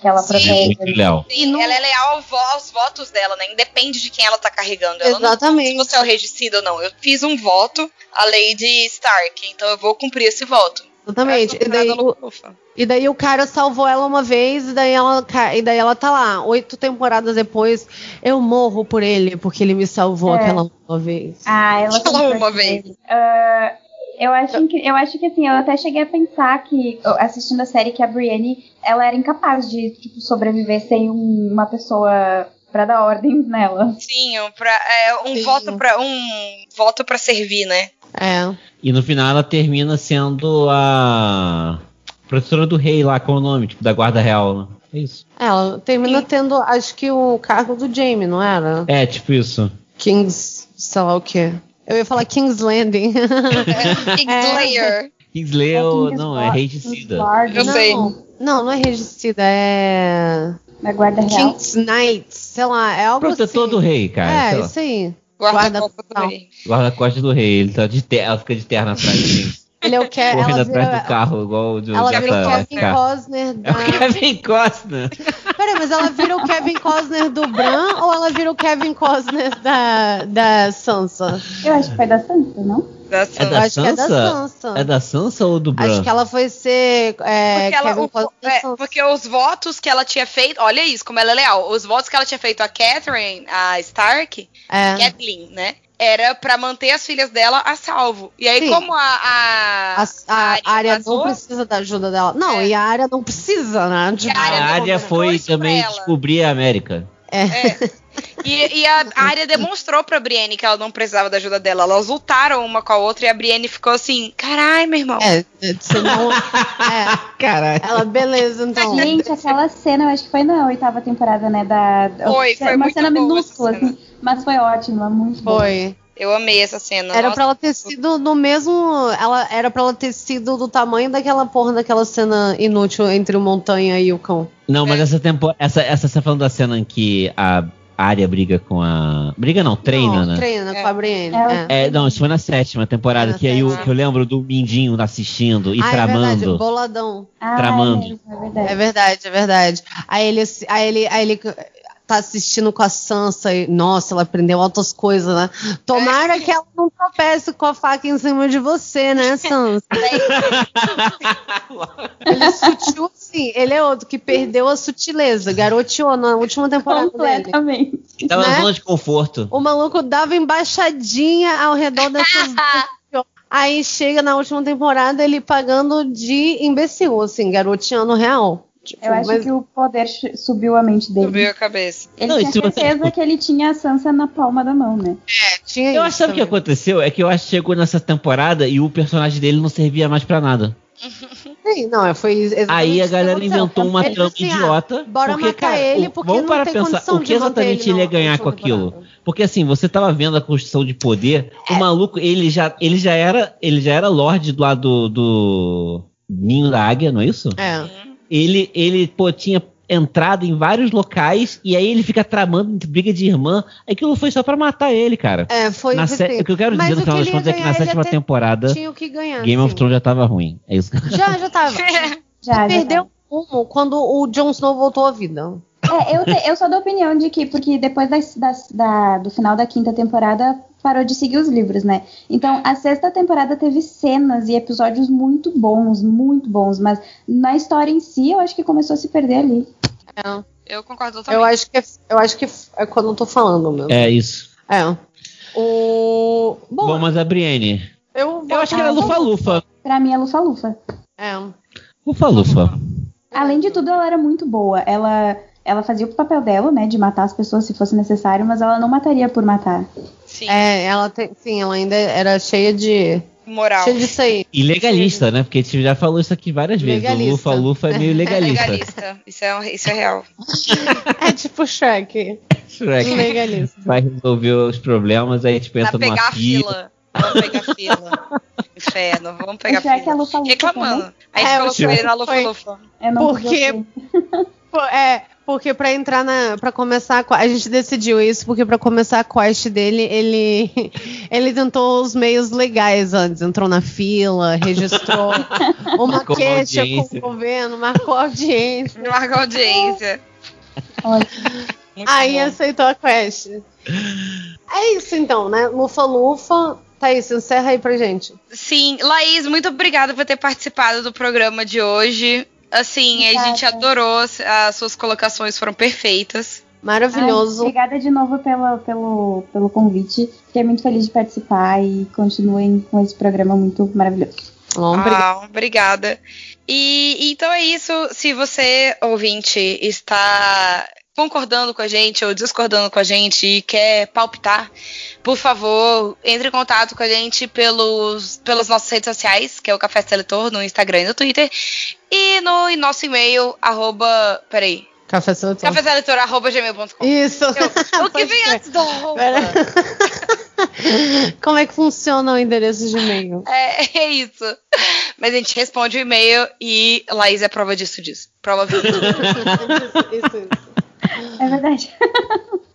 que ela protege. Muito leal. Sim, ela é leal aos votos dela, né? Independe de quem ela tá carregando. Ela Exatamente. não se você é o regicida ou não. Eu fiz um voto, a Lady Stark, então eu vou cumprir esse voto. Exatamente. E daí, o, e daí o cara salvou ela uma vez, e daí ela, e daí ela tá lá, oito temporadas depois, eu morro por ele, porque ele me salvou é. aquela uma vez. Ah, ela Aquela uma vez. Uh, eu acho que eu acho que assim, eu até cheguei a pensar que assistindo a série que a Brienne, ela era incapaz de tipo, sobreviver sem um, uma pessoa para dar ordens nela. Sim, pra, é, um Sim. voto para um voto para servir, né? É. E no final ela termina sendo a professora do rei lá, com o nome, tipo, da guarda real, né? É isso. É, ela termina tendo, acho que o cargo do Jamie, não era? É, tipo isso. Kings, sei lá o quê. Eu ia falar King's Landing. Kingslayer. É. Kingslayer, é não, é regicida. Eu não, sei. Não, não é regicida, é... É guarda real. King's Knight, sei lá, é algo Protetor assim. do rei, cara. É, isso aí. Guarda-costas do rei. Guarda-costas do rei. Ele tá de terra, ela fica de terra atrás dele. Ele é o Ke Correndo ela atrás vira, do carro, igual o de Ela vira o Kevin carro. Costner da... É o Kevin Costner. Peraí, mas ela vira o Kevin Costner do Bran ou ela vira o Kevin Costner da, da Sansa? Eu acho que foi da Sansa, não? Da Sansa. É da Acho Sansa? que é da Sansa. É da Sansa ou do Bran? Acho que ela foi ser é, porque, ela, o, é, porque os votos que ela tinha feito, olha isso, como ela é leal. Os votos que ela tinha feito a Catherine, a Stark, é. Kathleen, né? Era para manter as filhas dela a salvo. E aí, Sim. como a. A, a, a área não precisa da ajuda dela. Não, é. e a área não precisa, né? De... A área foi também descobrir a América. É. é. E, e, a área demonstrou pra Brienne que ela não precisava da ajuda dela. Elas lutaram uma com a outra e a Brienne ficou assim: carai, meu irmão. É, você não. é, Caralho. Ela, beleza, então. Gente, aquela cena, eu acho que foi na oitava temporada, né? Da, foi, foi uma cena minúscula, cena. assim. Mas foi ótima, muito Foi. Eu amei essa cena. Era pra ela ter sido no mesmo. Ela era pra ela ter sido do tamanho daquela porra daquela cena inútil entre o montanha e o cão. Não, mas é. essa tempo. Essa, essa você tá falando da cena em que a área briga com a. Briga não, treina, não, né? Treina é. com a Brienne. É. é. não, isso foi na sétima temporada, que aí eu, que eu lembro do Mindinho assistindo e ah, tramando. É verdade, boladão. Ah, tramando. É, verdade. é verdade, é verdade. Aí ele, aí ele, aí ele tá assistindo com a Sansa e, nossa, ela aprendeu altas coisas, né? Tomara é. que ela não tropece com a faca em cima de você, né, Sansa? ele é sutil sim, ele é outro que perdeu a sutileza, garoteou na última temporada Completamente. dele. Tava né? na zona de conforto. O maluco dava embaixadinha ao redor dessas Aí chega na última temporada ele pagando de imbecil, assim, garoteando real. Tipo, eu acho mas... que o poder subiu a mente dele. Subiu a cabeça. Ele não, tinha certeza você... que ele tinha a Sansa na palma da mão, né? É, tinha Eu acho que o que aconteceu é que eu acho que chegou nessa temporada e o personagem dele não servia mais para nada. Sim, não, foi Aí a galera inventou uma trama assim, ah, idiota. bora porque, matar cara, ele porque vamos para pensar o que exatamente ele ia ganhar com aquilo. Porque assim, você tava vendo a construção de poder, é. o maluco, ele já, ele já era, ele já era lorde do lado do ninho da águia, não é isso? É ele, ele pô, tinha entrado em vários locais e aí ele fica tramando briga de irmã. Aquilo foi só para matar ele, cara. É, foi na O que eu quero dizer no final das contas é que na sétima temporada tinha o que ganhar, Game sim. of Thrones já tava ruim. É isso. Já, já tava. já, perdeu o rumo quando o Jon Snow voltou à vida. É, eu, te, eu sou da opinião de que, porque depois das, das, da, do final da quinta temporada, parou de seguir os livros, né? Então, a sexta temporada teve cenas e episódios muito bons, muito bons, mas na história em si, eu acho que começou a se perder ali. É. Eu concordo totalmente. Eu acho que é, eu acho que é quando eu tô falando mesmo. É isso. É. O... Bom, Bom mas a Brienne. Eu, eu acho que era Lufa-Lufa. Pra mim é Lufa-Lufa. É. Lufa-Lufa. Além de tudo, ela era muito boa. Ela ela fazia o papel dela, né, de matar as pessoas se fosse necessário, mas ela não mataria por matar. Sim. É, ela tem, sim, ela ainda era cheia de moral. Cheia disso aí. E legalista, né? Porque a gente já falou isso aqui várias vezes. Legalista. O Lufa Lufa é meio legalista. É legalista. Isso é, isso é real. é tipo Shrek. Shrek. Legalista. Vai resolver os problemas, aí a gente pensa numa pegar fila. Vamos pegar fila. Inferno, vamos pegar fila. É lufa, lufa, Reclamando. Aí a gente é, colocou ele na Lufa Lufa. Porque. É, porque para entrar na, para começar a, a gente decidiu isso porque para começar a quest dele, ele ele tentou os meios legais antes, entrou na fila, registrou uma queixa com o governo, marcou audiência, marcou audiência. Aí bom. aceitou a quest. É isso então, né? Lufa Lufa. Tá isso, encerra aí pra gente. Sim, Laís, muito obrigada por ter participado do programa de hoje. Assim, obrigada. a gente adorou, as suas colocações foram perfeitas. Maravilhoso. Ai, obrigada de novo pelo, pelo, pelo convite. Fiquei muito feliz de participar e continuem com esse programa muito maravilhoso. Ah, obrigada. E então é isso. Se você, ouvinte, está concordando com a gente ou discordando com a gente e quer palpitar, por favor, entre em contato com a gente pelos, pelas nossas redes sociais, que é o Café Seletor, no Instagram e no Twitter, e no nosso e-mail, arroba. Peraí. Café Seletor. Café Seletor, arroba gmail.com. Isso. Eu, o que vem antes do arroba? Como é que funciona o endereço de e-mail? É, é isso. Mas a gente responde o e-mail e Laís é prova disso, disso. Prova viva. isso, isso, isso. É verdade.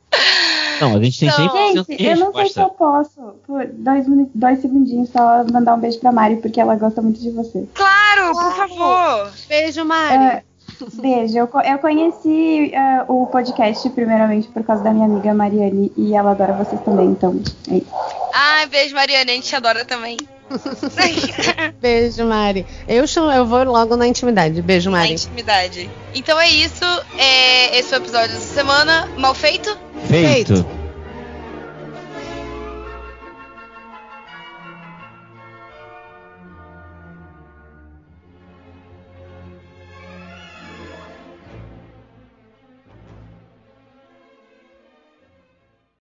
Não, a gente tem sempre Gente, eu não sei se eu posso, por dois, dois segundinhos, só mandar um beijo pra Mari, porque ela gosta muito de você. Claro, por favor. Beijo, Mari. Uh, beijo. Eu, eu conheci uh, o podcast primeiramente por causa da minha amiga Mariane e ela adora vocês também, então é isso. Ai, beijo, Mariane, a gente te adora também. Beijo, Mari. Eu, chamo, eu vou logo na intimidade. Beijo, Mari. Na intimidade. Então é isso. É, esse é o episódio dessa semana. Mal feito? Feito. Feito.